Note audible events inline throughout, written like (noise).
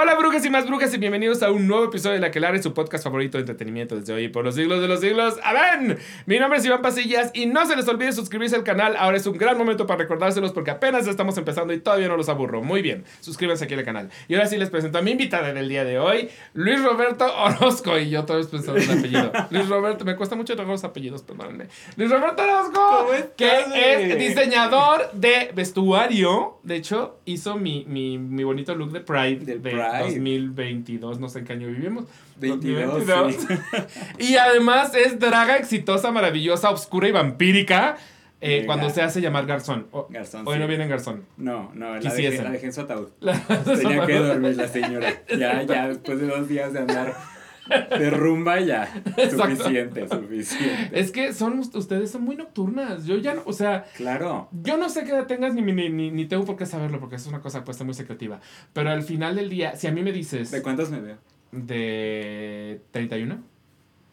Hola brujas y más brujas y bienvenidos a un nuevo episodio de La Quelare, su podcast favorito de entretenimiento desde hoy y por los siglos de los siglos. ¡Amén! Mi nombre es Iván Pasillas y no se les olvide suscribirse al canal. Ahora es un gran momento para recordárselos porque apenas estamos empezando y todavía no los aburro. Muy bien, suscríbanse aquí al canal. Y ahora sí les presento a mi invitada del día de hoy, Luis Roberto Orozco. Y yo otra vez pensando en el apellido. (laughs) Luis Roberto, me cuesta mucho trabajar los apellidos, perdónenme. Luis Roberto Orozco, que es diseñador de vestuario. De hecho, hizo mi, mi, mi bonito look de Pride Del de Pride. 2022, no sé en qué año vivimos. 22, 2022. y además es draga exitosa, maravillosa, oscura y vampírica. eh, cuando se hace llamar Garzón. O- Garzón, Hoy sí. no viene en Garzón. No, no, la dejé, la dejé en su ataúd. Tenía que dormir la señora. Ya, ya, después de dos días de andar de rumba, ya. Exacto. Suficiente, suficiente. Es que son ustedes son muy nocturnas. Yo ya no, o sea, Claro. yo no sé qué edad tengas ni, ni, ni, ni tengo por qué saberlo porque es una cosa puesta muy secretiva. Pero al final del día, si a mí me dices ¿De cuántos me veo? de 31,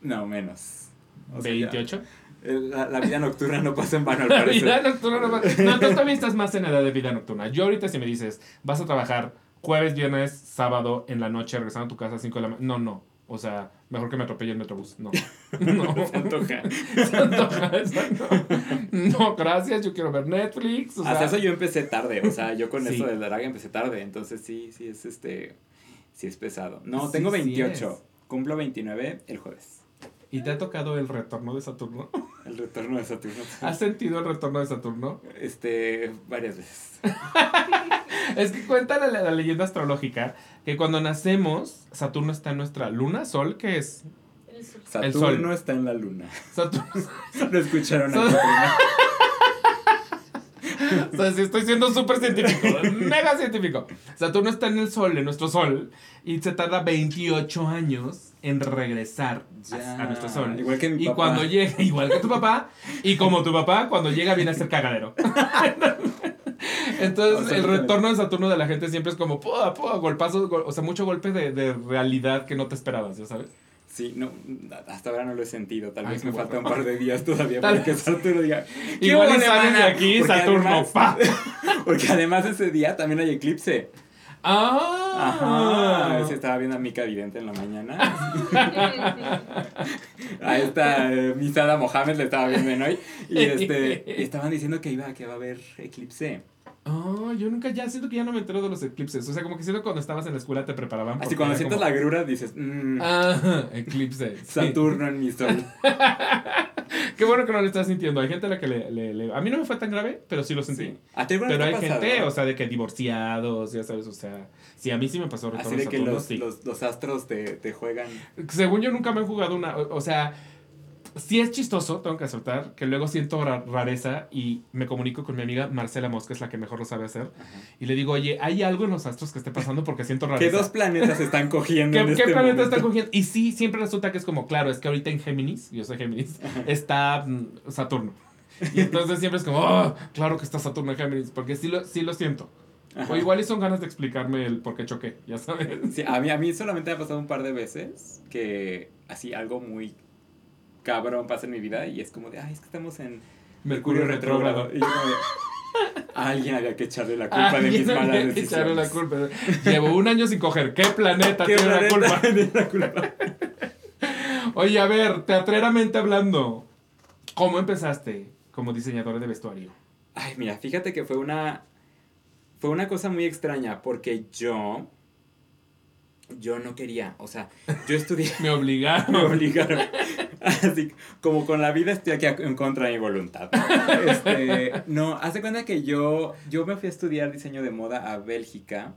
No, menos. O sea, ya, 28, eh, la, la vida nocturna no pasa en vano, al La vida parecer. nocturna no va- No, tú también estás más en edad de vida nocturna. Yo ahorita si me dices, vas a trabajar jueves, viernes, sábado, en la noche, regresando a tu casa a 5 de la mañana. No, no. O sea, mejor que me atropelle el metrobús. No. (laughs) No. Se antoja. (laughs) Se antoja. No, gracias. Yo quiero ver Netflix. O sea, Hasta eso yo empecé tarde, o sea, yo con Sí. eso del drag empecé tarde, entonces sí, sí es este, sí es pesado. No, Sí, tengo sí 28, es. cumplo 29 el jueves, ¿Y te ha tocado el retorno de Saturno? (laughs) el retorno de Saturno. ¿Has sentido el retorno de Saturno? Este, varias veces. Es que cuenta la, la leyenda astrológica que cuando nacemos, Saturno está en nuestra luna, sol, que es El sur. Saturno sol. está en la luna. Saturno. (laughs) Lo escucharon primero. (laughs) O sea, sí estoy siendo súper científico, (laughs) mega científico. Saturno está en el Sol, en nuestro Sol, y se tarda 28 años en regresar a- Ya, a, nuestro Sol. igual que mi y papá. cuando llega, igual que tu papá, y como tu papá, cuando llega viene a ser cagadero. Entonces, O sea, el retorno de Saturno de la gente siempre es como, pua, pua, golpazos, gol- o sea, mucho golpe de, de realidad que no te esperabas, ¿ya sabes? Sí, no, hasta ahora no lo he sentido, tal vez me bueno. falta un par de días todavía (laughs) para que. Saturno diga, "¿Qué Igual y sales de hermana?". aquí, Porque Saturno, además- pa. (laughs) Porque además ese día también hay eclipse. ¡Ah! Ajá, estaba viendo a Mica Vidente en la mañana. (laughs) A esta eh, Misada Mohamed le estaba viendo en hoy. Y este, estaban diciendo que iba, que va a haber eclipse. Oh, yo nunca ya siento que ya no me entero de los eclipses. O sea, como que siento que cuando estabas en la escuela te preparaban. Así cuando como, la grura dices, mmm, Ah, (laughs) eclipse. sí. Saturno en mi sol. (laughs) Qué bueno que no lo estás sintiendo. Hay gente a la que le, le- le- A mí no me fue tan grave, pero sí lo sentí. Sí. ¿A ti Pero hay pasado? gente, o sea, de que divorciados, ya sabes, o sea, sí, a mí sí me pasó Así de que Saturno, los, sí. los, los astros te, te juegan. Según yo nunca me he jugado una, o, o sea, sí es chistoso, tengo que aceptar, que luego siento ra- rareza y me comunico con mi amiga Marcela Mosca, es la que mejor lo sabe hacer, y le digo, oye, ¿hay algo en los astros que esté pasando porque siento (laughs) ¿Qué rareza? dos planetas están cogiendo ¿Qué, en qué este planeta momento? está cogiendo? Y sí, siempre resulta que es como, claro, es que ahorita en Géminis, yo soy Géminis, está mm, Saturno. Y (laughs) entonces siempre es como, oh, claro que está Saturno en Géminis, porque sí lo, sí lo siento. Ajá. O igual y son ganas de explicarme el por qué choqué, ya sabes. Sí, a mí, a mí solamente me ha pasado un par de veces que así algo muy cabrón pasa en mi vida y es como de, ay, es que estamos en Mercurio retrógrado. Y yo como de, a alguien había que echarle la culpa de mis malas que echarle decisiones. la culpa. Llevo un año sin coger. ¿Qué planeta ¿Qué tiene la culpa? tiene la culpa? (laughs) Oye, a ver, teatreramente hablando, ¿cómo empezaste como diseñadora de vestuario? Ay, mira, fíjate que fue una fue una cosa muy extraña porque yo yo no quería, o sea, yo estudié (laughs) Me obligaron. (laughs) me obligaron. Así como con la vida estoy aquí en contra de mi voluntad. Este, no, hace cuenta que yo, yo me fui a estudiar diseño de moda a Bélgica,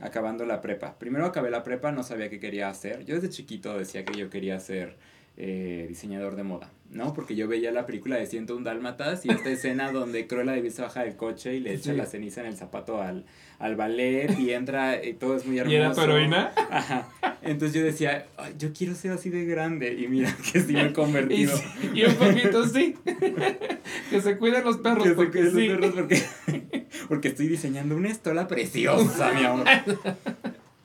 acabando la prepa. Primero acabé la prepa, no sabía qué quería hacer. Yo desde chiquito decía que yo quería ser eh, diseñador de moda, ¿no? Porque yo veía la película de 101 Dálmatas y esta (laughs) escena donde Cruella de Vil se baja del coche y le echa Sí. la ceniza en el zapato al, al ballet y entra y todo es muy hermoso. ¿Y era tu heroína? Ajá. Entonces yo decía, "Ay, yo quiero ser así de grande. Y mira que sí me he (laughs) convertido. y un poquito sí. (laughs) que se cuiden los perros Que se porque cuiden los perros porque, porque estoy diseñando una estola preciosa, mi amor.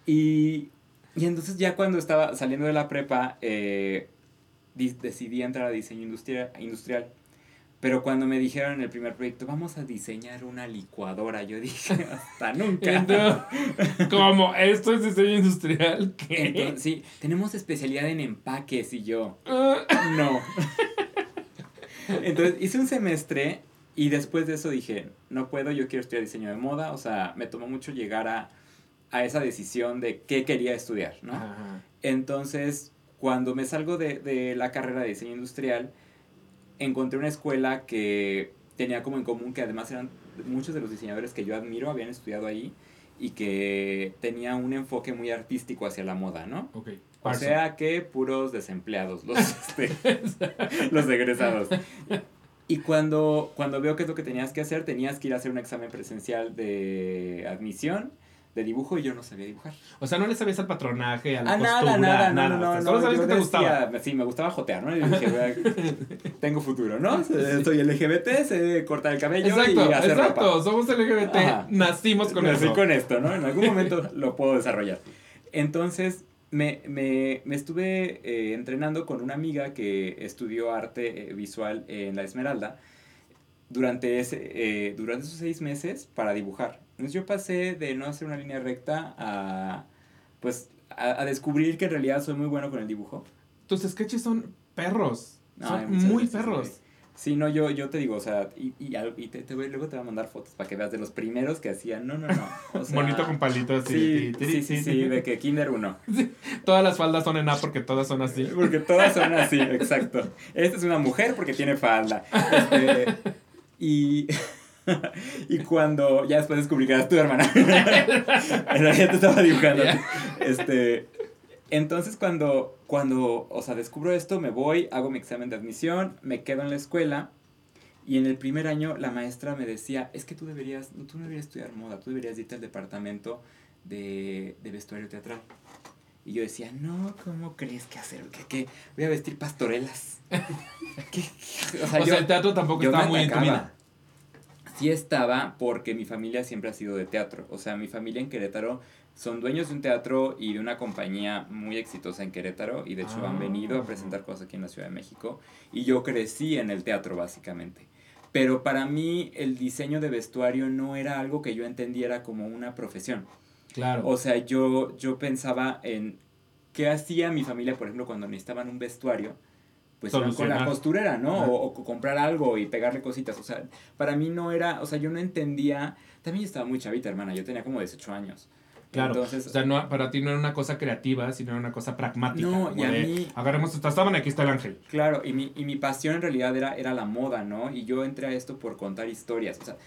Y, y entonces ya cuando estaba saliendo de la prepa, eh, decidí entrar a diseño industria- industrial. Pero cuando me dijeron en el primer proyecto, vamos a diseñar una licuadora, yo dije, (laughs) hasta nunca. (laughs) ¿Cómo? ¿Esto es diseño industrial? (laughs) ¿Qué? Entonces, sí, tenemos especialidad en empaques y yo, no. Entonces hice un semestre y después de eso dije, no puedo, yo quiero estudiar diseño de moda. O sea, me tomó mucho llegar a, a esa decisión de qué quería estudiar, ¿no? Entonces, cuando me salgo de, de la carrera de diseño industrial, encontré una escuela que tenía como en común que además eran muchos de los diseñadores que yo admiro habían estudiado ahí y que tenía un enfoque muy artístico hacia la moda, ¿no? Ok. O sea que puros desempleados, los, (laughs) este, los egresados. Y cuando, cuando veo qué es lo que tenías que hacer, tenías que ir a hacer un examen presencial de admisión, de dibujo, y yo no sabía dibujar. O sea, no le sabías al patronaje, a la Ah, costura, nada, nada, no, no, O sea, no. Solo sabías que te decía- gustaba. Sí, me gustaba jotear, ¿no? Y dije, "Vea, (laughs) tengo futuro, ¿no? Soy LGBT, sé cortar el cabello Exacto, y hacer exacto. ropa. Somos LGBT. Ajá. Nacimos con Nací eso. con esto, ¿no? En algún momento lo puedo desarrollar. Entonces, me, me, me estuve eh, entrenando con una amiga que estudió arte eh, visual en La Esmeralda durante, ese, eh, durante esos seis meses para dibujar. Entonces yo pasé de no hacer una línea recta a, pues, a, a descubrir que en realidad soy muy bueno con el dibujo. Tus sketches son perros. Ay, son muy perros. Sí, no, yo, yo te digo, o sea, y, y, y te, te voy- luego te voy a mandar fotos para que veas de los primeros que hacían. No, no, no. O sea, Monito con palitos. Sí, y- sí, sí, sí, de que Kinder 1. (laughs) Todas las faldas son en A porque todas son así. Porque todas son así, exacto. Esta es una mujer porque tiene falda. Este, (laughs) y, (laughs) y cuando ya después descubrí que eras tu hermana. (laughs) en realidad te estaba dibujando. Este, entonces cuando, cuando, o sea, descubro esto, me voy, hago mi examen de admisión, me quedo en la escuela. Y en el primer año la maestra me decía, es que tú deberías, no, tú no deberías estudiar moda, tú deberías irte al departamento de, de vestuario teatral. Y yo decía, no, ¿cómo crees que hacer? ¿Qué, qué? Voy a vestir pastorelas. (laughs) ¿Qué? O sea, O sea, el teatro tampoco estaba muy en tu vida. Sí estaba porque mi familia siempre ha sido de teatro. O sea, mi familia en Querétaro son dueños de un teatro y de una compañía muy exitosa en Querétaro. Y de hecho Ah. han venido a presentar cosas aquí en la Ciudad de México. Y yo crecí en el teatro, básicamente. Pero para mí el diseño de vestuario no era algo que yo entendiera como una profesión. Claro. O sea, yo, yo pensaba en qué hacía mi familia, por ejemplo, cuando necesitaban un vestuario. Pues con la costurera, ¿no? O, o comprar algo y pegarle cositas. O sea, para mí no era, o sea, yo no entendía. También yo estaba muy chavita, hermana. Yo tenía como 18 años. Claro. Entonces, o sea, no, para ti no era una cosa creativa, sino era una cosa pragmática. No, y a de, mí- Agarremos esta sábana aquí está el ángel. Claro, y mi, y mi pasión en realidad era, era la moda, ¿no? Y yo entré a esto por contar historias. O sea,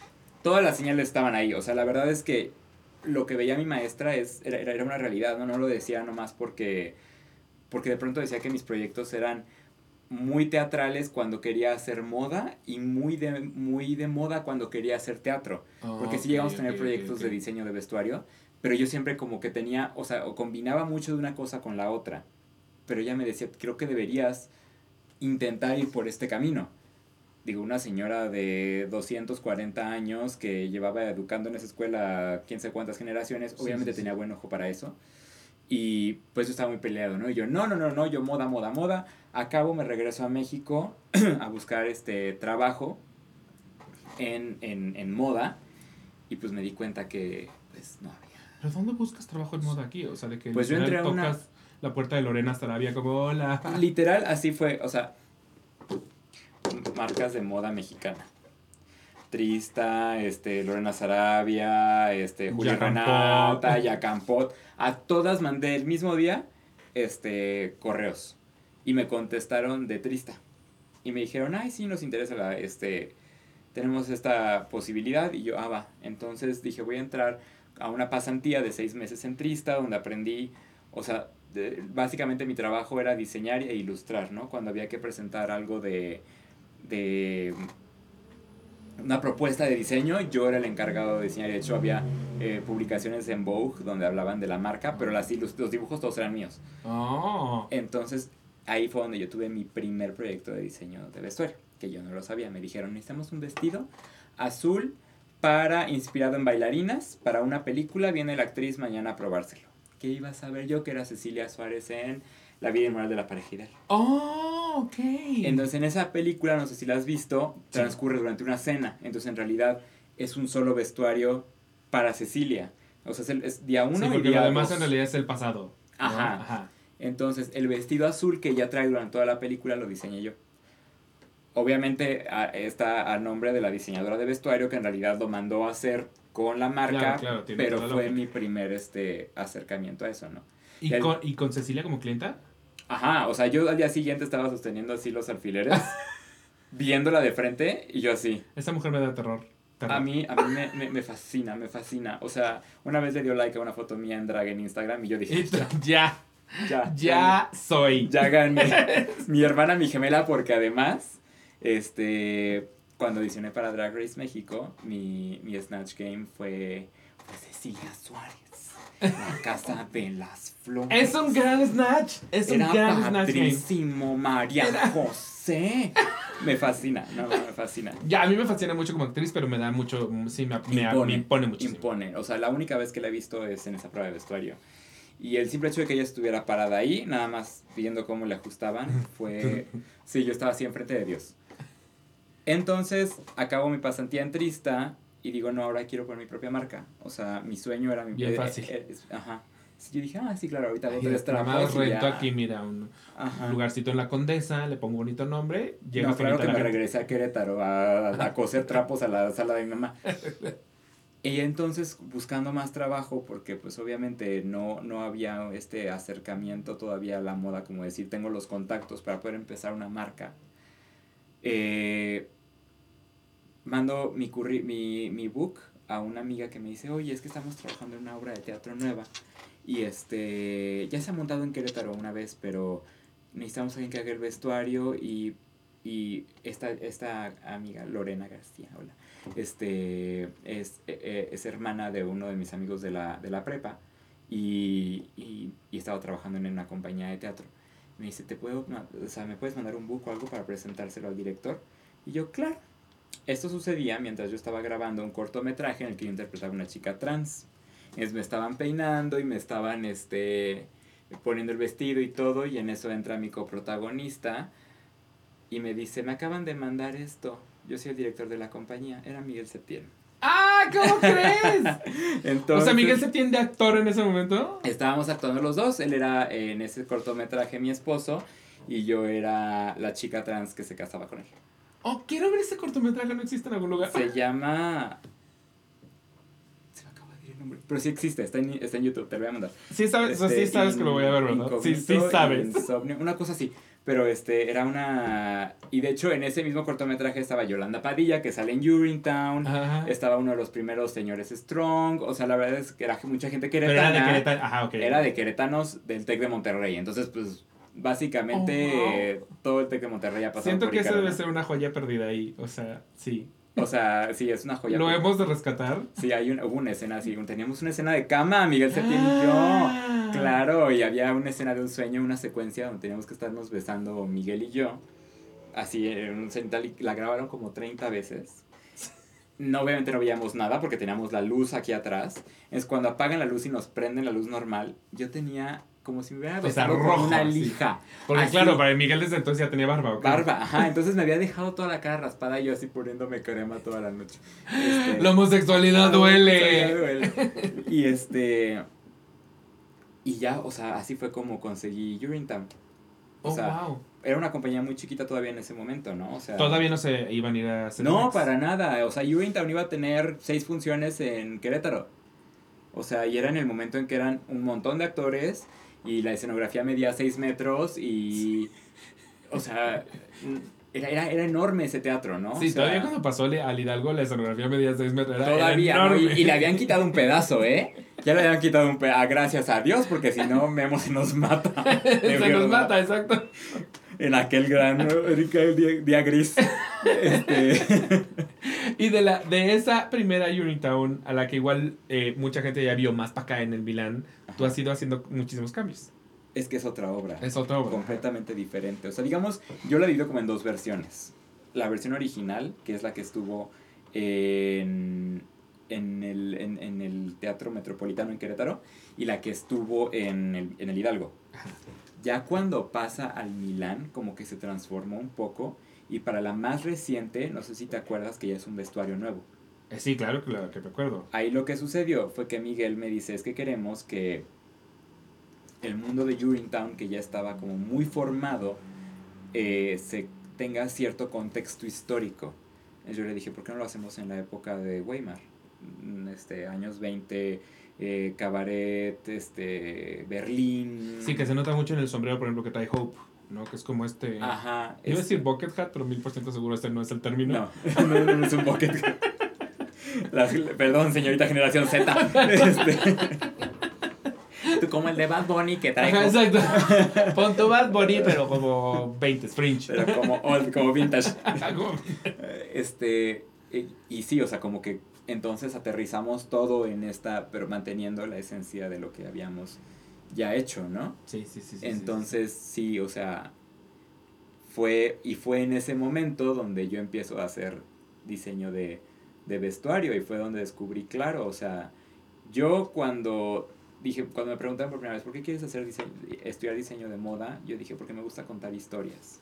todas las señales estaban ahí. O sea, la verdad es que lo que veía mi maestra es, era, era era una realidad, ¿no? No lo decía nomás porque, porque de pronto decía que mis proyectos eran muy teatrales cuando quería hacer moda y muy de, muy de moda cuando quería hacer teatro. Porque sí llegamos a tener proyectos de diseño de vestuario, pero yo siempre como que tenía, o sea, o combinaba mucho de una cosa con la otra. Pero ella me decía, creo que deberías intentar ir por este camino. Digo, una señora de 240 años que llevaba educando en esa escuela quién sé cuántas generaciones, Sí, obviamente sí, sí. tenía buen ojo para eso. Y pues yo estaba muy peleado, ¿no? Y yo, no, no, no, no, yo moda, moda, moda. Acabo, me regreso a México (clears throat) a buscar este trabajo en, en, en moda y pues me di cuenta que pues no había. ¿Pero dónde buscas trabajo en moda aquí? O sea, de que Pues yo literal entré a una- tocas la puerta de Lorena Sarabia como hola. (laughs) Literal, así fue, o sea, marcas de moda mexicana. Trista, este, Lorena Sarabia, este, Julia. Renata, Yacampot. A todas mandé el mismo día, este, correos. Y me contestaron de Trista. Y me dijeron, ay, sí, nos interesa la, este, tenemos esta posibilidad. Y yo, ah, va. Entonces dije, voy a entrar a una pasantía de seis meses en Trista, donde aprendí, o sea, de- básicamente mi trabajo era diseñar e ilustrar, ¿no? Cuando había que presentar algo de, de una propuesta de diseño, yo era el encargado de diseñar. De hecho, había eh, publicaciones en Vogue donde hablaban de la marca, pero las, los dibujos todos eran míos. Oh. Entonces, ahí fue donde yo tuve mi primer proyecto de diseño de vestuario, que yo no lo sabía. Me dijeron, necesitamos un vestido azul para inspirado en bailarinas para una película. Viene la actriz mañana a probárselo. ¿Qué iba a saber yo que era Cecilia Suárez en La vida inmoral de la pareja ideal? Oh. Oh, ok. Entonces en esa película, no sé si la has visto, transcurre durante una cena. Entonces en realidad es un solo vestuario para Cecilia. O sea, es, el- es día uno sí, y porque día lo demás dos. en realidad es el pasado. ¿no? Ajá. Ajá. Entonces, el vestido azul que ella trae durante toda la película lo diseñé yo. Obviamente a- está a nombre de la diseñadora de vestuario que en realidad lo mandó a hacer con la marca, Claro, claro, pero fue lógica. mi primer este acercamiento a eso, ¿no? ¿Y, El- con, ¿Y con Cecilia como clienta? Ajá, o sea, yo al día siguiente estaba sosteniendo así los alfileres, (laughs) viéndola de frente y yo así. Esa mujer me da terror. terror. A mí, a mí me, me, me fascina, me fascina. O sea, una vez le dio like a una foto mía en drag en Instagram y yo dije, (laughs) ya, ya, ya soy. ya gané. (laughs) mi hermana, mi gemela, porque además, este, cuando audicioné para Drag Race México, mi, mi Snatch Game fue, fue Cecilia Suárez. La casa de las flores. Es un gran snatch. Es un Era gran snatch padrísimo, María José. Me fascina, no, me fascina. Ya, a mí me fascina mucho como actriz, pero me da mucho. Sí, me, me- me impone muchísimo. Impone. O sea, la única vez que la he visto es en esa prueba de vestuario. Y el simple hecho de que ella estuviera parada ahí, nada más viendo cómo le ajustaban, fue... (laughs) Sí, yo estaba así enfrente de Dios. Entonces, acabo mi pasantía en Trista y digo, no, ahora quiero poner mi propia marca. O sea, mi sueño era mi... Bien eh, fácil. eh, es- ajá. Sí, yo dije, ah, sí, claro, ahorita Ay, tres nada más rento ya. aquí, mira, un Ajá. lugarcito en la Condesa, le pongo bonito nombre, llega no, claro que la me regresé a Querétaro a, a coser trapos a la sala de mi mamá. (laughs) Y entonces buscando más trabajo, porque pues obviamente no, no había este acercamiento todavía a la moda, como decir, tengo los contactos para poder empezar una marca. Eh, mando mi, curri mi, mi book a una amiga que me dice, oye, es que estamos trabajando en una obra de teatro nueva. Y este, ya se ha montado en Querétaro una vez, pero necesitamos alguien que haga el vestuario y, y esta, esta amiga, Lorena García, hola, este, es, eh, eh, es hermana de uno de mis amigos de la, de la prepa y, y, estaba trabajando en una compañía de teatro. Me dice, ¿te puedo, o sea, ¿me puedes mandar un book o algo para presentárselo al director? Y yo, claro. Esto sucedía mientras yo estaba grabando un cortometraje en el que yo interpretaba a una chica trans. Es, me estaban peinando y me estaban este, poniendo el vestido y todo, y en eso entra mi coprotagonista y me dice, me acaban de mandar esto. Yo soy el director de la compañía, era Miguel Septién. ¡Ah! ¿Cómo crees? (laughs) Entonces, o sea, Miguel se tiende actor en ese momento. Estábamos actuando los dos, él era eh, en ese cortometraje mi esposo y yo era la chica trans que se casaba con él. Oh, quiero ver ese cortometraje, no existe en algún lugar. Se llama... Se me acaba de ir el nombre. Pero sí existe, está en, está en YouTube, te lo voy a mandar. Sí sabes, o sea, Este, sí sabes que lo voy a ver, ¿verdad? Sí, sí sabes. Insomnio, una cosa así. Pero este, era una... Y de hecho, en ese mismo cortometraje estaba Yolanda Padilla, que sale en Urinetown. Ajá. Estaba uno de los primeros señores Strong. O sea, la verdad es que era mucha gente Pero queretana. era de Querétaro. Ajá, ok. Era de queretanos del TEC de Monterrey. Entonces, pues, básicamente Oh, wow. todo el TEC de Monterrey ha pasado Siento por que esa debe ser una joya perdida ahí. O sea, sí. O sea, sí, es una joya. Lo hemos de rescatar. Sí, hay una, hubo una escena así. Teníamos una escena de cama, Miguel Septién y Ah. yo. Claro, y había una escena de un sueño, una secuencia donde teníamos que estarnos besando Miguel y yo. Así, en un cenital, y la grabaron como 30 veces. No, obviamente no veíamos nada porque teníamos la luz aquí atrás. Es cuando apagan la luz y nos prenden la luz normal. Yo tenía como si me hubiera O sea, besado con rojo, una lija. Porque Así, claro, para Miguel desde entonces ya tenía barba. ¿ok? Barba, ajá. Entonces me había dejado toda la cara raspada y yo así poniéndome crema toda la noche. Este, La homosexualidad duele. duele. Y este. Y ya, o sea, así fue como conseguí Urinetown. O Oh, sea, wow. Era una compañía muy chiquita todavía en ese momento, ¿no? O sea. Todavía no se iban a ir a hacer No, para nada. O sea, Urinetown iba a tener seis funciones en Querétaro. O sea, y era en el momento en que eran un montón de actores y la escenografía medía seis metros y. O sea. Era, era, era enorme ese teatro, ¿no? Sí, O sea, todavía cuando pasó al Hidalgo la escenografía medía 6 metros. Era, Todavía, era ¿no? y, le habían quitado un pedazo, ¿eh? Ya le habían quitado un pedazo, gracias a Dios, porque si no, Memo se nos mata. (laughs) Se nos verdad. mata, exacto. En aquel gran día, día gris. Este, Y de, la, de esa primera Unitown, a la que igual eh, mucha gente ya vio más para acá en el Milán, tú has ido haciendo muchísimos cambios. es que es otra obra. Es otra obra. completamente diferente. O sea, digamos, yo la divido como en dos versiones. La versión original, que es la que estuvo en, en, el, en, en el Teatro Metropolitano en Querétaro, y la que estuvo en el, en el Hidalgo. Ya cuando pasa al Milán, como que se transformó un poco. Y para la más reciente, no sé si te acuerdas que ya es un vestuario nuevo. Eh, sí, claro, claro que me acuerdo. Ahí lo que sucedió fue que Miguel me dice, es que queremos que el mundo de Urinetown, que ya estaba como muy formado, eh, se tenga cierto contexto histórico. Y yo le dije, ¿por qué no lo hacemos en la época de Weimar? Mm, Este, años 20, eh, cabaret, este, Berlín. Sí, que se nota mucho en el sombrero, por ejemplo, que trae Hope, ¿no? Que es como este... Ajá. Iba a decir bucket hat, pero mil por ciento seguro este no es el término. No, (laughs) no, no, no es un bucket. Las- perdón, señorita generación Z. Este, tú como el de Bad Bunny que trae Ajá, exacto. Pon tu Bad Bunny, pero como 20, fringe. pero como old, como vintage. Como- Este, y, y sí, o sea, como que entonces aterrizamos todo en esta, pero manteniendo la esencia de lo que habíamos ya hecho, ¿no? Sí, sí, sí. sí, sí, Entonces, sí, o sea, fue, y fue en ese momento donde yo empiezo a hacer diseño de, de vestuario y fue donde descubrí, claro, o sea, yo cuando dije, cuando me preguntaron por primera vez, ¿por qué quieres hacer diseño, estudiar diseño de moda? Yo dije, porque me gusta contar historias.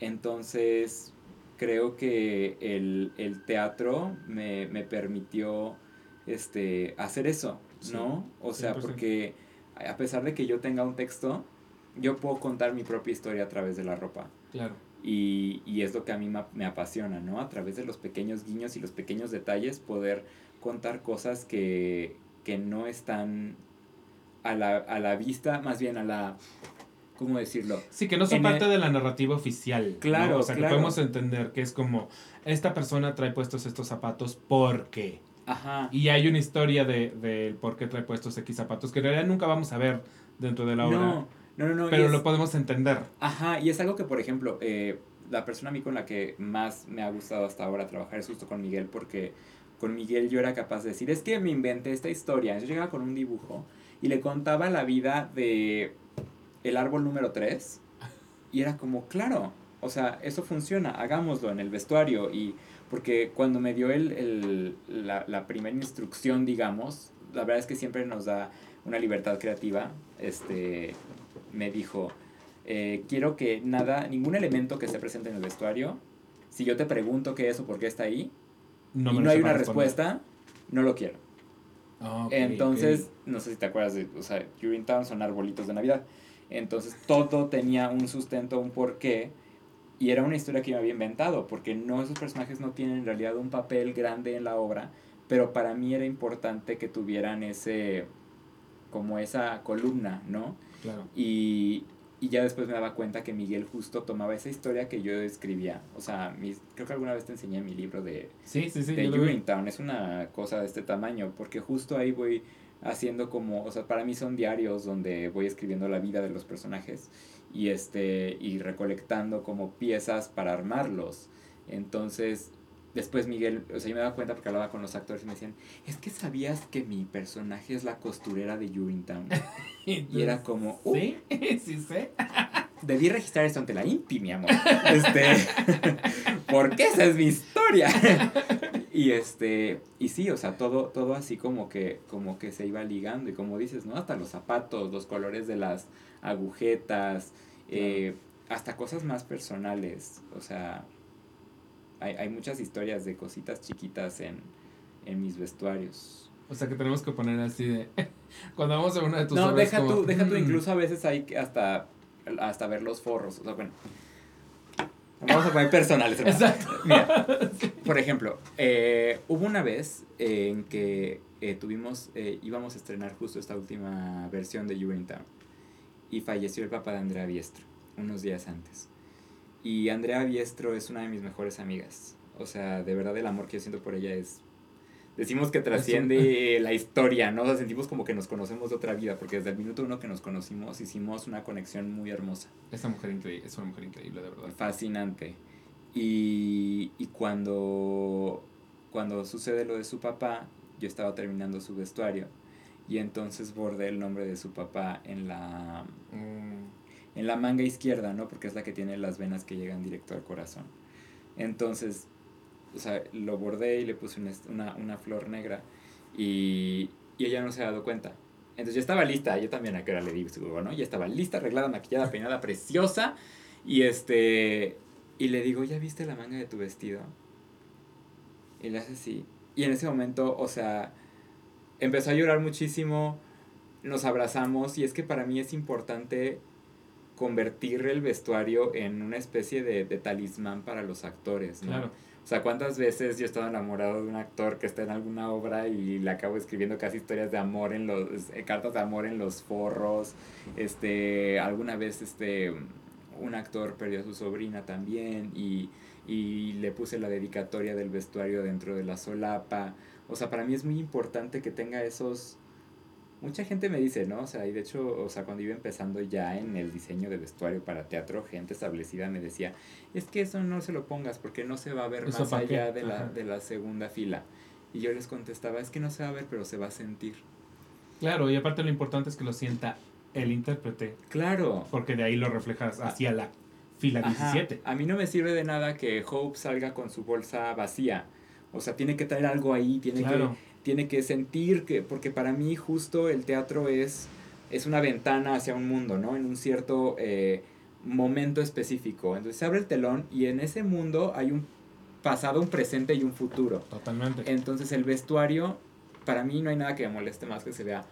Entonces, creo que el, el teatro me, me permitió este, hacer eso, Sí, ¿no? O sea, 100%. porque a pesar de que yo tenga un texto, yo puedo contar mi propia historia a través de la ropa. Claro. Y, y es lo que a mí me apasiona, ¿no? A través de los pequeños guiños y los pequeños detalles, poder contar cosas que, que no están a la, a la vista, más bien a la... ¿Cómo decirlo? Sí, que no son En parte el- de la narrativa oficial. ¿no? Claro, O sea, claro. que podemos entender que es como, esta persona trae puestos estos zapatos porque. Ajá. Y hay una historia de, de por qué trae puestos X zapatos que en realidad nunca vamos a ver dentro de la obra. No, no, no, no. pero es- lo podemos entender. Ajá, y es algo que, por ejemplo, eh, la persona a mí con la que más me ha gustado hasta ahora trabajar es justo con Miguel, porque con Miguel yo era capaz de decir, es que me inventé esta historia. Yo llegaba con un dibujo y le contaba la vida de el árbol número 3 y era como, claro, o sea, eso funciona, hagámoslo en el vestuario y porque cuando me dio el, el- la, la primera instrucción, digamos, la verdad es que siempre nos da una libertad creativa, este, me dijo, eh, quiero que nada, ningún elemento que se presente en el vestuario, si yo te pregunto qué es o por qué está ahí, No y no hay una respuesta, no lo quiero. Ah, ok, Entonces, ok. no sé si te acuerdas de, o sea, Urinetown son arbolitos de Navidad. Entonces, todo tenía un sustento, un porqué, y era una historia que yo me había inventado, porque no, esos personajes no tienen en realidad un papel grande en la obra, pero para mí era importante que tuvieran ese, como esa columna, ¿no? Claro. Y, y ya después me daba cuenta que Miguel justo tomaba esa historia que yo escribía. O sea, mis, creo que alguna vez te enseñé mi libro de, Sí, sí, sí. de. Urinetown. Es una cosa de este tamaño, porque justo ahí voy haciendo como, o sea, para mí son diarios donde voy escribiendo la vida de los personajes y este y recolectando como piezas para armarlos. Entonces, después Miguel, o sea, yo me daba cuenta porque hablaba con los actores y me decían, "Es que sabías que mi personaje es la costurera de Urinetown." (laughs) Y era como, "Uh, Sí, (laughs) sí sé. Debí registrar esto ante la INPI, mi amor. Este, (laughs) porque esa es mi historia. Y este, y sí, o sea, todo, todo así como que, como que se iba ligando. Y como dices, ¿no? Hasta los zapatos, los colores de las agujetas, eh, hasta cosas más personales. O sea, hay, hay muchas historias de cositas chiquitas en, en mis vestuarios. O sea que tenemos que poner así de. (laughs) Cuando vamos a una de tus No, obras, deja como, tú, deja tú, mm, incluso a veces hay que hasta, hasta ver los forros. O sea, bueno. Vamos a poner personales. hermano. Exacto. Mira, (laughs) por ejemplo, eh, hubo una vez eh, en que eh, tuvimos, íbamos a estrenar justo esta última versión de Urinetown y falleció el papá de Andrea Biestro unos días antes. Y Andrea Biestro es una de mis mejores amigas. O sea, de verdad el amor que yo siento por ella es... Decimos que trasciende la historia, ¿no? O sea, sentimos como que nos conocemos de otra vida, porque desde el minuto uno que nos conocimos hicimos una conexión muy hermosa Esa mujer increíble, es una mujer increíble, de verdad. fascinante. Y, y cuando, cuando sucede lo de su papá, yo estaba terminando su vestuario y entonces bordé el nombre de su papá en la, Mm, en la manga izquierda, ¿no? Porque es la que tiene las venas que llegan directo al corazón. Entonces, o sea, lo bordé y le puse una, una, una flor negra y, y ella no se ha dado cuenta. Entonces ya estaba lista, yo también a que hora le digo, ¿no? Ya estaba lista, arreglada, maquillada, peinada, (laughs) preciosa. Y este, y le digo, ¿ya viste la manga de tu vestido? Y le hace así. Y en ese momento, o sea, empezó a llorar muchísimo, nos abrazamos y es que para mí es importante convertir el vestuario en una especie de, de talismán para los actores, ¿no? Claro. O sea, ¿cuántas veces yo he estado enamorado de un actor que está en alguna obra y le acabo escribiendo casi historias de amor en los, eh, cartas de amor en los forros? Este, alguna vez este, un actor perdió a su sobrina también y, y le puse la dedicatoria del vestuario dentro de la solapa. O sea, para mí es muy importante que tenga esos... Mucha gente me dice, ¿no? O sea, y de hecho, o sea, cuando iba empezando ya en el diseño de vestuario para teatro, gente establecida me decía, es que eso no se lo pongas porque no se va a ver ¿Eso más allá de la, de la segunda fila. Y yo les contestaba, es que no se va a ver, pero se va a sentir. Claro, y aparte lo importante es que lo sienta el intérprete, Claro. porque de ahí lo reflejas hacia la fila Ajá. 17. A mí no me sirve de nada que Hope salga con su bolsa vacía. O sea, tiene que traer algo ahí, tiene Claro. que tiene que sentir que porque para mí justo el teatro es es una ventana hacia un mundo, ¿no? En un cierto eh, momento específico. Entonces se abre el telón y en ese mundo hay un pasado, un presente y un futuro. Totalmente. Entonces el vestuario, para mí no hay nada que me moleste más que se vea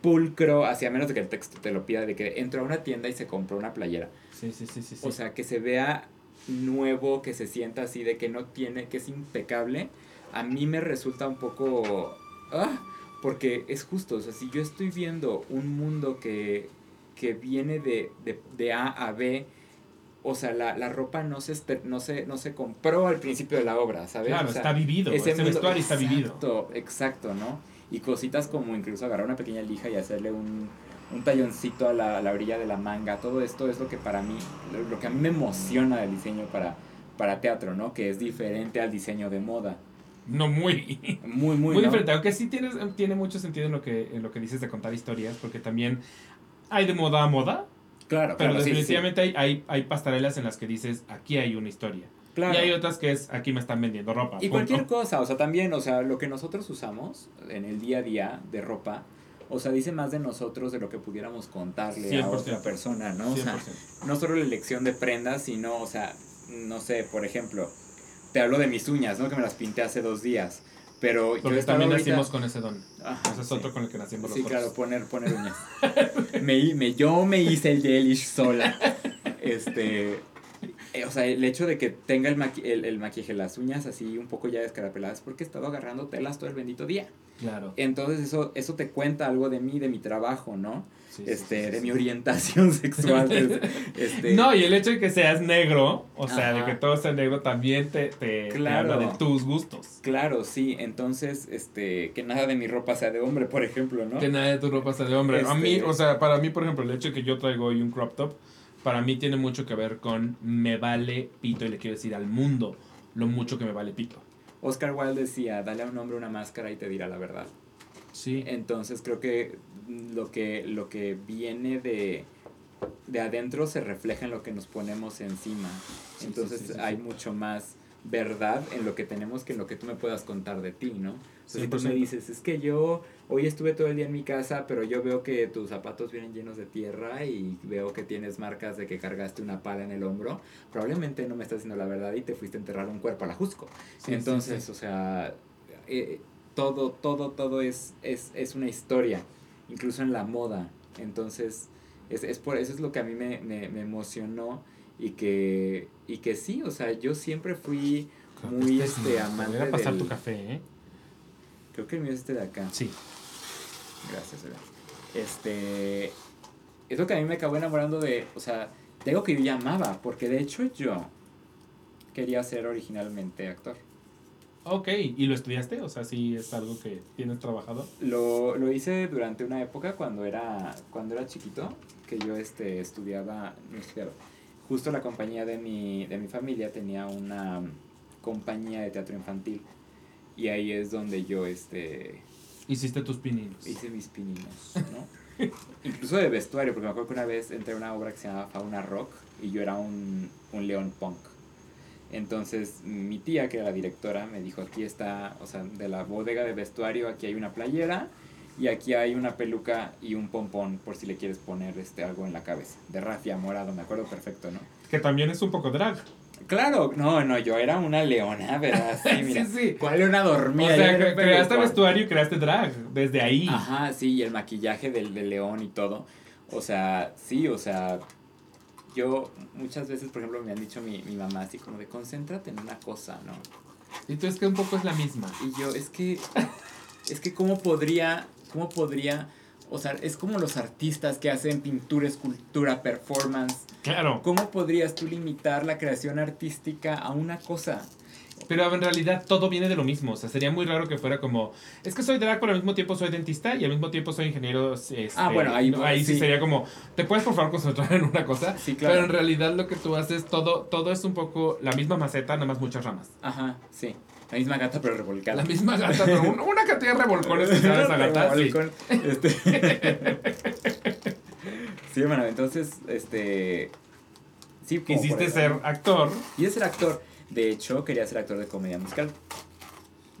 pulcro, hacia menos de que el texto te lo pida, de que entró a una tienda y se compró una playera. Sí, sí, sí, sí. sí. O sea, que se vea nuevo, que se sienta así, de que no tiene, que es impecable, a mí me resulta un poco... ah, porque es justo, o sea, si yo estoy viendo un mundo que, que viene de, de, de A a B, o sea, la, la ropa no se, no, se, no se compró al principio de la obra, ¿sabes? claro, O sea, está vivido. Ese, vestuario está vivido. Exacto, exacto, ¿no? Y cositas como incluso agarrar una pequeña lija y hacerle un, un talloncito a la, a la orilla de la manga. Todo esto es lo que para mí, lo, lo que a mí me emociona del diseño para, para teatro, ¿no? Que es diferente al diseño de moda. No muy. Muy, muy, Muy, ¿no? diferente, aunque sí tienes, tiene mucho sentido en lo, que, en lo que dices de contar historias, porque también hay de moda a moda, Claro, pero claro, sí, sí, sí. definitivamente Hay, hay, hay pasarelas en las que dices, aquí hay una historia. Claro. Y hay otras que es, aquí me están vendiendo ropa. Y punto. cualquier cosa, o sea, también, o sea, lo que nosotros usamos en el día a día de ropa, o sea, dice más de nosotros de lo que pudiéramos contarle a 100%. otra persona, ¿no? O sea, 100%. no solo la elección de prendas, sino, o sea, no sé, por ejemplo, te hablo de mis uñas, ¿no? Que me las pinté hace dos días, pero Porque también ahorita- nacimos con ese don. Ajá, Ese es sí. otro con el que nacimos Sí, los claro, poner, poner uñas. (laughs) me, me, yo me hice el gelish sola. Este, eh, o sea, el hecho de que tenga el, maqui- el, el maquillaje, las uñas así un poco ya descarapeladas, es porque he estado agarrando telas todo el bendito día. Claro. Entonces eso, eso te cuenta algo de mí, de mi trabajo, ¿no? Sí, este, sí, de mi orientación (laughs) sexual. es- (laughs) este, No, y el hecho de que seas negro, o sea, de que todo sea negro, también te, te, te Claro. habla de tus gustos. Claro, sí, entonces, este, que nada de mi ropa sea de hombre, por ejemplo, ¿no? Que nada de tu ropa sea de hombre. A Este- mí, o sea, para mí, por ejemplo, el hecho de que yo traigo hoy un crop top, para mí tiene mucho que ver con me vale pito y le quiero decir al mundo lo mucho que me vale pito. Oscar Wilde decía, dale a un hombre una máscara y te dirá la verdad. Sí. Entonces creo que lo que, lo que viene de, de adentro se refleja en lo que nos ponemos encima. Sí, Entonces sí, sí, sí, hay mucho más verdad en lo que tenemos que en lo que tú me puedas contar de ti, ¿no? Sea, si tú me 100%. dices, es que yo hoy estuve todo el día en mi casa, pero yo veo que tus zapatos vienen llenos de tierra y veo que tienes marcas de que cargaste una pala en el hombro, probablemente no me estás diciendo la verdad y te fuiste a enterrar un cuerpo a la Jusco. Entonces, o sea, eh, todo, todo, todo es, es, es una historia, incluso en la moda. Entonces, es, es por eso es lo que a mí me, me, me emocionó y que, y que sí, o sea, yo siempre fui Creo muy este es este, amante Voy a pasar del- tu café, ¿eh? Creo que el mío es este de acá. Sí. Gracias, Eva. Este. Es lo que a mí me acabó enamorando de. O sea, de algo que yo ya amaba. Porque de hecho yo quería ser originalmente actor. Ok, ¿y lo estudiaste? O sea, sí es algo que tienes trabajado. Lo, lo hice durante una época cuando era, cuando era chiquito. Que yo este, estudiaba. No estudiaba. Justo la compañía de mi, de mi familia tenía una compañía de teatro infantil. Y ahí es donde yo este, Hiciste tus pininos. hice mis pininos, ¿no? (laughs) Incluso de vestuario, porque me acuerdo que una vez entré a una obra que se llamaba Fauna Rock y yo era un, un león punk. Entonces mi tía, que era la directora, me dijo, aquí está, o sea, de la bodega de vestuario, aquí hay una playera Y aquí hay una peluca y un pompón por si le quieres poner este algo en la cabeza. De rafia morado, me acuerdo perfecto, ¿no? Que también es un poco drag. Claro, no, no, yo era una leona, ¿verdad? Sí, (laughs) mira. Sí, sí. ¿Cuál leona dormida? o sea, creaste vestuario y creaste drag. Desde ahí. Ajá, sí, y el maquillaje del, del león y todo. O sea, sí, o sea, yo muchas veces, por ejemplo, me han dicho mi, mi mamá así como de concéntrate en una cosa, ¿no? Y tú es que un poco es la misma. Y yo, es que, es que cómo podría, cómo podría, o sea, es como los artistas que hacen pintura, escultura, performance. Claro. ¿Cómo podrías tú limitar la creación artística a una cosa? Pero en realidad todo viene de lo mismo. O sea, sería muy raro que fuera como. Es que soy drag, pero al mismo tiempo soy dentista y al mismo tiempo soy ingeniero. este, Ah, bueno, ahí- no, ahí sí. sí. sería como. ¿Te puedes por favor concentrar en una cosa? Sí, claro. Pero en realidad lo que tú haces, todo, todo es un poco la misma maceta, nada más muchas ramas. Ajá, sí. La misma gata pero revolcada. La misma gata, pero un- una cantidad de revolcones que agatar. Sí. Revolcón, este. (laughs) sí, bueno, entonces, este. Sí, Quisiste ser actor. Y ser actor. De hecho, quería ser actor de comedia musical.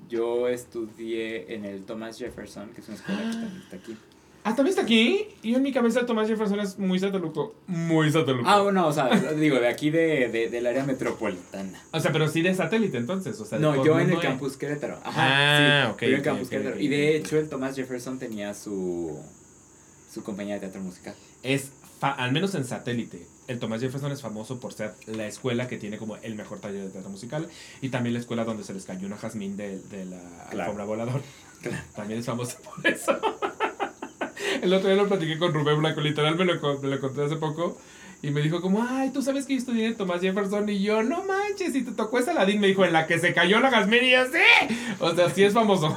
Yo estudié en el Thomas Jefferson, que es una escuela que también está aquí. Ah, ¿también está aquí? Y en mi cabeza el Tomás Jefferson es muy sateluco. Muy sateluco. Ah, bueno, o sea, (laughs) digo, de aquí de, de- del área metropolitana. O sea, pero sí de satélite entonces. O sea, No, yo en el mundo es- campus Querétaro. Ajá, Ah, sí, ok, yo en el campus ok, Querétaro. Y de hecho, el Thomas Jefferson tenía su, su compañía de teatro musical. Es, fa- al menos en satélite, el Tomás Jefferson es famoso por ser la escuela que tiene como el mejor taller de teatro musical y también la escuela donde se les cayó una jazmín de, de la Claro. alfombra volador. Claro. También es famoso por eso. (laughs) el otro día lo platiqué con Rubén Blanco, literal me lo, con- me lo conté hace poco. Y me dijo como, ay, ¿tú sabes que yo estudié en Tomás Jefferson? Y yo, no manches, y te tocó esa Ladín. Me dijo, en la que se cayó la jazmín. Y yo, sí. O sea, sí es famoso.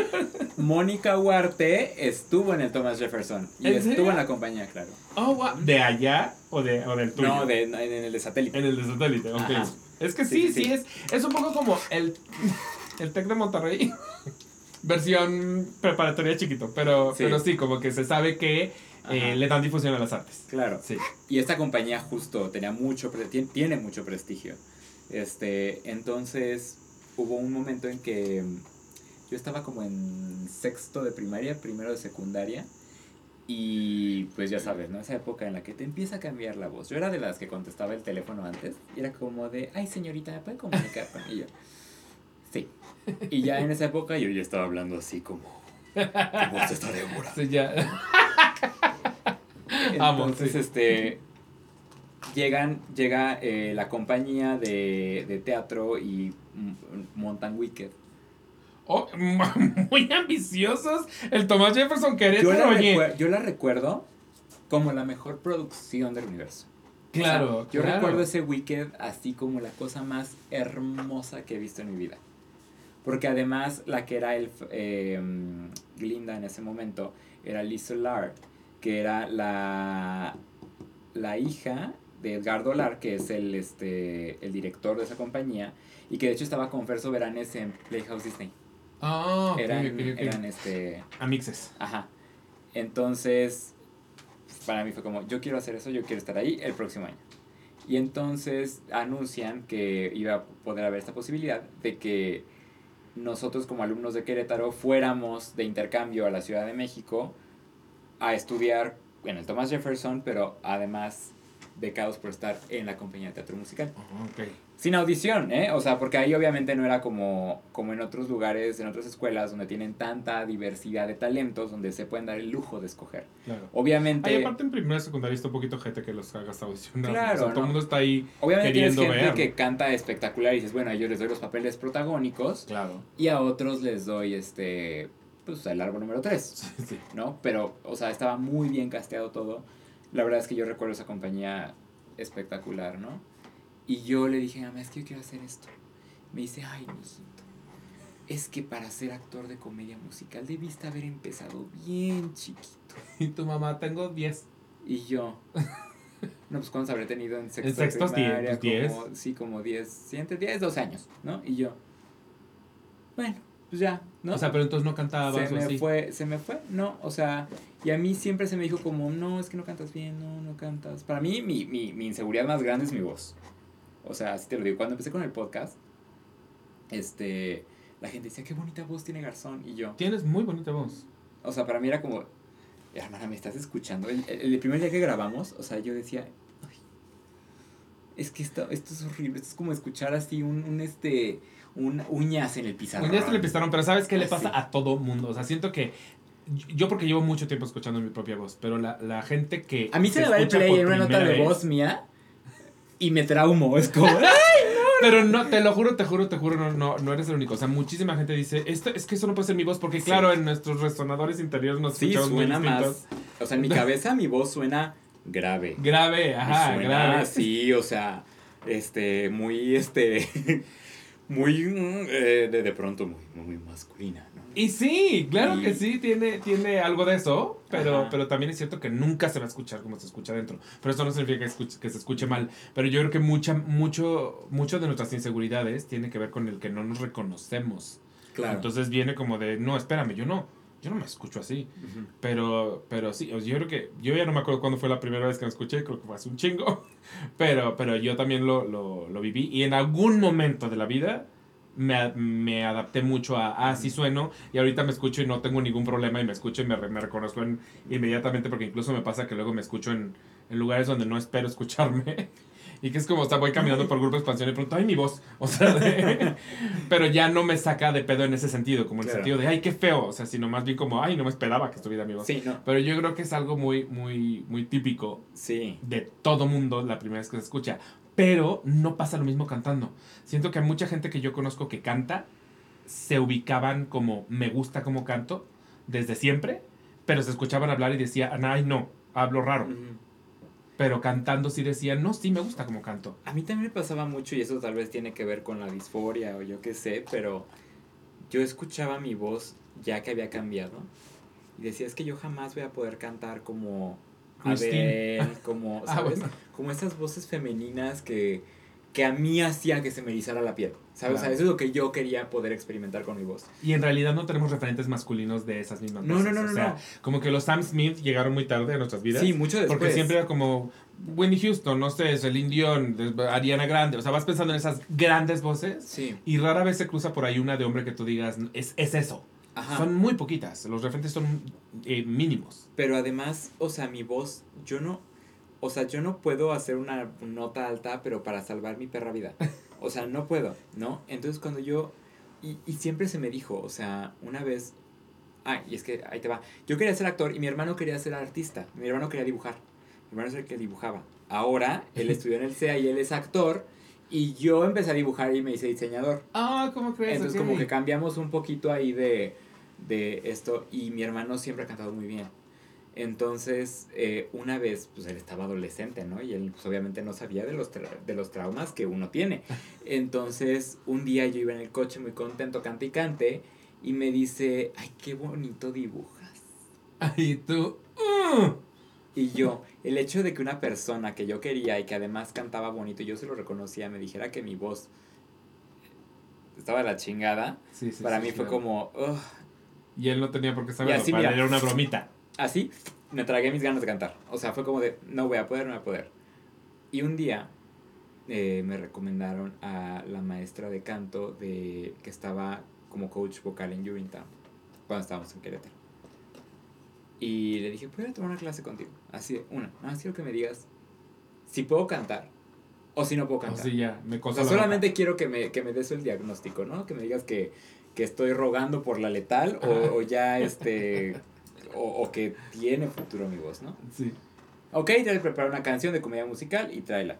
(laughs) Mónica Huarte estuvo en el Thomas Jefferson. Y ¿En estuvo serio? en la compañía, claro. Oh, wow. ¿De allá o, de, o del tuyo? No, de, en el de satélite. En el de satélite, ok. Ajá. Es que sí, Sí, sí, sí, sí. es, es un poco como el, el Tec de Monterrey. Versión preparatoria chiquito, pero Sí. pero sí, como que se sabe que eh, le dan difusión a las artes. Claro. Sí. Y esta compañía justo tenía mucho, pre- tien- tiene mucho prestigio. Este, entonces hubo un momento en que yo estaba como en sexto de primaria, primero de secundaria. Y pues ya sabes, ¿no? Esa época en la que te empieza a cambiar la voz. Yo era de las que contestaba el teléfono antes. Y era como de, ay señorita, ¿me puede comunicar con ella? Sí. Y ya en esa época yo ya estaba hablando así como... Con voz esta de. Sí, ya. Amo, Entonces, sí. este. Llegan, llega eh, la compañía de, de teatro y montan Wicked. Oh, (laughs) muy ambiciosos. El Tomás Jefferson Yo Querétaro, la, oye. yo la recuerdo como la mejor producción del universo. Claro, O sea, yo claro. recuerdo ese Wicked así como la cosa más hermosa que he visto en mi vida. Porque además la que era el eh, Glinda en ese momento era Liz Solar, que era la, la hija de Edgardo Lar, que es el, este, el director de esa compañía, y que de hecho estaba con Fer Soberanes en Playhouse Disney. Ah, ok, eran, ok, ok. eran este... Amixes. Ajá. Entonces, para mí fue como, yo quiero hacer eso, yo quiero estar ahí el próximo año. Y entonces anuncian que iba a poder haber esta posibilidad de que nosotros como alumnos de Querétaro fuéramos de intercambio a la Ciudad de México a estudiar en el Thomas Jefferson, pero además becados por estar en la compañía de teatro musical. Ah, ok. Sin audición, ¿eh? O sea, porque ahí obviamente no era como, como en otros lugares, en otras escuelas donde tienen tanta diversidad de talentos, donde se pueden dar el lujo de escoger. Claro. Obviamente, Ay, aparte en primera y secundaria está un poquito gente que los hagas audicionar. Claro, O sea, todo el mundo está ahí. obviamente tienes queriendo gente ver. que canta espectacular y dices, bueno, yo les doy los papeles protagónicos Claro. y a otros les doy este, pues el árbol número 3, (laughs) Sí, sí. ¿no? Pero, o sea, estaba muy bien casteado todo. La verdad es que yo recuerdo esa compañía espectacular, ¿no? Y yo le dije, mamá, es que yo quiero hacer esto. Me dice, ay, mijito, es que para ser actor de comedia musical debiste haber empezado bien chiquito. (laughs) Y tu mamá, tengo 10. Y yo, no, pues ¿cuántos habré tenido en sexto En sextos, de primaria? diez, Como, sí, como 10, sí, entre 10, 12 años, ¿no? Y yo, bueno, pues ya, ¿no? O sea, pero entonces no cantabas se o me así. fue, se me fue, no, o sea, y a mí siempre se me dijo como, no, es que no cantas bien, no, no cantas. Para mí, mi, mi, mi inseguridad más grande es mi voz. O sea, así te lo digo, cuando empecé con el podcast, este, la gente decía, qué bonita voz tiene Garzón, y yo, Tienes muy bonita voz. O sea, para mí era como, hermana, ¿me estás escuchando? El, el- el primer día que grabamos, o sea, yo decía, "Ay, es que esto, esto es horrible, esto es como escuchar así un, un este, un uñas en el pizarrón. Día se le pistaron, pero ¿sabes qué le Ah, pasa a todo mundo? O sea, siento que yo porque llevo mucho tiempo escuchando mi propia voz, pero la, la gente que... A mí se me va el play en una nota de voz mía y me traumo, es como, (laughs) Pero no, te lo juro, te juro, te juro, no, no, no eres el único. O sea, muchísima gente dice, esto, es que eso no puede ser mi voz, porque Sí. claro, en nuestros resonadores interiores nos sí, escuchamos muy suena distintos. más, o sea, en mi (laughs) cabeza mi voz suena grave. Grave, ajá, suena grave. así, o sea, este, muy, este, (laughs) muy, mm, eh, de, de pronto muy, muy masculina. Y sí, claro Y- que sí, tiene, tiene algo de eso, pero, Ajá. pero también es cierto que nunca se va a escuchar como se escucha adentro. Pero eso no significa que, escuche- que se escuche mal. Pero yo creo que mucha, mucho, mucho de nuestras inseguridades tiene que ver con el que no nos reconocemos. Claro. Entonces viene como de, no, espérame, yo no, yo no me escucho así. Ujú. Pero, pero sí, yo creo que, yo ya no me acuerdo cuándo fue la primera vez que me escuché, creo que fue hace un chingo. (laughs) Pero, pero yo también lo, lo, lo viví y en algún momento de la vida me, me adapté mucho a, ah, así sueno y ahorita me escucho y no tengo ningún problema y me escucho y me, me reconozco en- inmediatamente porque incluso me pasa que luego me escucho en, en lugares donde no espero escucharme. (laughs) Y que es como, o sea, voy caminando por grupo de expansión y pronto, ay, mi voz. (laughs) O sea, de- (laughs) pero ya no me saca de pedo en ese sentido, como en el sentido de, ay, qué feo. O sea, sino más bien como, ay, no me esperaba que estuviera mi voz. Sí, no, Pero yo creo que es algo muy, muy, muy típico sí. de todo mundo la primera vez que se escucha. Pero no pasa lo mismo cantando. Siento que hay mucha gente que yo conozco que canta, se ubicaban como me gusta como canto desde siempre, pero se escuchaban hablar y decían, ay no, hablo raro. Pero cantando sí decían, no, sí me gusta como canto. A mí también me pasaba mucho y eso tal vez tiene que ver con la disforia o yo qué sé, pero yo escuchaba mi voz ya que había cambiado y decía, es que yo jamás voy a poder cantar como Christine. Adele, como, Ah, ¿sabes? bueno. Como esas voces femeninas que, que a mí hacían que se me erizara la piel, ¿sabes? O sea, Claro. eso es lo que yo quería poder experimentar con mi voz. Y en realidad no tenemos referentes masculinos de esas mismas No, voces. no, no, O no, sea, no. como que los Sam Smith llegaron muy tarde a nuestras vidas. Sí, mucho después. Porque siempre era como Winnie Houston, no sé, Celine Dion, Ariana Grande. O sea, vas pensando en esas grandes voces Sí, y rara vez se cruza por ahí una de hombre que tú digas, es, es eso. Ajá. Son muy poquitas. Los referentes son eh, mínimos. Pero además, o sea, mi voz, yo no, o sea, yo no puedo hacer una nota alta, pero para salvar mi perra vida. (laughs) O sea, no puedo, ¿no? Entonces cuando yo, y, y siempre se me dijo, o sea, una vez, ah, y es que ahí te va, yo quería ser actor y mi hermano quería ser artista, mi hermano quería dibujar, mi hermano es el que dibujaba. Ahora, él (laughs) estudió en el CEA y él es actor, y yo empecé a dibujar y me hice diseñador. Ah, ¿cómo crees? Entonces como que cambiamos un poquito ahí de, de esto y mi hermano siempre ha cantado muy bien. Entonces, eh, una vez, pues él estaba adolescente, ¿no? Y él pues, obviamente no sabía de los, de los traumas que uno tiene. (laughs) Entonces, un día yo iba en el coche muy contento, cante y cante, y me dice, ay, qué bonito dibujas. (laughs) Y tú... "Uh". Y yo, el hecho de que una persona que yo quería y que además cantaba bonito, y yo se lo reconocía, me dijera que mi voz estaba la chingada, Sí, sí, para sí, mí fue claro. como, "Ugh". Y él no tenía por qué saberlo. así, para mira. era una bromita. así me tragué mis ganas de cantar. O sea, fue como de, no voy a poder, no voy a poder. Y un día eh, me recomendaron a la maestra de canto de que estaba como coach vocal en Urinetown, cuando estábamos en Querétaro. Y le dije, ¿puedo tomar una clase contigo? Así de, una, nada más quiero que me digas si puedo cantar o si no puedo O cantar. sí, ya, me O sea, la solamente quiero que me, que me des el diagnóstico, ¿no? Que me digas que, que estoy rogando por la letal o, o ya este... O, o que tiene futuro mi voz, ¿no? Sí. Ok, ya le preparé una canción de comedia musical y tráela.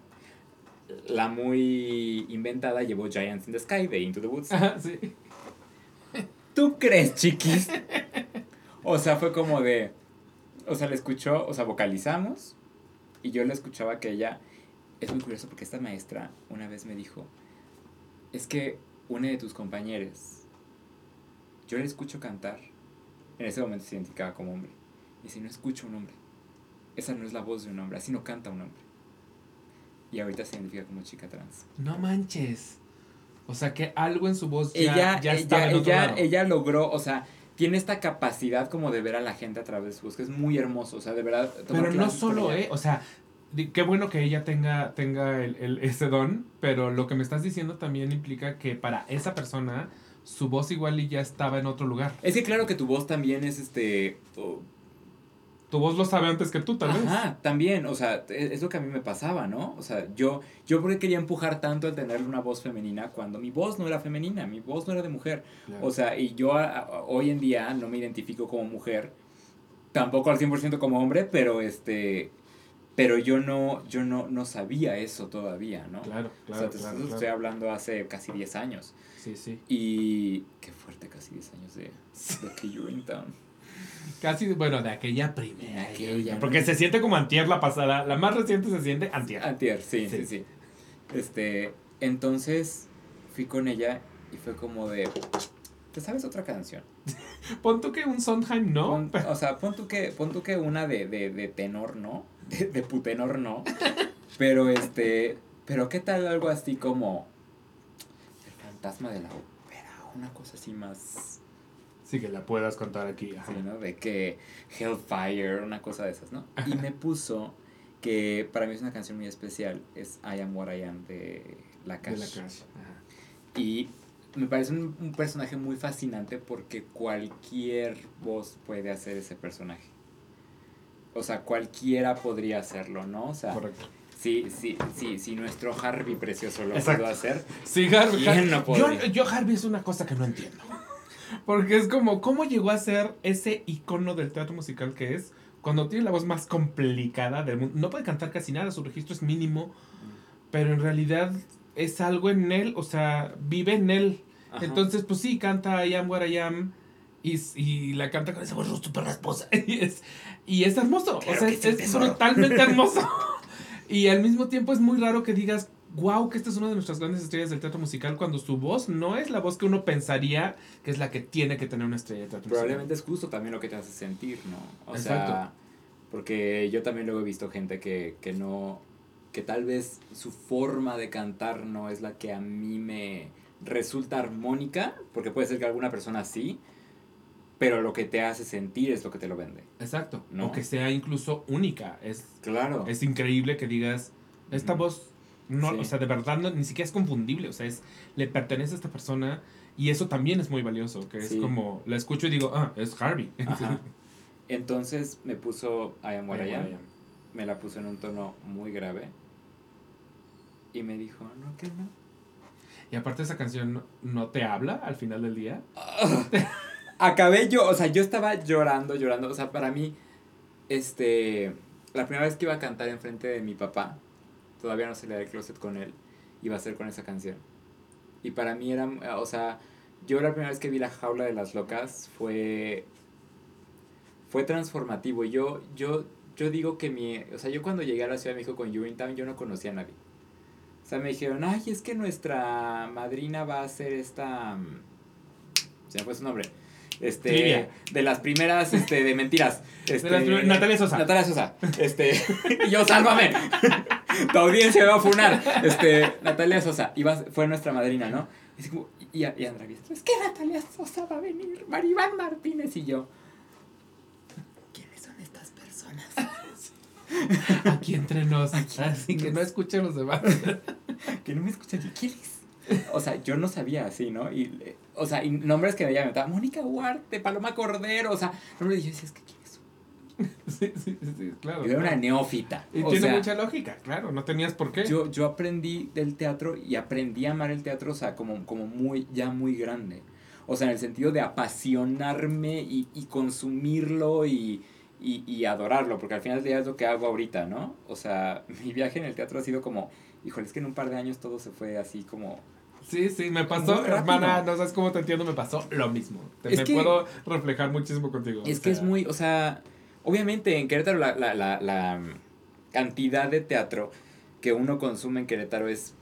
La muy inventada llevó Giants in the Sky de Into the Woods. Ajá, sí. ¿Tú crees, chiquis? O sea, fue como de... O sea, le escuchó, o sea, vocalizamos y yo le escuchaba que ella... Es muy curioso porque esta maestra una vez me dijo, es que una de tus compañeros, yo le escucho cantar, en ese momento se identificaba como hombre, y si no escucho un hombre, esa no es la voz de un hombre, así no canta un hombre. Y ahorita se identifica como chica trans. No manches. O sea que algo en su voz ya, ella, ya ella, otro ella, lado. ella logró, o sea, tiene esta capacidad como de ver a la gente a través de su voz, que es muy hermoso, o sea, de verdad. Pero no solo, ella. ¿eh? O sea, qué bueno que ella tenga, tenga el, el- ese don, pero lo que me estás diciendo también implica que para esa persona su voz igual y ya estaba en otro lugar. Es que claro que tu voz también es este... oh, Tu voz lo sabe antes que tú, tal vez. Ajá, también, o sea, e- es lo que a mí me pasaba, ¿no? O sea, yo, yo porque quería empujar tanto el tener una voz femenina cuando mi voz no era femenina, mi voz no era de mujer. Claro. O sea, y yo a- a- hoy en día no me identifico como mujer, tampoco al 100% como hombre, pero este, pero yo no, yo no, no sabía eso todavía, ¿no? claro, o claro, sea, te claro, estoy claro. hablando hace casi 10 años. Sí, sí. Y qué fuerte, casi 10 años de, de que you're in town. Casi, bueno, de aquella primera. De aquella, ¿no? Porque se siente como antier la pasada. La más reciente se siente antier. Antier, sí, Sí. sí, sí. Este, entonces fui con ella y fue como de, ¿te sabes otra canción? (laughs) Pon tú que un Sondheim no. Pon- o sea, pon tú que, pon tú que una de, de, de tenor, ¿no? De, de putenor, ¿no? (laughs) Pero este, pero qué tal algo así como fantasma de la ópera, una cosa así más, Sí, que la puedas contar aquí. ajá. sí, ¿no? De que Hellfire, una cosa de esas, ¿no? Y me puso que para mí es una canción muy especial, es I Am What I Am de La De la Cash. Cash. ajá. Y me parece un, un personaje muy fascinante porque cualquier voz puede hacer ese personaje. O sea, cualquiera podría hacerlo, ¿no? O sea, Correcto. Sí, sí, sí, si nuestro Harvey precioso lo Exacto. pudo hacer. Sí, Harvey. Yo, yo Harvey es una cosa que no entiendo. Porque es como, ¿cómo llegó a ser ese icono del teatro musical que es? Cuando tiene la voz más complicada del mundo. No puede cantar casi nada, su registro es mínimo. Pero en realidad es algo en él, o sea, vive en él. Ajá. Entonces, pues sí, canta I am what I am. Y, y la canta con esa voz súper rasposa. (laughs) Y es, y es hermoso. Claro o sea, es, es tesoro. totalmente hermoso. (laughs) y al mismo tiempo es muy raro que digas, wow, que esta es una de nuestras grandes estrellas del teatro musical, cuando su voz no es la voz que uno pensaría que es la que tiene que tener una estrella de teatro Probablemente es justo también lo que te hace sentir, ¿no? O Exacto. sea, porque yo también luego he visto gente que, que no, que tal vez su forma de cantar no es la que a mí me resulta armónica, porque puede ser que alguna persona sí, pero lo que te hace sentir es lo que te lo vende. Exacto. ¿No? O que sea incluso única. Es, Claro. es increíble que digas, esta Ujú. voz, no, Sí. o sea, de verdad no- ni siquiera es confundible. O sea, es, le pertenece a esta persona. Y eso también es muy valioso, que es Sí. como, la escucho y digo, ah, es Harvey. (laughs) Ajá. Entonces me puso I am what I I am. am. Me la puso en un tono muy grave. Y me dijo, no, que no. Y aparte esa canción no- no te habla al final del día. (laughs) Acabé yo, o sea, yo estaba llorando, llorando. O sea, para mí, este, la primera vez que iba a cantar enfrente de mi papá, todavía no salía del closet con él, iba a ser con esa canción. Y para mí era, o sea, yo la primera vez que vi La Jaula de las Locas fue, fue transformativo. Yo, yo, yo digo que mi, o sea, yo cuando llegué a la Ciudad de México con Urinetown, yo no conocía a nadie. O sea, me dijeron, ay, es que nuestra madrina va a ser esta, mm, se me fue su nombre. Este, Trivia. de las primeras, este, de mentiras. (laughs) Este, Natalia Sosa. Natalia Sosa. Este, (laughs) yo, sálvame. (laughs) tu audiencia me va a funar. Este, Natalia Sosa. Iba, fue nuestra madrina, ¿no? Y, así como, y, y Biestro, es que Natalia Sosa va a venir. Maribán Martínez y yo. ¿Quiénes son estas personas? Aquí entre nos. Aquí Así que no escuchen los demás. que no me escuchan. ¿y ¿Quién es? O sea, yo no sabía así, ¿no? Y, eh, o sea, y nombres que me llamaban, Mónica Huarte, Paloma Cordero, o sea, nombres y yo decía, es que ¿quién es? (laughs) Sí, sí, sí, claro. Yo era una neófita. Y o tiene sea, mucha lógica, claro. No tenías por qué. Yo, yo aprendí del teatro y aprendí a amar el teatro, o sea, como, como muy, ya muy grande. O sea, en el sentido de apasionarme y, y consumirlo y, y, y adorarlo, porque al final del día es lo que hago ahorita, ¿no? O sea, (laughs) mi viaje en el teatro ha sido como, híjole, es que en un par de años todo se fue así como... Sí, sí, me pasó, hermana, no sabes cómo te entiendo, me pasó lo mismo. Te- Es me que- puedo reflejar muchísimo contigo. Es o que es muy, o sea, obviamente en Querétaro la, la, la, la mm, cantidad de teatro que uno consume en Querétaro es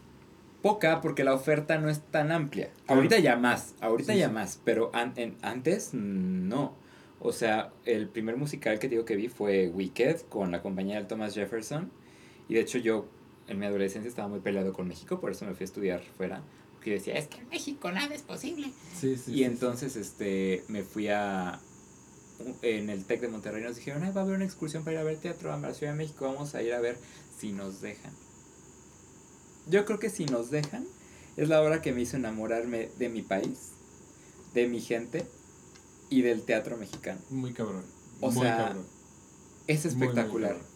poca porque la oferta no es tan amplia. Claro. Ahorita ya más, ahorita Sí, ya sí. más, pero an- en- antes mm, no. O sea, el primer musical que digo que vi fue Wicked con la compañía de Thomas Jefferson. Y de hecho yo en mi adolescencia estaba muy peleado con México, por eso me fui a estudiar fuera. Porque yo decía, es que en México nada es posible. Sí, sí. Y sí, entonces este me fui a en el TEC de Monterrey nos dijeron, "Ay, va a haber una excursión para ir a ver teatro a la Ciudad de México, vamos a ir a ver si nos dejan." Yo creo que si nos dejan es la hora que me hizo enamorarme de mi país. de mi gente y del teatro mexicano. Muy cabrón. O muy sea, cabrón. Es Muy, muy espectacular. cabrón.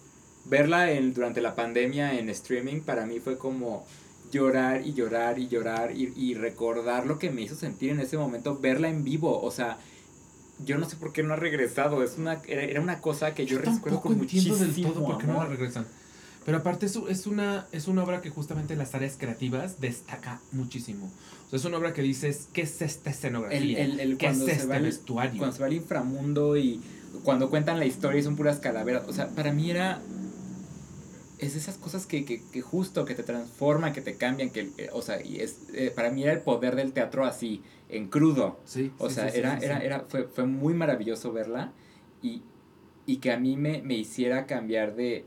Verla en, durante la pandemia en streaming para mí fue como llorar y llorar y llorar y, y recordar lo que me hizo sentir en ese momento, verla en vivo. O sea, yo no sé por qué no ha regresado. Es una, era, era una cosa que yo, Yo recuerdo con muchísimo del todo por qué no la regresan. Pero aparte es, es, una, es una obra que justamente en las áreas creativas destaca muchísimo. O sea, es una obra que dices, ¿qué es esta El, escenografía? el, el ¿Qué es este va vestuario? cuando se va al inframundo y cuando cuentan la historia y son puras calaveras. O sea, para mí era. Es de esas cosas que, que, que justo, que te transforman, que te cambian. que eh, O sea, y es, eh, para mí era el poder del teatro así, en crudo. Sí, O sí, sea, sí, era, sí, era, era, fue, fue muy maravilloso verla y, y que a mí me, me hiciera cambiar de,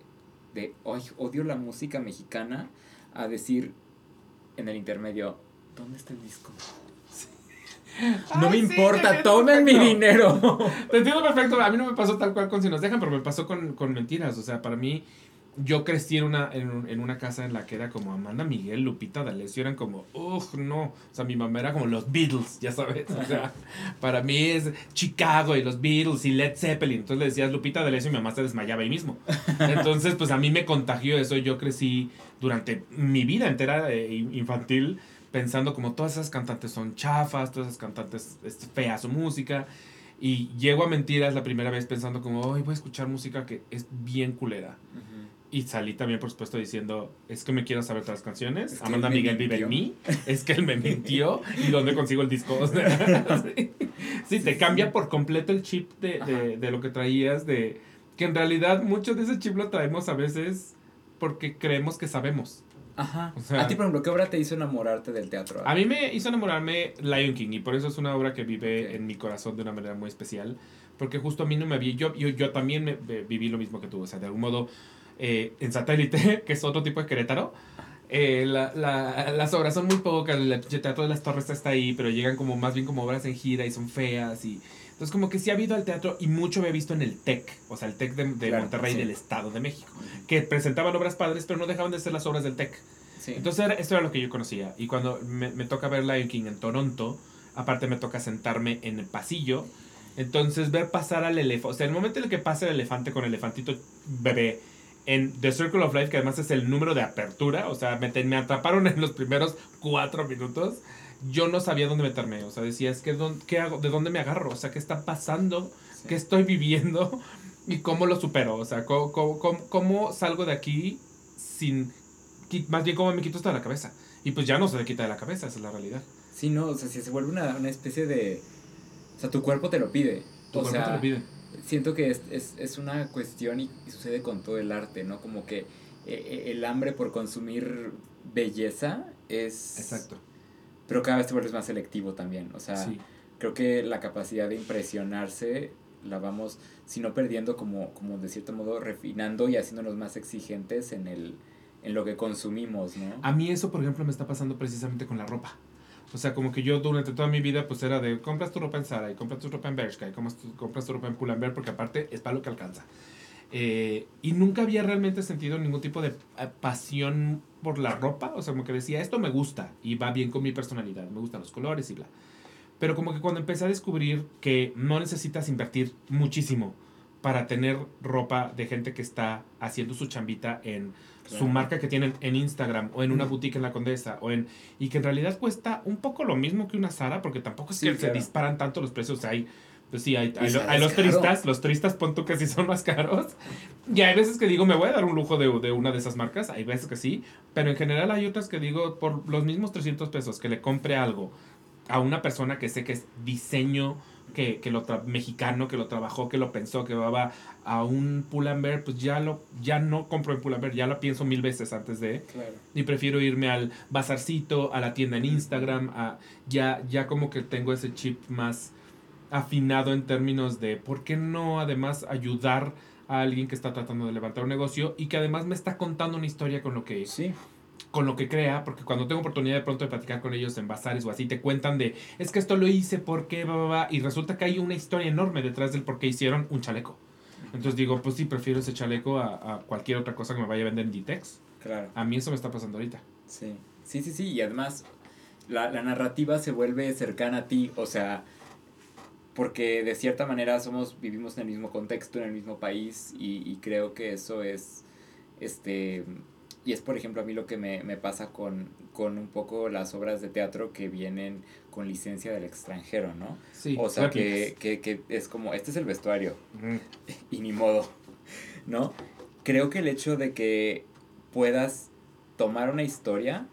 de "Ay, odio la música mexicana a decir en el intermedio, ¿dónde está el disco? (laughs) No me Ay, importa, tomen mi dinero. Te entiendo perfecto. A mí no me pasó tal cual con Si nos dejan, pero me pasó con, con mentiras. O sea, para mí, yo crecí en una, en, en una casa en la que era como Amanda Miguel, Lupita D'Alessio, eran como, uff, no. O sea, mi mamá era como los Beatles, ya sabes. O sea, para mí es Chicago y los Beatles y Led Zeppelin. Entonces le decías Lupita D'Alessio y mi mamá se desmayaba ahí mismo. Entonces, pues a mí me contagió eso. Yo crecí durante mi vida entera eh, infantil pensando como todas esas cantantes son chafas, todas esas cantantes es fea su música. Y llego a mentiras la primera vez pensando como, hoy voy a escuchar música que es bien culera. Y salí también, por supuesto, diciendo, es que me quiero saber todas las canciones. Es Amanda Miguel vive en mí. Es que él me mintió. ¿Y dónde consigo el disco? O sea, (laughs) sí. Sí, te cambia por completo el chip de, de, lo que traías. De que en realidad mucho de ese chip lo traemos a veces porque creemos que sabemos. Ajá. O sea- a ti, por ejemplo, ¿qué obra te hizo enamorarte del teatro? A mí me hizo enamorarme Lion King y por eso es una obra que vive Ok. en mi corazón de una manera muy especial. Porque justo a mí no me había. Yo, yo, yo también me, me viví lo mismo que tú. O sea, de algún modo, eh, en satélite, (laughs) que es otro tipo de Querétaro, eh, la- la- las obras son muy pocas. El Teatro de las Torres está ahí, pero llegan como más bien como obras en gira y son feas. y Entonces, como que sí ha habido al teatro y mucho me he visto en el TEC, o sea, el TEC de, de Claro, Monterrey sí. del Estado de México, que presentaban obras padres, pero no dejaban de ser las obras del TEC. Sí. Entonces era- esto era lo que yo conocía. Y cuando me, me toca ver Lion King en Toronto, aparte me toca sentarme en el pasillo. Entonces ver pasar al elefante, o sea, el momento en el que pasa el elefante con el elefantito bebé en The Circle of Life, que además es el número de apertura, o sea, me, me atraparon (laughs) en los primeros cuatro minutos, yo no sabía dónde meterme, o sea, decía, es que, ¿dónde- ¿qué hago? ¿De dónde me agarro? O sea, ¿qué está pasando? Sí. ¿Qué estoy viviendo? (laughs) ¿Y cómo lo supero? O sea, ¿cómo, cómo, cómo- cómo salgo de aquí sin... Más bien, ¿cómo me quito esto de la cabeza? Y pues ya no se le quita de la cabeza, esa es la realidad. Sí, no, o sea, si se vuelve una, una especie de... O sea, tu cuerpo te lo pide. Tu o cuerpo sea, te lo pide. Siento que es, es, es una cuestión y, y sucede con todo el arte, ¿no? Como que eh, eh, el hambre por consumir belleza es... Exacto. Pero cada vez te vuelves más selectivo también. O sea, Sí. creo que la capacidad de impresionarse la vamos, si no perdiendo, como, como de cierto modo refinando y haciéndonos más exigentes en, el, en lo que consumimos, ¿no? A mí eso, por ejemplo, me está pasando precisamente con la ropa. O sea, como que yo durante toda mi vida, pues era de compras tu ropa en Zara y compras tu ropa en Bershka y compras tu, compras tu ropa en Pull&Bear porque aparte es para lo que alcanza. Eh, y nunca había realmente sentido ningún tipo de eh, pasión por la ropa. O sea, como que decía, esto me gusta y va bien con mi personalidad, me gustan los colores y bla. Pero como que cuando empecé a descubrir que no necesitas invertir muchísimo para tener ropa de gente que está haciendo su chambita en su marca que tienen en Instagram o en una boutique en la Condesa o en y que en realidad cuesta un poco lo mismo que una Zara porque tampoco es Sí, que se claro. disparan tanto los precios o sea, hay pues sí hay, hay, lo- hay los turistas los turistas pon tú que sí son más caros y hay veces que digo me voy a dar un lujo de, de una de esas marcas hay veces que sí pero en general hay otras que digo por los mismos 300 pesos que le compre algo a una persona que sé que es diseño que, que lo tra- mexicano que lo trabajó que lo pensó que va a un Pull&Bear pues ya lo ya no compro en Pull&Bear ya lo pienso mil veces antes de Claro. y prefiero irme al bazarcito a la tienda en Instagram a ya ya como que tengo ese chip más afinado en términos de por qué no además ayudar a alguien que está tratando de levantar un negocio y que además me está contando una historia con lo que Sí. Con lo que crea, porque cuando tengo oportunidad de pronto de platicar con ellos en bazares o así, te cuentan de, es que esto lo hice bla, bla", y resulta que hay una historia enorme detrás del por qué hicieron un chaleco. Entonces digo, pues sí, prefiero ese chaleco a, a cualquier otra cosa que me vaya a vender en Ditex. Claro. A mí eso me está pasando ahorita. Sí, sí, sí, sí, y además la, la narrativa se vuelve cercana a ti, o sea, porque de cierta manera somos, vivimos en el mismo contexto, en el mismo país, y, y creo que eso es, este, y es por ejemplo a mí lo que me, me pasa con, con un poco las obras de teatro que vienen con licencia del extranjero, ¿no? Sí, O sea, que, que, que es como, este es el vestuario, (laughs) y ni modo, ¿no? Creo que el hecho de que puedas tomar una historia,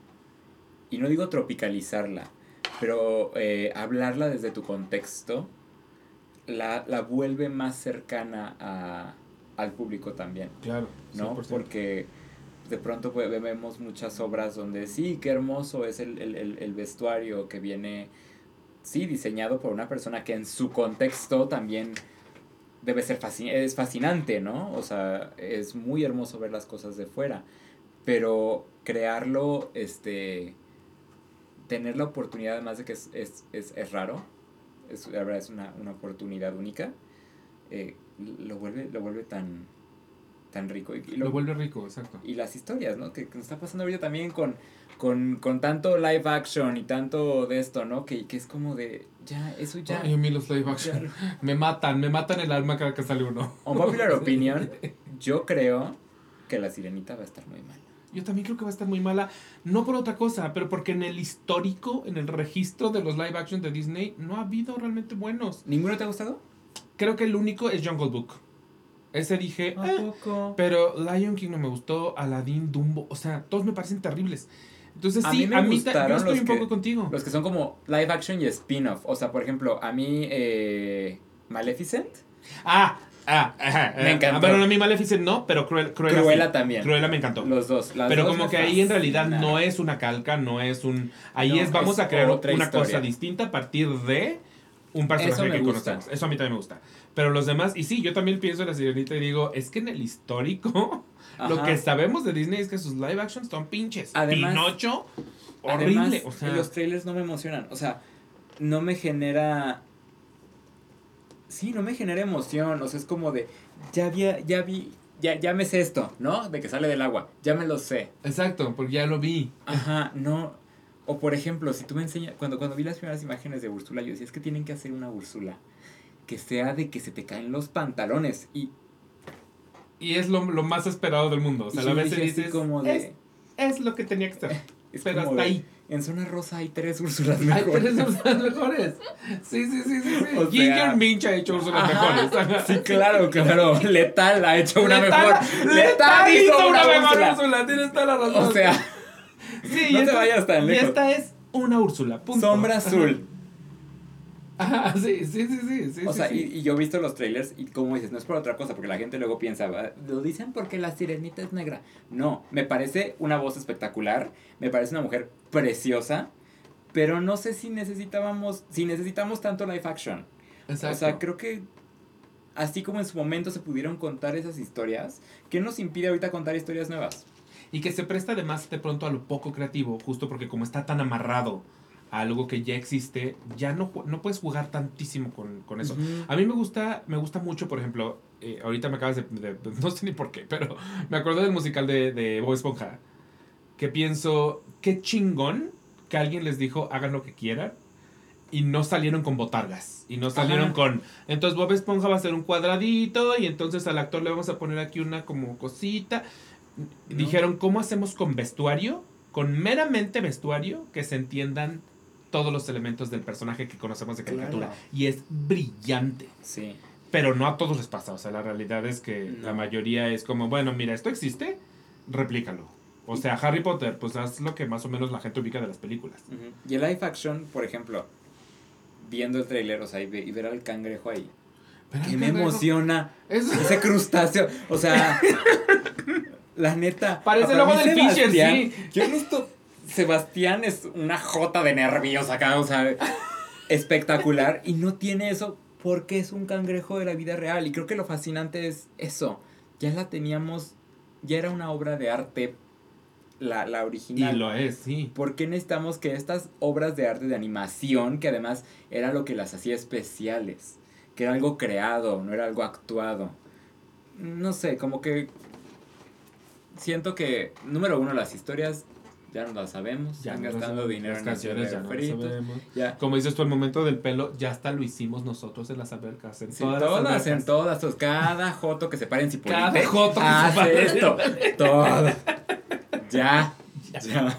y no digo tropicalizarla, pero eh, hablarla desde tu contexto, la, la vuelve más cercana a, al público también, Claro, ¿no? 100%. Porque de pronto vemos muchas obras donde sí, qué hermoso es el, el, el, el vestuario que viene, sí, diseñado por una persona que en su contexto también debe ser fascin es fascinante, ¿no? O sea, es muy hermoso ver las cosas de fuera, pero crearlo, este, tener la oportunidad, además de que es, es, es, es raro, es, la verdad es una, una oportunidad única, eh, lo, vuelve, lo vuelve tan, tan rico. Y, y Lo lo, vuelve rico, exacto. y las historias, ¿no? Que, que nos está pasando ahorita también con, con, con tanto live action y tanto de esto, ¿no? Que, que es como de, ya, eso ya... Ay, a mí los live action. (laughs) Me matan, me matan el alma cada que sale uno. On popular (laughs) opinion, yo creo que la sirenita va a estar muy mal. Yo también creo que va a estar muy mala, no por otra cosa, pero porque en el histórico, en el registro de los live action de Disney, no ha habido realmente buenos. ¿Ninguno te ha gustado? Creo que el único es Jungle Book. Ese dije, ¿A "Eh", poco? pero Lion King no me gustó, Aladdin, Dumbo, o sea, todos me parecen terribles. Entonces A sí, mí me a mí gustaron yo estoy los un que- poco contigo. Los que son como live action y spin-off. O sea, por ejemplo, a mí, eh, Maleficent, Ah, ah, ajá, Me eh, encantó. Pero a mí Maleficent no, pero Cruel, Cruella, Cruella sí. también. Cruella me encantó. Los dos. las Pero dos como me que ahí en realidad no es una calca, no es un... Ahí No, es, vamos es a crear otra una historia. cosa distinta a partir de un personaje que gusta. conocemos. Eso a mí también me gusta. Pero los demás, y sí, yo también pienso en la sirenita y digo, es que en el histórico, (laughs) lo que sabemos de Disney es que sus live actions son pinches. Además- Pinocho, Además, horrible. o sea, los trailers no me emocionan. O sea, no me genera. Sí, no me genera emoción. O sea, es como de. Ya vi, ya vi. Ya, ya me sé esto, ¿no? De que sale del agua. Ya me lo sé. Exacto, porque ya lo vi. Ajá, no. O por ejemplo, si tú me enseñas. Cuando, cuando vi las primeras imágenes de Úrsula, yo decía, es que tienen que hacer una Úrsula. Que sea de que se te caen los pantalones. Y, Y es lo, lo más esperado del mundo. O sea, a así dices, como de. es, es lo que tenía que ser. (laughs) es pero hasta de, ahí. En zona rosa hay tres Úrsulas Hay mejores. tres Úrsulas mejores. Sí, sí, sí, sí. sí. (laughs) O sea- Minch ha hecho Úrsulas mejores. Ajá. (laughs) Sí, claro, claro. Letal ha hecho una Letal- mejor. Letal hizo una mejor Úrsula. Úrsula. Tienes toda la razón. O sea, sí, no y te esta- vayas tan Y lejos. esta es una Úrsula. Punto. sombra azul. Ajá, sí, sí, sí, sí. sí O sea, sí. y, y yo he visto los trailers y como dices, no es por otra cosa, porque la gente luego piensa, "Ah, lo dicen porque la sirenita es negra. No, me parece una voz espectacular, me parece una mujer preciosa, pero no sé si necesitábamos, si necesitamos tanto live action. Exacto. O sea, creo que así como en su momento se pudieron contar esas historias, ¿qué nos impide ahorita contar historias nuevas? Y que se presta además de pronto a lo poco creativo, justo porque como está tan amarrado a algo que ya existe, ya no, no puedes jugar tantísimo con, con eso. A mí me gusta, me gusta mucho, por ejemplo, eh, ahorita me acabas de, de- (laughs) No sé ni por qué, pero me acuerdo del musical de, de Bob Esponja. Que pienso, qué chingón que alguien les dijo, hagan lo que quieran. Y no salieron con botargas. Y no salieron Ajá. con. Entonces Bob Esponja va a ser un cuadradito. Y entonces al actor le vamos a poner aquí una como cosita. No. Dijeron, ¿cómo hacemos con vestuario? Con meramente vestuario que se entiendan todos los elementos del personaje que conocemos de caricatura. Claro. Y es brillante. Sí. Pero no a todos les pasa. O sea, la realidad es que No. la mayoría es como, bueno, mira, esto existe, replícalo. O sea, Harry Potter, pues haz lo que más o menos la gente ubica de las películas. Y el live action, por ejemplo, viendo el trailer, o sea, y, ve- y ver al cangrejo ahí, Pero que me cangrejo- emociona Es- ese crustáceo, o sea, (laughs) la neta. Parece el mí del Fisher, sí. Yo he visto, Sebastián es una jota de nervios acá, o sea, espectacular, y no tiene eso porque es un cangrejo de la vida real, y creo que lo fascinante es eso, ya la teníamos, ya era una obra de arte, la, la y original. lo es, sí. ¿Por qué necesitamos que estas obras de arte de animación, que además era lo que las hacía especiales, que era algo creado, no era algo actuado? No sé, como que siento que, número uno, las historias ya no las sabemos. Ya están no gastando sabemos, dinero las en canciones ya no fritos. sabemos. Ya. Como dices tú, el momento del pelo, ya hasta lo hicimos nosotros en las albercas. En Sí, todas, todas, las en todas, cada joto que se pare en Cipolite Cada joto que se hace pare. esto, todo. (laughs) Ya, ya,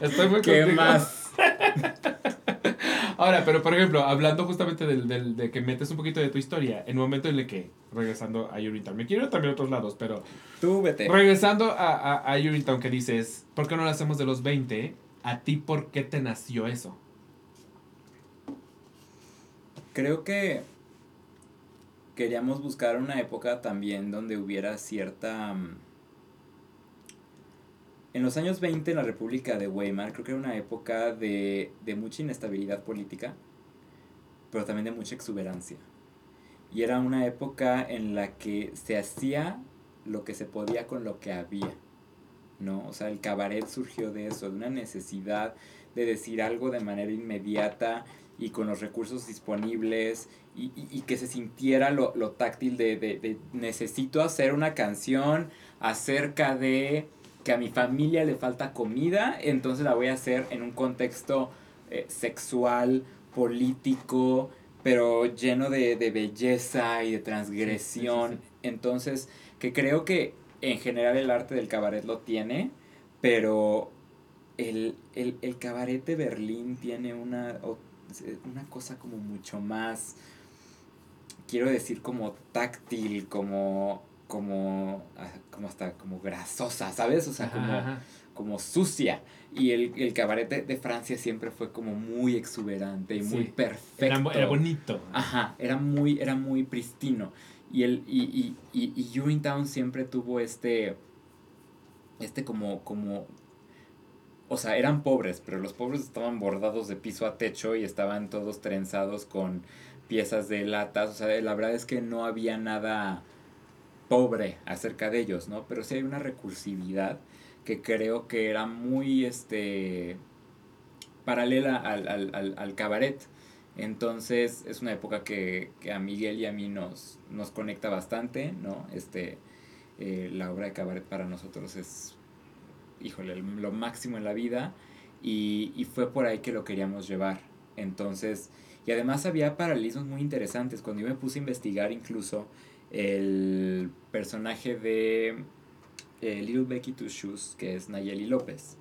Estoy muy ¿qué contigo. más? (laughs) Ahora, pero por ejemplo, hablando justamente del, del- de que metes un poquito de tu historia, en un momento en el que, regresando a Urinetown, me quiero ir también a otros lados, pero Tú vete. regresando a, a, a Urinetown que dices, ¿por qué no lo hacemos de los 20? ¿A ti por qué te nació eso? Creo que queríamos buscar una época también donde hubiera cierta... mm, En los años 20 en la República de Weimar creo que era una época de, de mucha inestabilidad política, pero también de mucha exuberancia. Y era una época en la que se hacía lo que se podía con lo que había. ¿no? O sea, el cabaret surgió de eso, de una necesidad de decir algo de manera inmediata y con los recursos disponibles y, y- que se sintiera lo, lo táctil de- de necesito hacer una canción acerca de que a mi familia le falta comida, entonces la voy a hacer en un contexto eh, sexual, político, pero lleno de, de belleza y de transgresión. Sí, sí, sí, Entonces, que creo que en general el arte del cabaret lo tiene, pero el, el, el cabaret de Berlín tiene una, una cosa como mucho más, quiero decir, como táctil, como, como, ah, como hasta como grasosa, ¿sabes? O sea, como, Ajá. como sucia. Y el, el cabaret de, de Francia siempre fue como muy exuberante y muy perfecto. Era, era bonito. Ajá, era muy, era muy pristino. Y, el, y, y, y, y Urinetown siempre tuvo este, este como, como, o sea, eran pobres, pero los pobres estaban bordados de piso a techo y estaban todos trenzados con piezas de latas. O sea, la verdad es que no había nada pobre acerca de ellos, ¿no? Pero sí hay una recursividad que creo que era muy, este, paralela al, al, al, al cabaret. Entonces es una época que, que a Miguel y a mí nos, nos conecta bastante, ¿no? Este, eh, la obra de cabaret para nosotros es, híjole, lo máximo en la vida y, y fue por ahí que lo queríamos llevar. Entonces, y además había paralelismos muy interesantes. Cuando yo me puse a investigar incluso el personaje de eh, Little Becky Two Shoes, que es Nayeli López,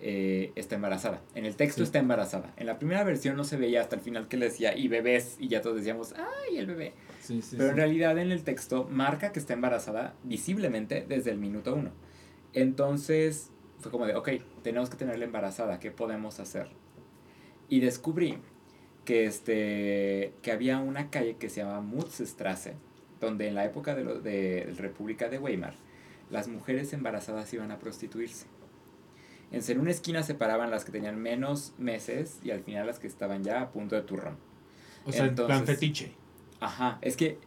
eh, está embarazada. En el texto Sí. está embarazada. En la primera versión no se veía hasta el final que le decía y bebés y ya todos decíamos, ay, el bebé. Sí, sí, Pero en realidad en el texto marca que está embarazada visiblemente desde el minuto uno. Entonces fue como de, ok, tenemos que tenerla embarazada, ¿qué podemos hacer? Y descubrí que, este, que había una calle que se llamaba Mutzstrasse, donde en la época de, lo, de la República de Weimar, las mujeres embarazadas iban a prostituirse. En una esquina separaban las que tenían menos meses y al final las que estaban ya a punto de turrón. O sea, en plan entonces- fetiche. Ajá, es que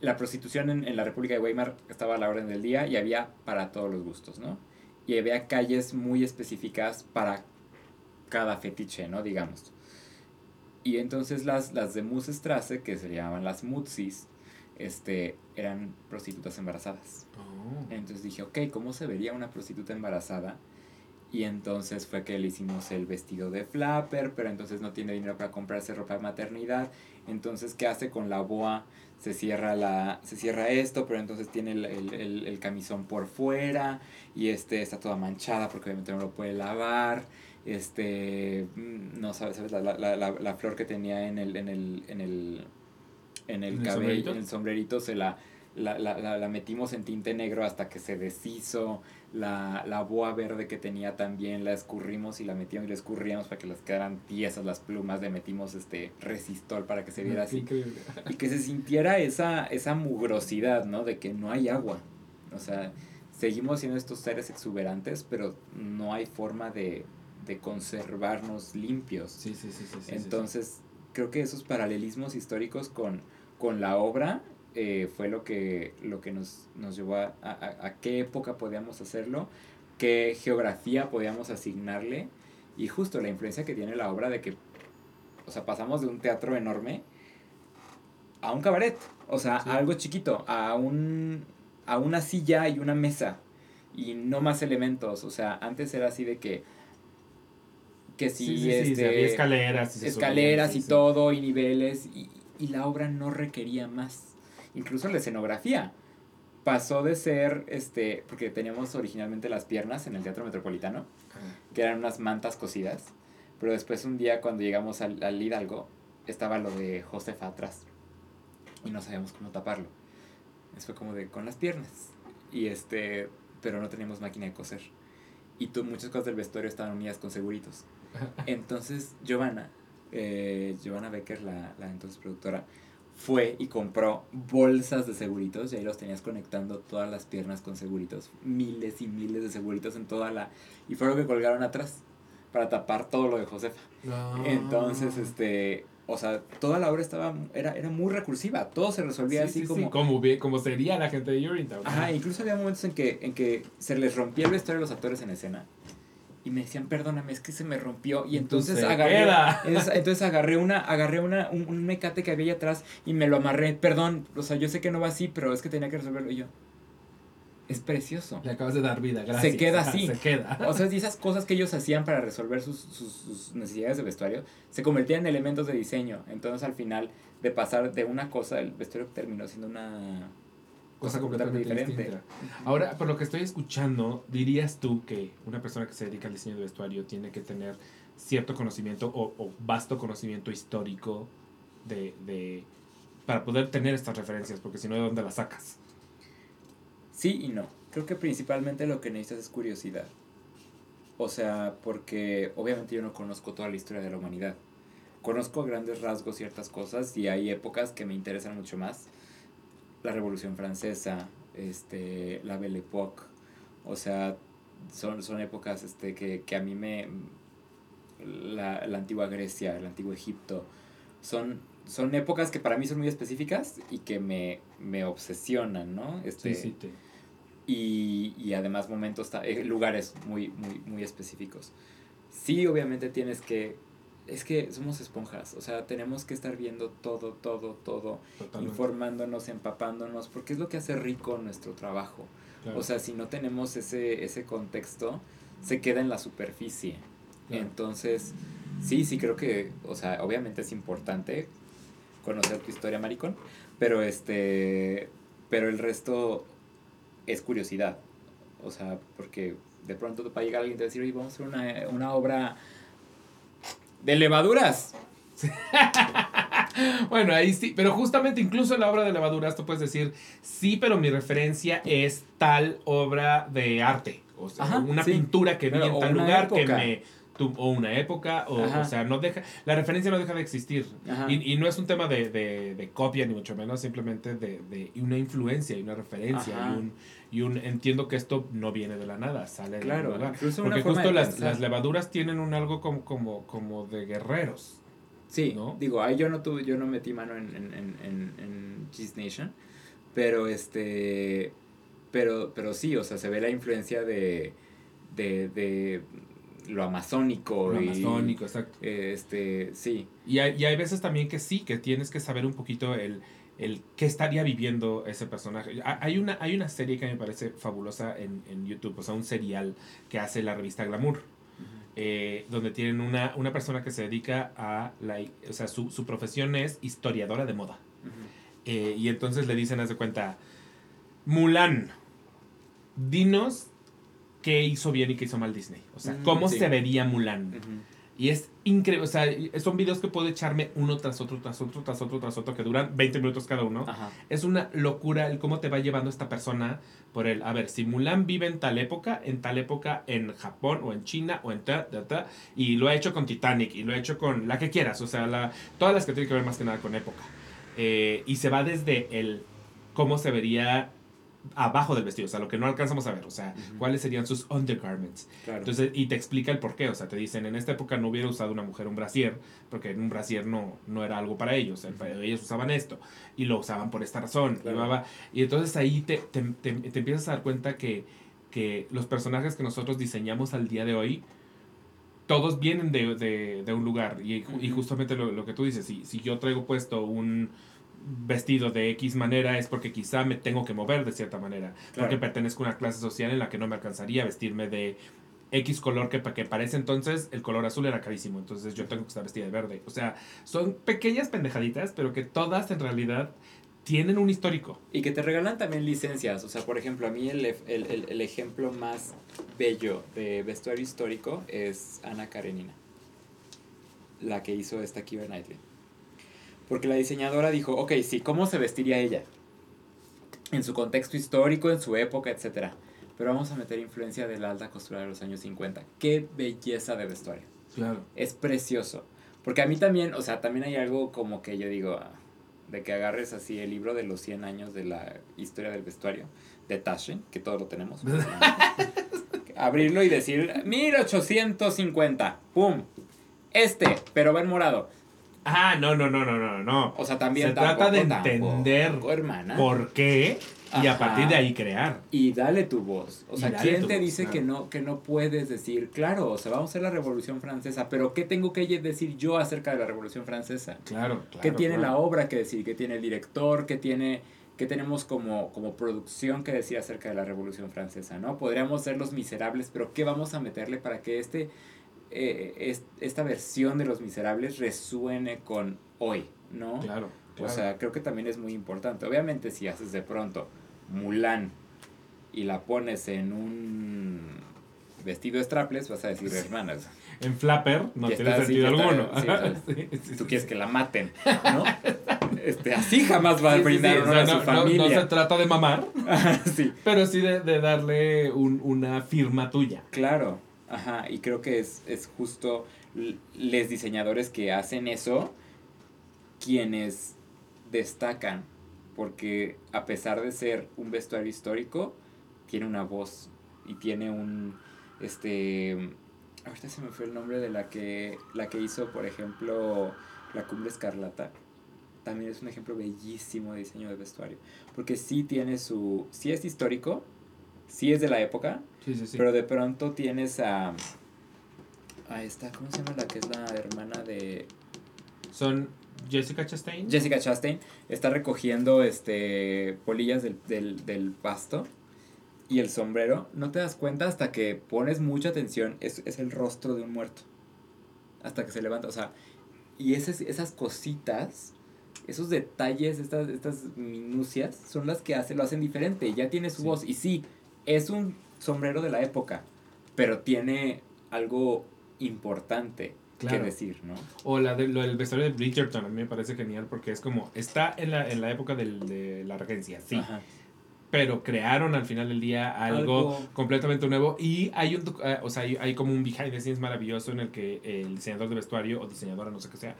la prostitución en, en la República de Weimar estaba a la orden del día y había para todos los gustos, ¿no? Y había calles muy específicas para cada fetiche, ¿no? Digamos. Y entonces las, las de Musestrasse, que se llamaban las Mutsis, este, eran prostitutas embarazadas. Oh. Entonces dije, ok, ¿cómo se vería una prostituta embarazada? Y entonces fue que le hicimos el vestido de flapper, pero entonces no tiene dinero para comprarse ropa de maternidad. Entonces, ¿qué hace con la boa? Se cierra, la, se cierra esto, pero entonces tiene el, el, el- el camisón por fuera y este está toda manchada porque obviamente no lo puede lavar. Este, mm, no sabes, ¿sabes? La, la, la, la- la flor que tenía en el, en el, en el, en el ¿En el cabello, en el sombrerito, se la, la, la, la, la metimos en tinte negro hasta que se deshizo. La, la boa verde que tenía también la escurrimos y la metíamos y la escurríamos para que les quedaran tiesas las plumas. Le metimos este resistol para que se viera Qué así. increíble. Y que se sintiera esa, esa mugrosidad, ¿no? De que no hay agua. O sea, seguimos siendo estos seres exuberantes, pero no hay forma de, de conservarnos limpios. Sí, sí, sí. Entonces, creo que esos paralelismos históricos con, con la obra eh, fue lo que, lo que nos, nos llevó a, a, a qué época podíamos hacerlo, qué geografía podíamos asignarle y justo la influencia que tiene la obra de que, o sea, pasamos de un teatro enorme a un cabaret, o sea, Sí. a algo chiquito, a, un, a una silla y una mesa. y no más elementos. O sea, antes era así de que que si Sí, sí, sí, este, había escaleras y se escaleras y todo y niveles y, y la obra no requería más. Incluso la escenografía pasó de ser este porque teníamos originalmente las piernas en el Teatro Metropolitano que eran unas mantas cosidas, pero después un día cuando llegamos al, al Hidalgo estaba lo de Josefa atrás y no sabíamos cómo taparlo. Eso fue como de con las piernas y este, pero no teníamos máquina de coser y tu, muchas cosas del vestuario estaban unidas con seguritos. Entonces Giovanna, eh, Giovanna Becker, la, la entonces productora, fue y compró bolsas de seguritos y ahí los tenías conectando todas las piernas con seguritos. Miles y miles de seguritos en toda la... Y fue lo que colgaron atrás para tapar todo lo de Josefa. No. Entonces, este... O sea, toda la obra estaba... Era, era muy recursiva. Todo se resolvía Sí, así sí, como... sí, como, como sería la gente de Urinetown. Ajá, incluso había momentos en que, en que se les rompía el vestuario a los actores en escena. Y me decían, perdóname, es que se me rompió. Y entonces Se agarré. Entonces, entonces agarré una, agarré una, un, un mecate que había ahí atrás y me lo amarré. Perdón, o sea, yo sé que no va así, pero es que tenía que resolverlo. Y yo. Es precioso. Le acabas de dar vida, gracias. Se queda así. Se queda. O sea, esas cosas que ellos hacían para resolver sus, sus, sus necesidades de vestuario se convertían en elementos de diseño. Entonces, al final, de pasar de una cosa, el vestuario terminó siendo una cosa completamente distinta. Ahora, por lo que estoy escuchando, dirías tú que una persona que se dedica al diseño de vestuario tiene que tener cierto conocimiento o, o vasto conocimiento histórico de, de para poder tener estas referencias, porque si no, ¿de dónde las sacas? Sí y no. Creo que principalmente lo que necesitas es curiosidad. O sea, porque obviamente yo no conozco toda la historia de la humanidad. Conozco a grandes rasgos ciertas cosas y hay épocas que me interesan mucho más. La Revolución Francesa, este, la Belle Époque. O sea, son, son épocas este, que, que a mí me... La, la antigua Grecia, el antiguo Egipto. Son, son épocas que para mí son muy específicas y que me, me obsesionan, ¿no? Este, Sí, sí, te- y, y además momentos, eh, lugares muy, muy, muy específicos. Sí, obviamente tienes que... Es que somos esponjas, o sea, tenemos que estar viendo todo, todo, todo, totalmente. informándonos, empapándonos, porque es lo que hace rico nuestro trabajo. Claro, O sea, si no tenemos ese, ese contexto, se queda en la superficie. claro. Entonces, sí, sí creo que, o sea, obviamente es importante conocer tu historia, maricón, pero este, pero el resto es curiosidad. O sea, porque de pronto va a llegar alguien y te va a decir, oye, vamos a hacer una, una obra de levaduras. (laughs) Bueno, ahí sí, pero justamente incluso en la obra de levaduras tú puedes decir, sí, pero mi referencia es tal obra de arte. O sea, Ajá, una sí. pintura que vi en tal lugar época. que me... tu- o una época, o, sea, no deja... La referencia no deja de existir. Y, y no es un tema de, de, de copia, ni mucho menos, simplemente de, de una influencia y una referencia. Ajá. Y un, y un... Entiendo que esto no viene de la nada, sale Claro, lugar. incluso Porque justo las, las levaduras tienen un algo como, como, como de guerreros. Sí, ¿no? digo, ahí yo no tuve, yo no metí mano en, en, en, en, en Cheese Nation, pero este, pero, pero sí, o sea, se ve la influencia de, de, de lo amazónico. Lo y, amazónico, exacto. eh, Este, sí, Y hay, y hay veces también que sí, que tienes que saber un poquito el, el qué estaría viviendo ese personaje. Ha- Hay una, hay una serie que me parece fabulosa en, en YouTube, o sea, un serial que hace la revista Glamour, eh, donde tienen una, una persona que se dedica a la... O sea, su, su profesión es historiadora de moda. Eh, y entonces le dicen, haz de cuenta, Mulan, dinos qué hizo bien y qué hizo mal Disney. O sea, Mm, cómo sí. se vería Mulan. Y es increíble, o sea, son videos que puedo echarme uno tras otro, tras otro, tras otro, tras otro, que duran 20 minutos cada uno. Ajá. Es una locura el cómo te va llevando esta persona por el, a ver, si Mulan vive en tal época, en tal época en Japón o en China o en ta, ta, ta, y lo ha hecho con Titanic y lo ha hecho con la que quieras, o sea, la, todas las que tienen que ver más que nada con época. Eh, y se va desde el cómo se vería abajo del vestido, o sea, lo que no alcanzamos a ver, o sea, cuáles serían sus undergarments. Claro. Entonces, y te explica el por qué. O sea, te dicen, en esta época no hubiera usado una mujer un brasier, porque un brasier no, no era algo para ellos. El- Ellos usaban esto y lo usaban por esta razón. Y, Claro. Y entonces ahí te, te, te- te empiezas a dar cuenta que, que los personajes que nosotros diseñamos al día de hoy, todos vienen de, de- de un lugar. Y, y justamente lo, lo que tú dices, si, si yo traigo puesto un vestido de X manera es porque quizá me tengo que mover de cierta manera. Porque pertenezco a una clase social en la que no me alcanzaría vestirme de X color que, que parece entonces el color azul era carísimo. Entonces yo tengo que estar vestida de verde. O sea, son pequeñas pendejaditas, pero que todas en realidad tienen un histórico. Y que te regalan también licencias. O sea, por ejemplo, a mí el, el, el, el ejemplo más bello de vestuario histórico es Ana Karenina. La que hizo esta Keira Knightley. Porque la diseñadora dijo, ok, sí, ¿cómo se vestiría ella? En su contexto histórico, en su época, etc. Pero vamos a meter influencia de la alta costura de los años 50. Qué belleza de vestuario. Claro. Es precioso. Porque a mí también, o sea, también hay algo como que yo digo, ah, de que agarres así el libro de los 100 años de la historia del vestuario de Taschen, que todos lo tenemos. (laughs) Abrirlo y decir, 1850, ¡pum! Este, pero va en morado. Ah, no, no, no, no, no, no. O sea, también Se trata de entender tampoco, hermana. por qué y a partir de ahí crear. Y dale tu voz. O sea, ¿quién te voz, dice claro. que no que no puedes decir, claro, o sea, vamos a hacer la Revolución Francesa, pero qué tengo que decir yo acerca de la Revolución Francesa? Claro, claro. ¿Qué tiene claro. la obra que decir? ¿Qué tiene el director? ¿Qué tiene qué tenemos como, como producción que decir acerca de la Revolución Francesa? ¿no? Podríamos ser los miserables, pero ¿qué vamos a meterle para que este, eh, es- esta versión de los miserables resuene con hoy? ¿no? Claro, claro. O sea, creo que también es muy importante. Obviamente, si haces de pronto Mulan y la pones en un vestido de strapless, vas a decir, hermanas, en Flapper no tiene está, sentido alguno. (laughs) Sí, tú quieres que la maten, ¿no? (laughs) Este, así jamás va a Sí, sí, sí, brindar o honor sea, a su no, no- no familia. se trata de mamar, (laughs) sí, pero sí de, de darle un- una firma tuya. claro. Ajá, y creo que es, es justo l- les diseñadores que hacen eso quienes destacan, porque a pesar de ser un vestuario histórico, tiene una voz y tiene un, este, ahorita se me fue el nombre de la que, la que hizo, por ejemplo, la Cumbre Escarlata. También es un ejemplo bellísimo de diseño de vestuario, porque sí tiene su, sí es histórico, sí es de la época, Sí, sí, sí. pero de pronto tienes a, a esta, ¿cómo se llama la que es la hermana de, Son Jessica Chastain. Jessica Chastain está recogiendo este polillas del, del, del pasto y el sombrero, no te das cuenta hasta que pones mucha atención, es, es el rostro de un muerto. Hasta que se levanta, o sea, y esas, esas cositas, esos detalles, estas, estas minucias, son las que hace, lo hacen diferente, ya tiene su Sí. voz. Y sí, es un sombrero de la época, pero tiene algo importante Claro. que decir, ¿no? O la de, lo del vestuario de Bridgerton, a mí me parece genial porque es como, está en la, en la época del- de la regencia, sí, Ajá. pero crearon al final del día algo, Algo- completamente nuevo y hay un, eh, o sea, hay, hay como un behind the scenes maravilloso en el que el diseñador de vestuario o diseñadora, no sé qué sea,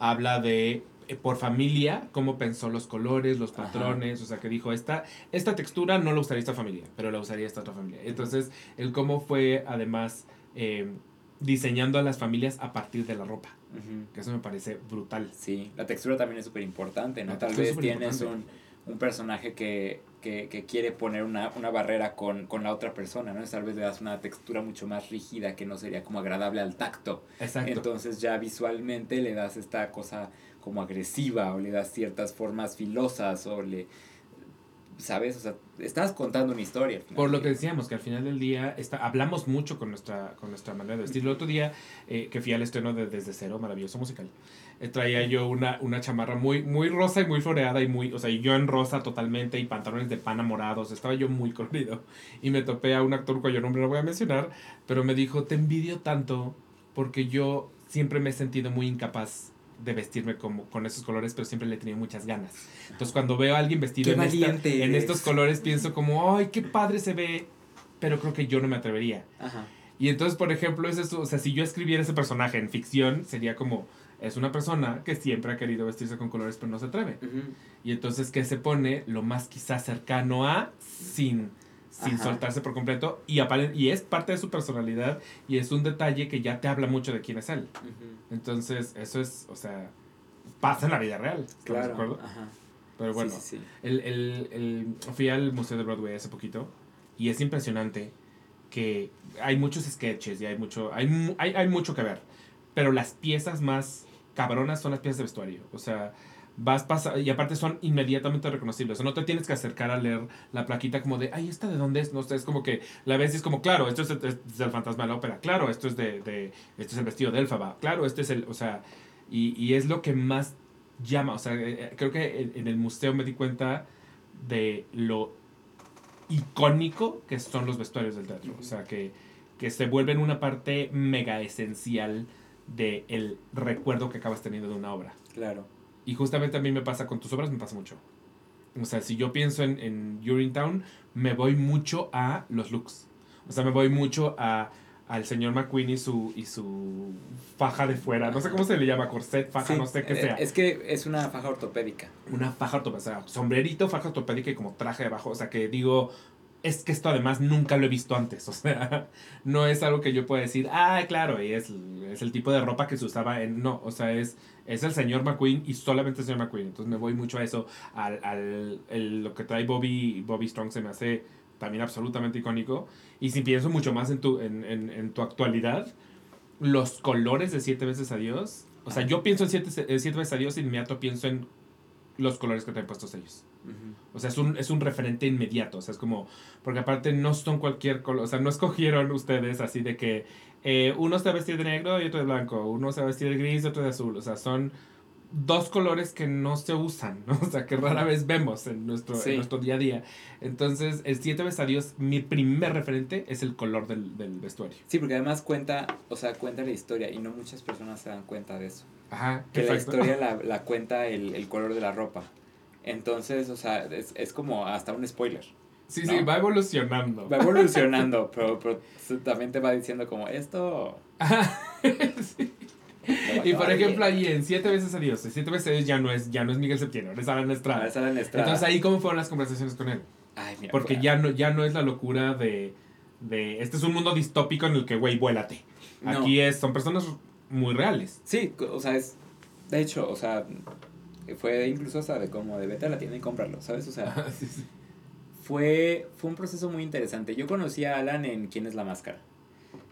habla de eh, por familia, cómo pensó los colores, los Ajá. patrones, o sea, que dijo, esta, esta textura no la usaría esta familia, pero la usaría esta otra familia. Entonces, el cómo fue además eh, diseñando a las familias a partir de la ropa. Que eso me parece brutal. Sí, la textura también es súper importante, ¿no? La Tal vez tienes un. Un personaje que, que, que quiere poner una, una barrera con, con la otra persona, ¿no? Tal vez le das una textura mucho más rígida que no sería como agradable al tacto. Exacto. Entonces ya visualmente le das esta cosa como agresiva o le das ciertas formas filosas o le... ¿Sabes? O sea, estás contando una historia. al final Por lo que decíamos, que al final del día está, hablamos mucho con nuestra, con nuestra manera de vestir. El otro día eh, que fui al estreno de Desde Cero, maravilloso musical, traía yo una, una chamarra muy, muy rosa y muy floreada y muy, o sea, yo en rosa totalmente y pantalones de pana morados, estaba yo muy colorido. Y me topé a un actor cuyo nombre no voy a mencionar, pero me dijo, te envidio tanto porque yo siempre me he sentido muy incapaz de vestirme como, con esos colores, pero siempre le he tenido muchas ganas. Entonces cuando veo a alguien vestido en, esta- estos colores, pienso como, ay, qué padre se ve, pero creo que yo no me atrevería. Ajá. Y entonces, por ejemplo, es eso, o sea, si yo escribiera ese personaje en ficción, sería como, es una persona que siempre ha querido vestirse con colores, pero no se atreve. Y entonces que se pone lo más quizás cercano a sin, sin Ajá. soltarse por completo y, y es parte de su personalidad y es un detalle que ya te habla mucho de quién es él. Entonces, eso es, o sea, pasa en la vida real. ¿Estamos de Claro. acuerdo? Ajá. Pero bueno, Sí, sí, sí. el, el, el- fui al Museo de Broadway hace poquito y es impresionante que hay muchos sketches y hay mucho, hay, hay, hay mucho que ver, pero las piezas más cabronas son las piezas de vestuario. O sea, vas pasando, y aparte son inmediatamente reconocibles. O sea, no te tienes que acercar a leer la plaquita como de, ay, ¿esta de dónde es? No sé, es como que la ves y es como, claro, esto es, del fantasma de la ópera, claro, esto es de, de, esto es el vestido de Elfaba, claro, este es el, o sea, y, y es lo que más llama, o sea, eh, eh, creo que en, en el museo me di cuenta de lo icónico que son los vestuarios del teatro, o sea, que, que se vuelven una parte mega esencial del el recuerdo que acabas teniendo de una obra. Claro. Y justamente a mí me pasa con tus obras, me pasa mucho. O sea, si yo pienso en, en Urinetown, me voy mucho a los looks. O sea, me voy mucho a, al señor McQueen y su, y su faja de fuera. No sé cómo se le llama, corset, faja, Sí, no sé qué eh, sea. Es que es una faja ortopédica. Una faja ortopédica, o sea, sombrerito, faja ortopédica y como traje debajo. O sea, que digo, es que esto además nunca lo he visto antes. (laughs) O sea, no es algo que yo pueda decir, ah, claro, y es, es el tipo de ropa que se usaba en. No, o sea, es, es el señor McQueen y solamente el señor McQueen. Entonces me voy mucho a eso. Al, al el- lo que trae Bobby, Bobby Strong se me hace también absolutamente icónico. Y si pienso mucho más en tu, en, en, en tu actualidad, los colores de Siete veces Adiós. O sea, yo pienso en Siete, siete veces Adiós y inmediato pienso en los colores que traen puestos ellos. Ujú. O sea, es un, es un referente inmediato. O sea, es como. Porque aparte no son cualquier color. O sea, no escogieron ustedes así de que. eh, uno está vestido de negro y otro de blanco. Uno está vestido de gris y otro de azul. O sea, son dos colores que no se usan, ¿no? (laughs) O sea, que rara vez vemos en nuestro, Sí. en nuestro día a día. Entonces, el siete veces a Dios, mi primer referente es el color del, del vestuario. Sí, porque además cuenta, o sea, cuenta la historia y no muchas personas se dan cuenta de eso. Ajá. Que la historia la, (laughs) la cuenta el, el color de la ropa. Entonces, o sea, es, es como hasta un spoiler. Sí, sí, va evolucionando. Va evolucionando, (laughs) pero, pero también te va diciendo como esto... Sí. Y por ejemplo, ahí en Siete veces a Dios, en Siete veces a Dios ya no es, ya no es Miguel ahora es Alan Estrada. Ah, era la Estrada. Entonces ahí cómo fueron las conversaciones con él. Ay, mira, Porque pues, ya no, ya no es la locura de, de este es un mundo distópico en el que, güey, vuélate. No. Aquí es, son personas muy reales. Sí, o sea, es... De hecho, o sea, fue incluso hasta de como de vete a la tienda y cómpralo, ¿sabes? O sea, (laughs) Sí, sí. fue, fue un proceso muy interesante. Yo conocí a Alan en ¿Quién es la máscara?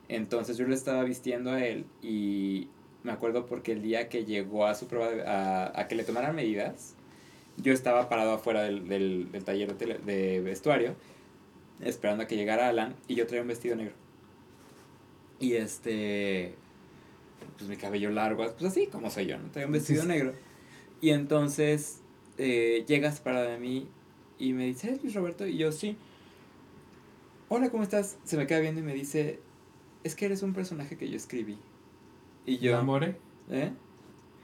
Entonces yo le estaba vistiendo a él y me acuerdo porque el día que llegó a su prueba, de- a, a que le tomaran medidas, yo estaba parado afuera del, del, del taller de, tele- de vestuario, esperando a que llegara Alan y yo traía un vestido negro. Y este, pues mi cabello largo, pues así como soy yo, ¿no? Traía un vestido Sí, negro. Y entonces eh, llegas para de mí y me dice, ¿eres Luis Roberto? Y yo, sí. Hola, ¿cómo estás? Se me queda viendo y me dice, es que eres un personaje que yo escribí. Y yo, Amore. ¿eh?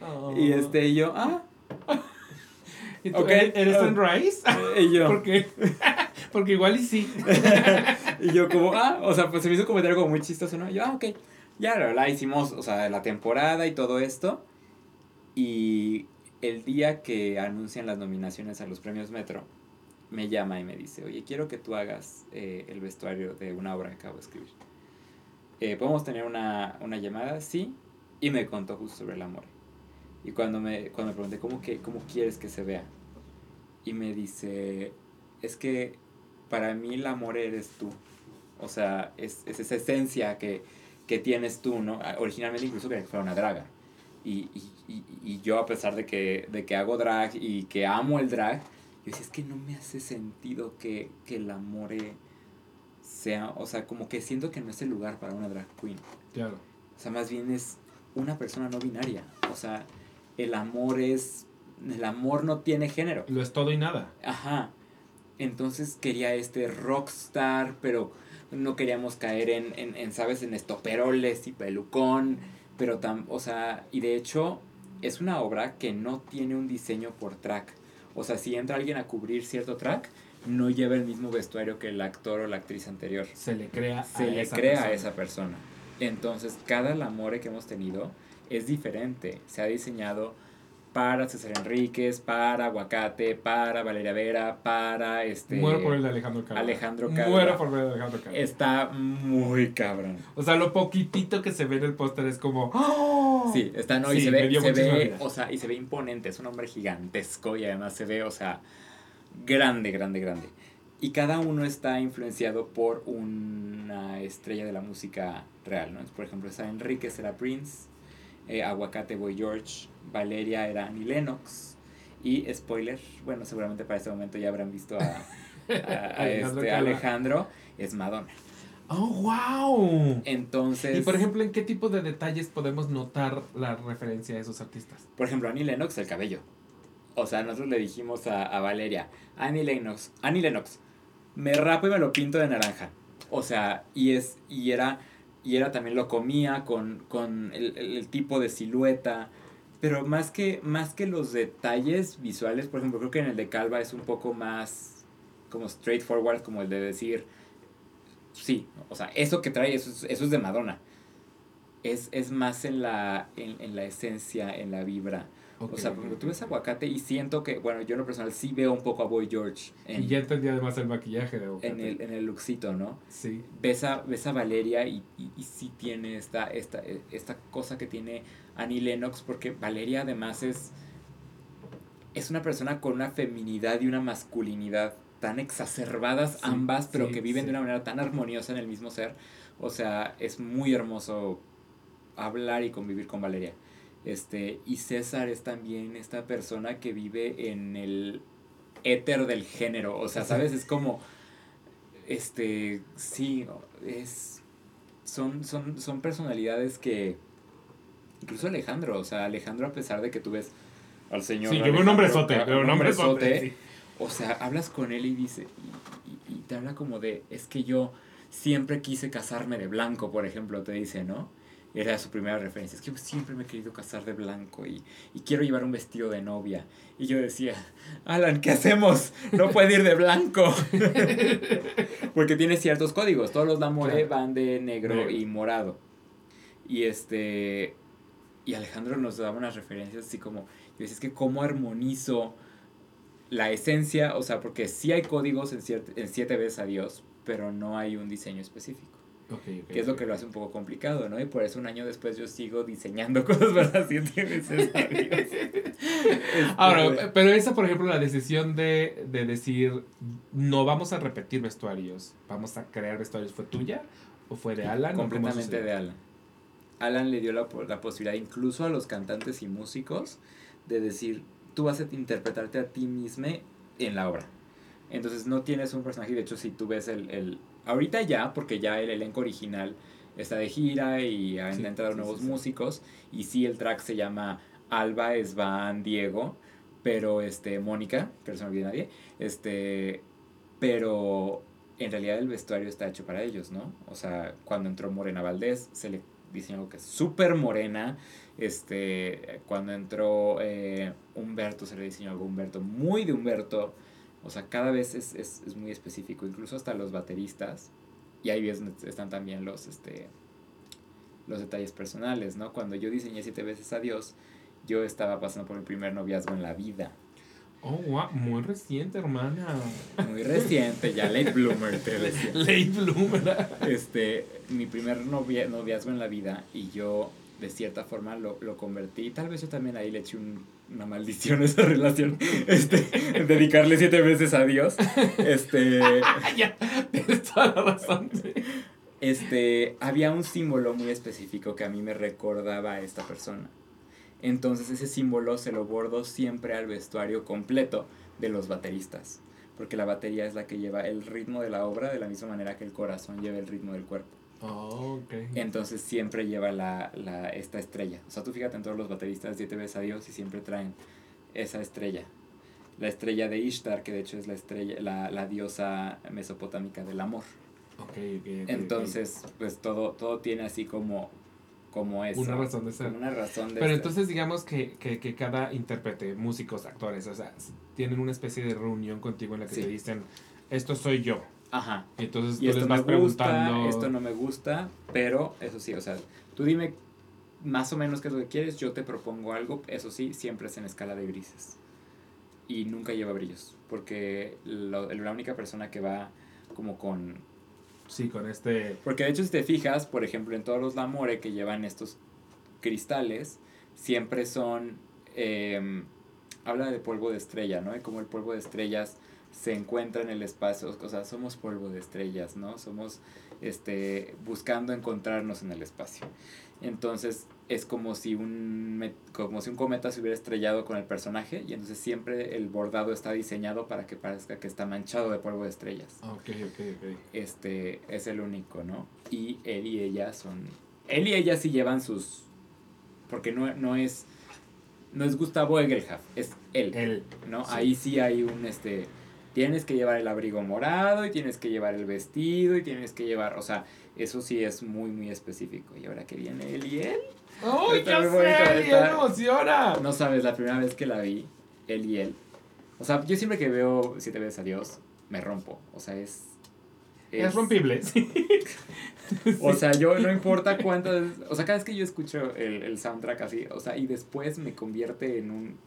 Oh. Y este, y yo, ah, (laughs) ¿Y tú ok. ¿Eres Sunrise? (laughs) y yo, ¿Por qué? (laughs) Porque igual y sí. y yo como, ah, o sea, pues se me hizo un comentario como muy chistoso, ¿no? Y yo, ah, ok. Ya, la verdad, hicimos, o sea, la temporada y todo esto. Y el día que anuncian las nominaciones a los premios Metro, me llama y me dice, oye, quiero que tú hagas eh, el vestuario de una obra que acabo de escribir. Eh, ¿Podemos tener una, una llamada? Sí. Y me contó justo sobre el amor. Y cuando me, cuando me pregunté, ¿cómo, que, ¿cómo quieres que se vea? Y me dice, es que para mí el amor eres tú. O sea, es, es esa esencia que, que tienes tú, ¿no? Ah, Originalmente incluso que fuera una draga. Y, y, y, y yo a pesar de que, de que hago drag y que amo el drag, yo decía, es que no me hace sentido que, que el amor eh, sea, o sea, como que siento que no es el lugar para una drag queen. Claro. O sea, más bien es una persona no binaria. O sea, el amor es, el amor no tiene género. Lo es todo y nada. Ajá. Entonces quería este rockstar, pero no queríamos caer en, en, en, ¿sabes? En estoperoles y pelucón. Pero tan, o sea, y de hecho es una obra que no tiene un diseño por track. O sea, si entra alguien a cubrir cierto track, no lleva el mismo vestuario que el actor o la actriz anterior. Se le crea Se a le esa crea persona. a esa persona. Entonces, cada lamore que hemos tenido es diferente. Se ha diseñado para César Enríquez, para Aguacate, para Valeria Vera, para este Muero por el de Alejandro Calva. Alejandro Calva. Muero por el de Alejandro Calva. Está muy cabrón. O sea, lo poquitito que se ve en el póster es como. ¡Oh! Sí, está no y Sí, se me ve, se ve, o sea, y se ve imponente, es un hombre gigantesco y además se ve, o sea, grande, grande, grande. Y cada uno está influenciado por una estrella de la música real, ¿no? Por ejemplo, está Enrique era Prince, eh, Aguacate Boy George, Valeria era Annie Lennox, Y spoiler, bueno, seguramente para este momento ya habrán visto a, a- (laughs) a Alejandro este. Alejandro, es Madonna. ¡Oh, wow! Entonces, Y por ejemplo, ¿en qué tipo de detalles podemos notar la referencia a esos artistas? por ejemplo, Annie Lennox, el cabello. O sea, nosotros le dijimos a, a Valeria, Annie Lennox, Annie Lennox, me rapo y me lo pinto de naranja. O sea, y es, y era, y era también lo comía con, con el, el- tipo de silueta. Pero más que, más que los detalles visuales, por ejemplo, creo que en el de Calva es un poco más como straightforward, como el de decir, sí, o sea, eso que trae, eso es, eso es de Madonna. Es, es más en la, en, en la esencia, en la vibra. O sea, porque tú ves aguacate y siento que, bueno, yo en lo personal sí veo un poco a Boy George en, Y ya entendí además el maquillaje de en, Aguacate. el, en el lookcito, ¿no? Sí. Ves a, ves a Valeria y, y, y sí tiene esta, esta, esta cosa que tiene Annie Lennox, porque Valeria además es, es una persona con una feminidad y una masculinidad tan exacerbadas Sí, ambas, pero sí, que viven sí. de una manera tan armoniosa en el mismo ser. O sea, es muy hermoso hablar y convivir con Valeria. Este, y César es también esta persona que vive en el éter del género. O sea. ¿sabes? Es como. Este. Sí, es. Son, son, son personalidades que. Incluso Alejandro, o sea, Alejandro, a pesar de que tú ves al señor. Sí, que veo un a- veo un hombrezote. sí. o sea, hablas con él y dice, y, y- y te habla como de, es que yo siempre quise casarme de blanco, por ejemplo, te dice, ¿no? Era su primera referencia, es que siempre me he querido casar de blanco y, y quiero llevar un vestido de novia. Y yo decía, Alan, ¿qué hacemos? No puede ir de blanco. (laughs) Porque tiene ciertos códigos, todos los Lamore Claro. van de negro Negro. y morado. Y este... Y Alejandro nos daba unas referencias así como, yo decía, es que cómo armonizo la esencia, o sea, porque sí hay códigos en, en siete veces a Dios, pero no hay un diseño específico, Que es lo que lo hace un poco complicado, ¿no? Y por eso un año después yo sigo diseñando (laughs) cosas para siete veces a Dios. Este, Ahora, pero esa, por ejemplo, la decisión de, de decir, no vamos a repetir vestuarios, vamos a crear vestuarios, ¿fue tuya o fue de Alan? completamente de Alan. Alan le dio la, la posibilidad incluso a los cantantes y músicos de decir, tú vas a interpretarte a ti mismo en la obra. Entonces no tienes un personaje, y de hecho si tú ves el, el... Ahorita ya, porque ya el elenco original está de gira y han Sí, entrado sí, nuevos sí, músicos, y sí el track se llama Alba, Svan, Diego, pero este, Mónica, que no se me olvide nadie, este, pero en realidad el vestuario está hecho para ellos, ¿no? O sea, cuando entró Morena Valdés, se le diseñó algo que es súper morena. Este, cuando entró eh, Humberto, se le diseñó algo Humberto, muy de Humberto. O sea, cada vez es, es, es muy específico, incluso hasta los bateristas. Y ahí es donde están también los, este, los detalles personales, ¿no? Cuando yo diseñé siete veces a Dios, yo estaba pasando por mi primer noviazgo en la vida. Oh, wow, muy reciente, hermana. Muy reciente, ya late bloomer, te decía. (laughs) Late bloomer. este, mi primer novia, noviazgo en la vida y yo de cierta forma lo, lo convertí. Tal vez yo también ahí le eché un- una maldición esa relación. Este, dedicarle siete veces a Dios. Este, (laughs) ya, tienes toda la razón. este, había un símbolo muy específico que a mí me recordaba a esta persona. Entonces ese símbolo se lo bordo siempre al vestuario completo de los bateristas. Porque la batería es la que lleva el ritmo de la obra de la misma manera que el corazón lleva el ritmo del cuerpo. Oh. Entonces siempre lleva la, la, esta estrella. O sea, tú fíjate en todos los bateristas Siete veces a Dios y siempre traen esa estrella. La estrella de Ishtar, que de hecho es la estrella, la, la diosa mesopotámica del amor. Ok, ok, ok, ok. Entonces, pues todo, todo tiene así como, como eso. Una razón de ser. Una razón de Pero ser. entonces digamos que, que, que cada intérprete, músicos, actores, o sea, tienen una especie de reunión contigo en la que Sí. te dicen, esto soy yo. Ajá. Entonces Y tú esto les me gusta, esto no me gusta, pero eso sí, o sea, tú dime más o menos qué es lo que quieres, yo te propongo algo, eso sí, siempre es en escala de grises. Y nunca lleva brillos, porque lo- la única persona que va como con... Sí, con este. Porque de hecho si te fijas, por ejemplo, en todos los Lamore que llevan estos cristales, siempre son em, habla de polvo de estrella, ¿no? Y como el polvo de estrellas se encuentra en el espacio, o sea, somos polvo de estrellas, ¿no? Somos este, buscando encontrarnos en el espacio. Entonces es como si, un, como si un cometa se hubiera estrellado con el personaje y entonces siempre el bordado está diseñado para que parezca que está manchado de polvo de estrellas. Ok, ok, ok. Este es el único, ¿no? Y él y ella son... Él y ella sí llevan sus... Porque no, no es... No es Gustavo Egelhaf, es él. Él. ¿No? Ahí sí hay un este tienes que llevar el abrigo morado y tienes que llevar el vestido y tienes que llevar, o sea, eso sí es muy, muy específico. Y ahora que viene él y él. ¡Uy, qué sé! ¡Me emociona! No sabes, la primera vez que la vi, él y él. O sea, yo siempre que veo Siete veces a Dios, me rompo. O sea, es... Es, rompible, sí. (laughs) O sea, yo no importa cuántas... O sea, cada vez que yo escucho el, el soundtrack así, o sea, y después me convierte en un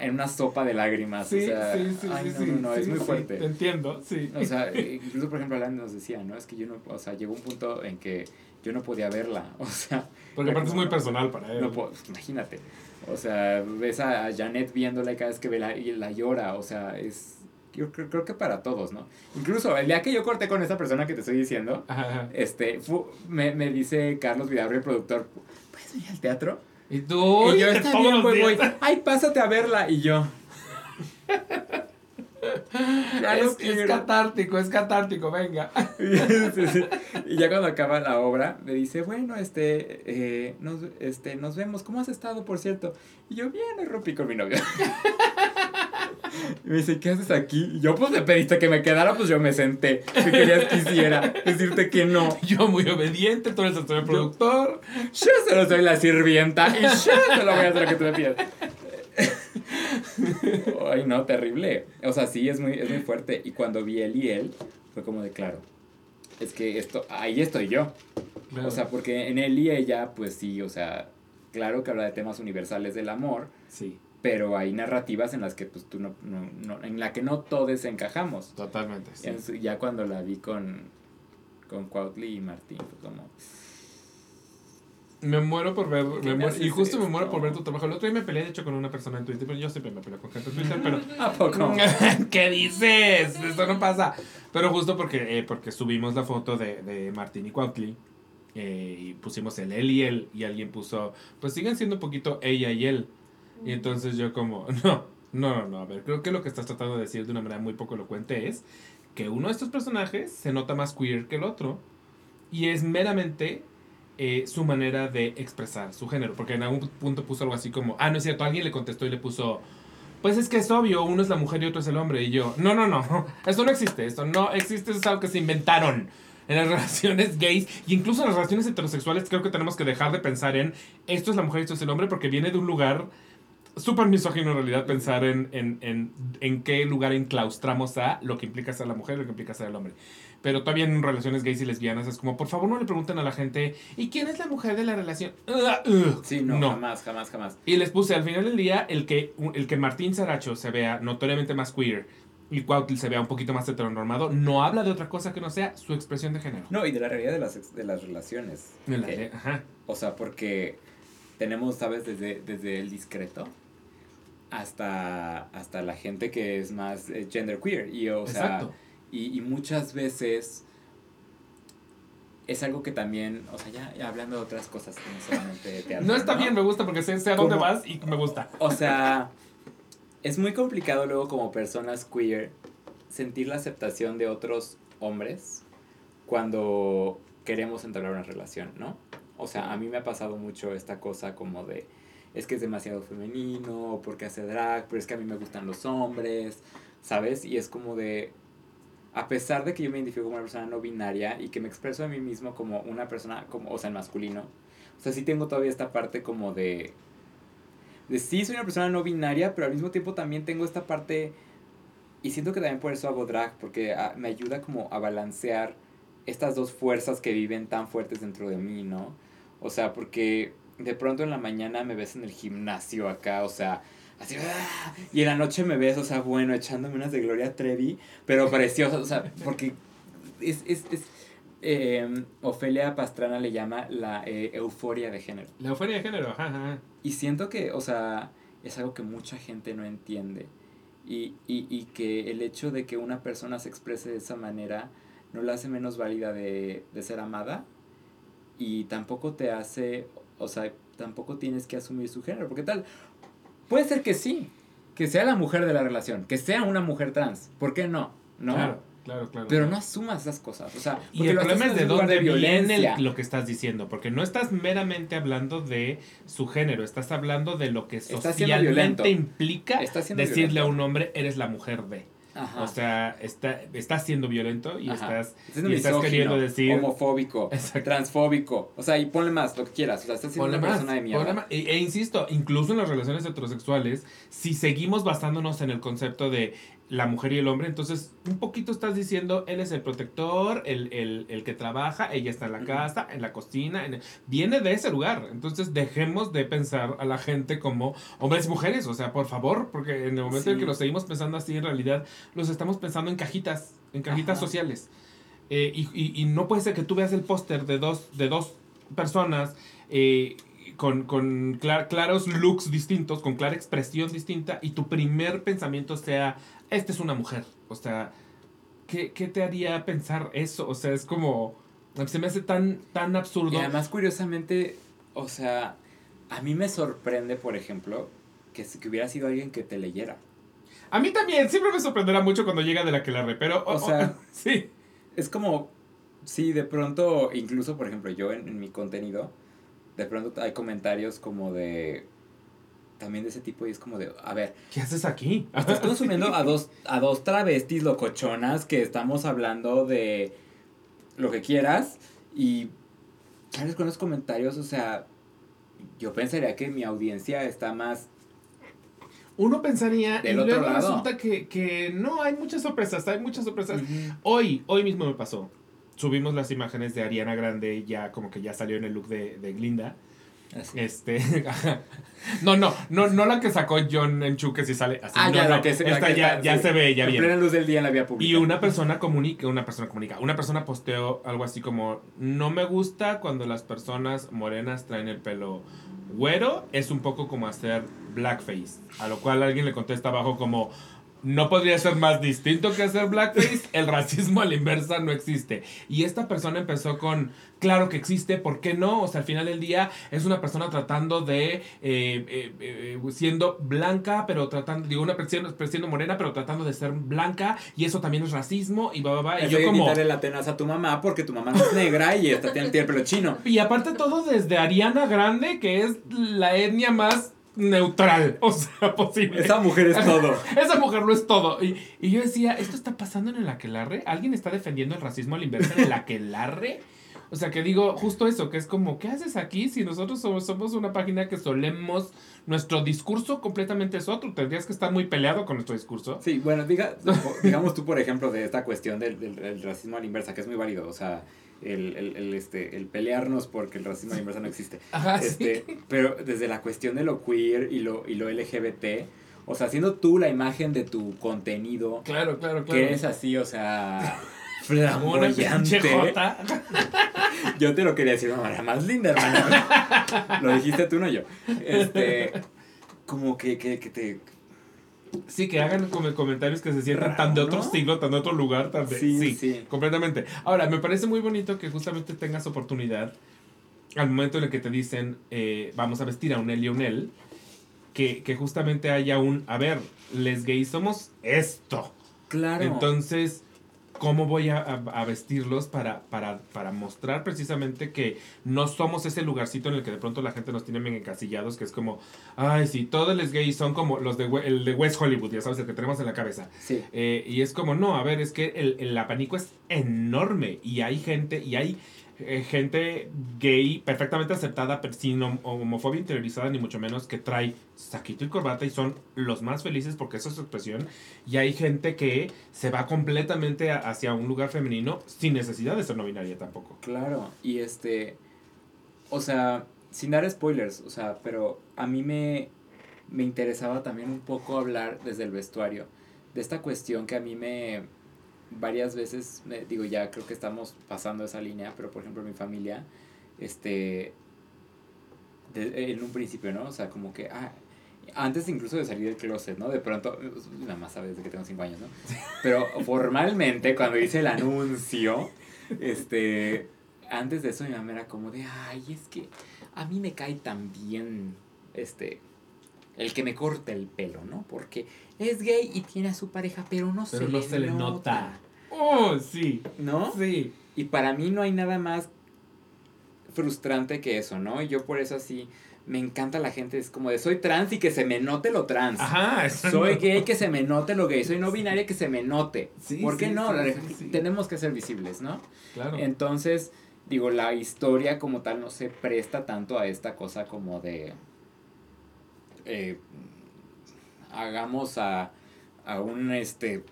en una sopa de lágrimas. Sí, o sea, sí, sí, ay, no, no, no, es muy fuerte. te entiendo, sí. O sea, eh, incluso por ejemplo Alan nos decía, ¿no? Es que yo no, o sea, llegó un punto en que yo no podía verla, (laughs) o sea. Porque aparte es muy personal para él. No puedo, imagínate. O sea, ves a Janet viéndola y cada vez que ve la, y la llora, o sea, es... Yo creo, creo que para todos, ¿no? Incluso el día que yo corté con esa persona que te estoy diciendo, Ajá, ajá. este, fu- me, me dice Carlos Vidaurre, el productor, ¿puedes venir al teatro? Y tú, y yo, está bien, voy, voy. Ay, pásate a verla. Y yo, (laughs) (laughs) Es, catártico, es catártico, venga. (laughs) Sí, sí. Y ya cuando acaba la obra, me dice, bueno, este, eh, nos, este, nos vemos. ¿Cómo has estado, por cierto? Y yo, bien, rompí con mi novio. Y me dice, ¿qué haces aquí? Y yo, pues, le pediste que me quedara, pues yo me senté. ¿Qué querías que hiciera? Decirte que no. (laughs) Yo muy obediente, tú eres el productor. Yo solo soy la sirvienta y yo solo voy a hacer lo que tú me pidas. (laughs) Ay, no, terrible. O sea, sí, es muy, es muy fuerte. Y cuando vi él y él, fue como de claro. Es que esto, ahí estoy yo. O sea, porque en él y ella, pues sí, o sea, claro que habla de temas universales del amor, sí, pero hay narrativas en las que pues tú no, no, no en la que no todos encajamos. totalmente. sí. En ya cuando la vi con, con Cuautli y Martín, fue como, Me muero por ver, ¿Qué me me muero- y justo me muero por ver tu trabajo. El otro día me peleé, de hecho, con una persona en Twitter, pero yo siempre me peleo con gente en Twitter, pero... (laughs) ¿a poco? (laughs) ¿Qué dices? Esto no pasa. Pero justo porque, eh, porque subimos la foto de, de Martín y Cuautli eh, y pusimos el él y él y alguien puso, pues siguen siendo un poquito ella y él. Y entonces yo como, (laughs) no, no, no, no, a ver, creo que lo que estás tratando de decir de una manera muy poco elocuente es que uno de estos personajes se nota más queer que el otro y es meramente eh, su manera de expresar su género, porque en algún punto puso algo así como, ah, no es cierto, alguien le contestó y le puso, pues es que es obvio, uno es la mujer y otro es el hombre. Y yo, no, no, no, (laughs) esto no existe, esto no existe, eso es algo que se inventaron. En las (laughs) relaciones gays y incluso en las relaciones heterosexuales creo que tenemos que dejar de pensar en esto es la mujer y esto es el hombre porque viene de un lugar súper misógino en realidad pensar en, en, en, en qué lugar enclaustramos a lo que implica ser la mujer y lo que implica ser el hombre. Pero todavía en relaciones gays y lesbianas es como, por favor no le pregunten a la gente, ¿y quién es la mujer de la relación? Sí, no, No. jamás, jamás, jamás. Y les puse, al final del día, el que, el que Martín Saracho se vea notoriamente más queer y Cuautli se vea un poquito más heteronormado, no habla de otra cosa que no sea su expresión de género. No, y de la realidad de las, de las relaciones. En la- que- ajá. o sea, porque tenemos, ¿sabes? Desde, desde el discreto hasta, hasta la gente que es más eh, genderqueer. Y, o sea, Exacto. Y, y muchas veces es algo que también, o sea, ya, ya hablando de otras cosas que no solamente teatro. No está bien, me gusta porque sé, sé a dónde ¿Cómo? vas y me gusta. O sea, es muy complicado luego como personas queer sentir la aceptación de otros hombres cuando queremos entablar una relación, ¿no? O sea, a mí me ha pasado mucho esta cosa como de, es que es demasiado femenino, porque hace drag, pero es que a mí me gustan los hombres, ¿sabes? Y es como de, a pesar de que yo me identifico como una persona no binaria y que me expreso a mí mismo como una persona, como, o sea, en masculino, o sea, sí tengo todavía esta parte como de, de sí soy una persona no binaria, pero al mismo tiempo también tengo esta parte, y siento que también por eso hago drag, porque ah, me ayuda como a balancear estas dos fuerzas que viven tan fuertes dentro de mí, ¿no? O sea, porque de pronto en la mañana me ves en el gimnasio acá, o sea, así, ¡ah! y en la noche me ves, o sea, bueno, echándome unas de Gloria Trevi, pero preciosas, o sea, porque es, es, es eh, Ofelia Pastrana le llama la eh, euforia de género. La euforia de género, ajá, ajá. Y siento que, o sea, es algo que mucha gente no entiende. Y, y, y que el hecho de que una persona se exprese de esa manera no la hace menos válida de, de ser amada y tampoco te hace, o sea, tampoco tienes que asumir su género, porque tal, puede ser que sí, que sea la mujer de la relación, que sea una mujer trans, ¿por qué no? ¿No? Claro, claro, claro. Pero no asumas esas cosas, o sea, Y porque el problema es de dónde viene el- lo que estás diciendo, porque no estás meramente hablando de su género, estás hablando de lo que socialmente implica decirle violento. a un hombre, eres la mujer de. Ajá. O sea, está, estás siendo violento y Ajá. estás, siendo y estás misógino, queriendo decir... homofóbico, Exacto. transfóbico, o sea, y ponle más, lo que quieras, o sea, estás siendo Ponle una más, persona de mierda. ponle más. E, e insisto, incluso en las relaciones heterosexuales, si seguimos basándonos en el concepto de la mujer y el hombre, entonces un poquito estás diciendo, él es el protector, el, el, el que trabaja, ella está en la casa, en la cocina, en- viene de ese lugar. Entonces dejemos de pensar a la gente como hombres y mujeres, o sea, por favor, porque en el momento en Sí. que lo seguimos pensando así, en realidad los estamos pensando en cajitas, en cajitas Ajá. sociales. Eh, y, y- y no puede ser que tú veas el póster de dos, de dos personas eh, con, con cla- claros looks distintos, con clara expresión distinta, y tu primer pensamiento sea, esta es una mujer. O sea, ¿qué, qué te haría pensar eso? O sea, es como... Se me hace tan, tan Y absurdo. además, curiosamente, o sea, a mí me sorprende, por ejemplo, que, que hubiera sido alguien que te leyera. A mí también, siempre me sorprenderá mucho cuando llega de la que la re, pero... O sea- (laughs) sí. Es como, sí, de pronto, incluso, por ejemplo, yo en, en mi contenido, de pronto hay comentarios como de, también de ese tipo, y es como de, a ver, ¿Qué haces aquí? estás consumiendo (laughs) a dos, a dos travestis locochonas que estamos hablando de lo que quieras, y sales con los comentarios, o sea, yo pensaría que mi audiencia está más Uno pensaría, Del y otro luego lado. resulta que, que no, hay muchas sorpresas, hay muchas sorpresas. Hoy, hoy mismo me pasó. Subimos las imágenes de Ariana Grande, ya como que ya salió en el look de, de Glinda. Así. Este. (laughs) no, no, no, no la que sacó John Enchu que si sale así. Ah, no, ya, no, la que se- la esta que ya, está- ya sí. se ve, ya en bien. plena luz del día en la vía pública. Y una persona comunica, una persona comunica, una persona posteó algo así como, no me gusta cuando las personas morenas traen el pelo güero, es un poco como hacer blackface. A lo cual alguien le contesta abajo como, no podría ser más distinto que hacer blackface, el racismo a la inversa no existe. Y esta persona empezó con, claro que existe, ¿por qué no? O sea, al final del día es una persona tratando de, eh, eh, eh, siendo blanca, pero tratando, digo, una persona siendo morena, pero tratando de ser blanca, y eso también es racismo, y va, va, va. Y yo como... quitarle la tenaza a tu mamá porque tu mamá no es negra y esta tiene el pelo chino. (laughs) Y aparte todo desde Ariana Grande, que es la etnia más neutral, (laughs) o sea, posible. Esa mujer es todo. (laughs) Esa mujer lo es todo. Y, y yo decía, ¿esto está pasando en el aquelarre? ¿Alguien está defendiendo el racismo a la inversa en el aquelarre? O sea, que digo, justo eso, que es como, ¿qué haces aquí si nosotros somos, somos una página que solemos, nuestro discurso completamente es otro? Tendrías que estar muy peleado con nuestro discurso. Sí, bueno, diga, digamos tú, por ejemplo, de esta cuestión del, del- del racismo a la inversa, que es muy válido, o sea, el, el, el, este, el pelearnos porque el racismo la inversa no existe. (laughs) Ajá, sí. Este, pero desde la cuestión de lo queer y lo, y lo LGBT, o sea, siendo tú la imagen de tu contenido, Claro, claro, claro. que eres así, o sea, (laughs) una flamboyante. (laughs) Yo te lo quería decir, mamá, la más linda, hermano. lo dijiste tú, no yo. Este, como que, que, que te... Sí, que hagan comentarios que se sientan Raro, tan de otro ¿no? siglo, tan de otro lugar, tan de... Sí, Sí, sí. completamente. Ahora, me parece muy bonito que justamente tengas oportunidad al momento en el que te dicen, eh, vamos a vestir a un él y un él, que, que justamente haya un, a ver, les gays somos esto. Claro. Entonces, ¿cómo voy a, a- a vestirlos para, para, para mostrar precisamente que no somos ese lugarcito en el que de pronto la gente nos tiene bien encasillados, que es como, ay, sí, todos los gays son como los de, el de West Hollywood, ya sabes, el que tenemos en la cabeza. sí. Eh, y es como, no, a ver, es que el, el abanico es enorme y hay gente, y hay eh, gente gay perfectamente aceptada, pero sin hom- homofobia interiorizada, ni mucho menos, que trae saquito y corbata y son los más felices porque esa es su expresión. Y hay gente que se va completamente hacia un lugar femenino sin necesidad de ser no binaria tampoco. Claro, y este, o sea, sin dar spoilers, o sea, pero a mí me, me interesaba también un poco hablar desde el vestuario, de esta cuestión que a mí me, varias veces, me, digo, ya creo que estamos pasando esa línea, pero por ejemplo mi familia, este, de- en un principio, ¿no? O sea, como que, ah, Antes incluso de salir del closet, ¿no? De pronto, nada más sabes de que tengo cinco años, ¿no? (laughs) Pero formalmente, cuando hice el anuncio, este, antes de eso mi mamá era como de, ay, es que a mí me cae tan bien, este, el que me corte el pelo, ¿no? Porque es gay y tiene a su pareja, pero no, Pero se, no le se le nota. Oh, sí. ¿No? Sí. Y para mí no hay nada más frustrante que eso, ¿no? Y yo por eso así me encanta la gente, es como de soy trans y que se me note lo trans. Ajá, Soy no- gay que se me note lo gay, soy no binaria que se me note. Sí, ¿Por qué sí, no? sí. Tenemos que ser visibles, ¿no? Claro. Entonces, digo, la historia como tal no se presta tanto a esta cosa como de... eh, hagamos a, a un, este...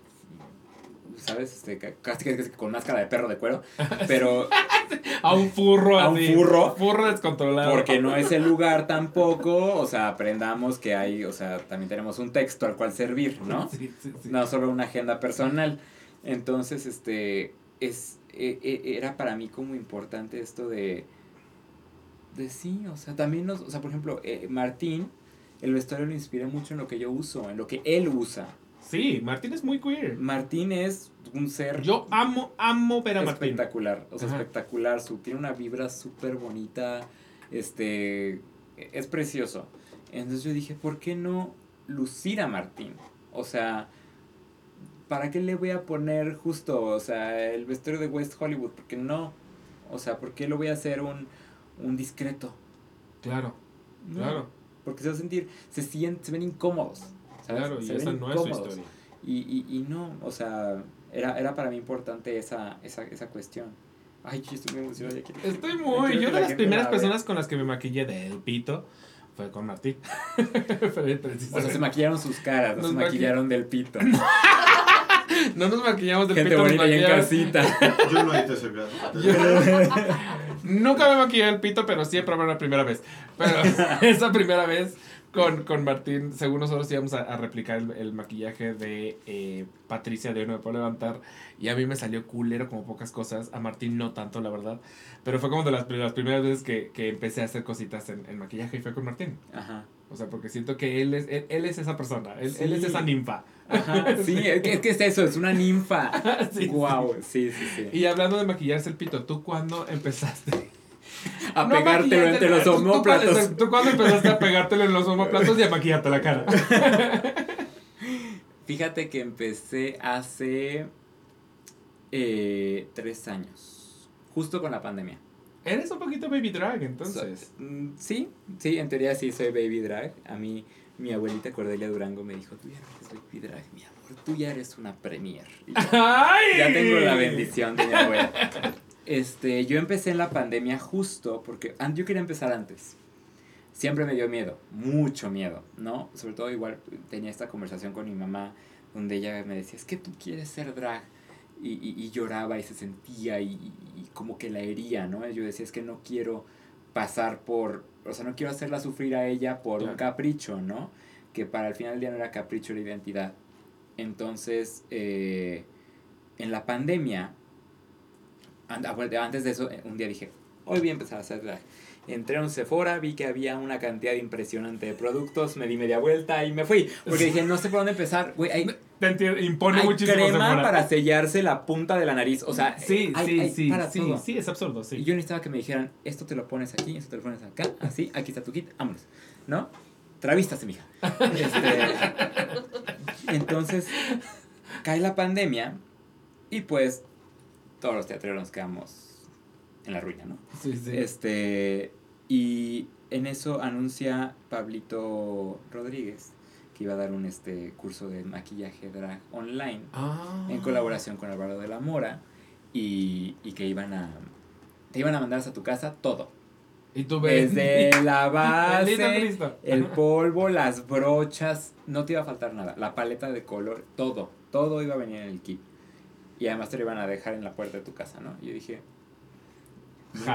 ¿Sabes? Este, ca- casi que que con máscara de perro de cuero. (laughs) Pero (laughs) A un furro A un furro. Furro descontrolado. porque no es el lugar tampoco, o sea, aprendamos que hay, o sea, también tenemos un texto al cual servir, ¿no? (laughs) Sí, sí, sí. no solo una agenda personal. Entonces, este, es, e- e- era para mí como importante esto de, de sí, o sea, también nos, o sea, por ejemplo, eh, Martín, el vestuario lo inspira mucho en lo que yo uso, en lo que él usa. Sí, Martín es muy queer. Martín es un ser Yo amo, amo ver a Martín. espectacular, o sea, Ajá. espectacular, su, tiene una vibra súper bonita, este, es precioso. Entonces yo dije, ¿por qué no lucir a Martín? O sea, ¿para qué le voy a poner justo, o sea, el vestuario de West Hollywood? Porque no, o sea, ¿por qué lo voy a hacer un, un discreto? Claro, No, claro, Porque se va a sentir, se sienten, se ven incómodos. ¿sabes? claro. Y Se ven esa no es su historia. Y, y, y no, o sea, era, era para mí importante esa, esa, esa cuestión. Ay, yo estoy muy emocionado. (laughs) quiero- Estoy muy. Yo de las primeras personas con las que me maquillé del pito fue con Martín. (laughs) Fue O sea, se maquillaron sus caras, no Nos se maqui- maquillaron del pito. (laughs) No nos maquillamos del Gente pito, nos bonita y en casita. (laughs) Yo no hice ese caso. Nunca me maquillé el pito, pero siempre habrá una primera vez. Pero (laughs) esa primera vez con, con Martín, según nosotros íbamos a, a replicar el, el maquillaje de eh, Patricia de Hoy No Me Puedo Levantar. Y a mí me salió culero como pocas cosas. A Martín no tanto, la verdad. Pero fue como de las, pri- las primeras veces que, que empecé a hacer cositas en, en maquillaje y fue con Martín. Ajá. O sea, porque siento que él es, él, él es esa persona. Él, él es esa ninfa. Ajá. (laughs) Sí, es que, es que es eso, es una ninfa. (laughs) Sí, Guau, sí, sí, sí. Y hablando de maquillarse el pito, ¿tú cuándo empezaste? A No pegártelo entre los ¿tú- tú cuándo- homóplatos. ¿Tú cuándo empezaste a pegártelo en los homoplatos y a maquillarte la cara? (laughs) Fíjate que empecé hace eh, tres años, justo con la pandemia. Eres un poquito baby drag, entonces. So- mm, sí, sí, en teoría sí soy baby drag. A mí, mi abuelita Cordelia Durango me dijo, tú ya no eres baby drag, mi amor, tú ya eres una premier. Y yo, ¡Ay! ya tengo la bendición de mi abuela. Este, yo empecé en la pandemia justo porque yo quería empezar antes. Siempre me dio miedo, mucho miedo, ¿no? Sobre todo igual tenía esta conversación con mi mamá donde ella me decía, es que tú quieres ser drag. Y, y, y lloraba y se sentía y, y- y como que la hería, ¿no? Yo decía, es que no quiero pasar por, o sea, no quiero hacerla sufrir a ella por un capricho, ¿no? Que para el final del día no era capricho, era identidad. Entonces, eh, en la pandemia, antes de eso, eh, un día dije, hoy voy a empezar a hacer drag. Entré a un Sephora, vi que había una cantidad impresionante de productos, me di media vuelta y me fui. Porque dije, no sé por dónde empezar. Güey, hay, Te entiendo, impone hay muchísimo crema Sephora. para sellarse la punta de la nariz. O sea, Sí, hay- sí, hay sí, para sí, todo. sí, es absurdo, Y sí. yo necesitaba que me dijeran, esto te lo pones aquí, esto te lo pones acá, así, aquí está tu kit, vámonos. ¿No? Travístase, mija. Este, entonces, cae la pandemia y pues todos los teatreros nos quedamos en la ruina, ¿no? Sí, sí. Este, y en eso anuncia Pablito Rodríguez que iba a dar un este curso de maquillaje drag online Ah. en colaboración con Álvaro de la Mora y, y que iban a te iban a mandar hasta tu casa todo. Y tú ves. desde (laughs) la base el polvo las brochas no te iba a faltar nada. La paleta de color todo todo iba a venir en el kit. Y además te lo iban a dejar en la puerta de tu casa no y yo dije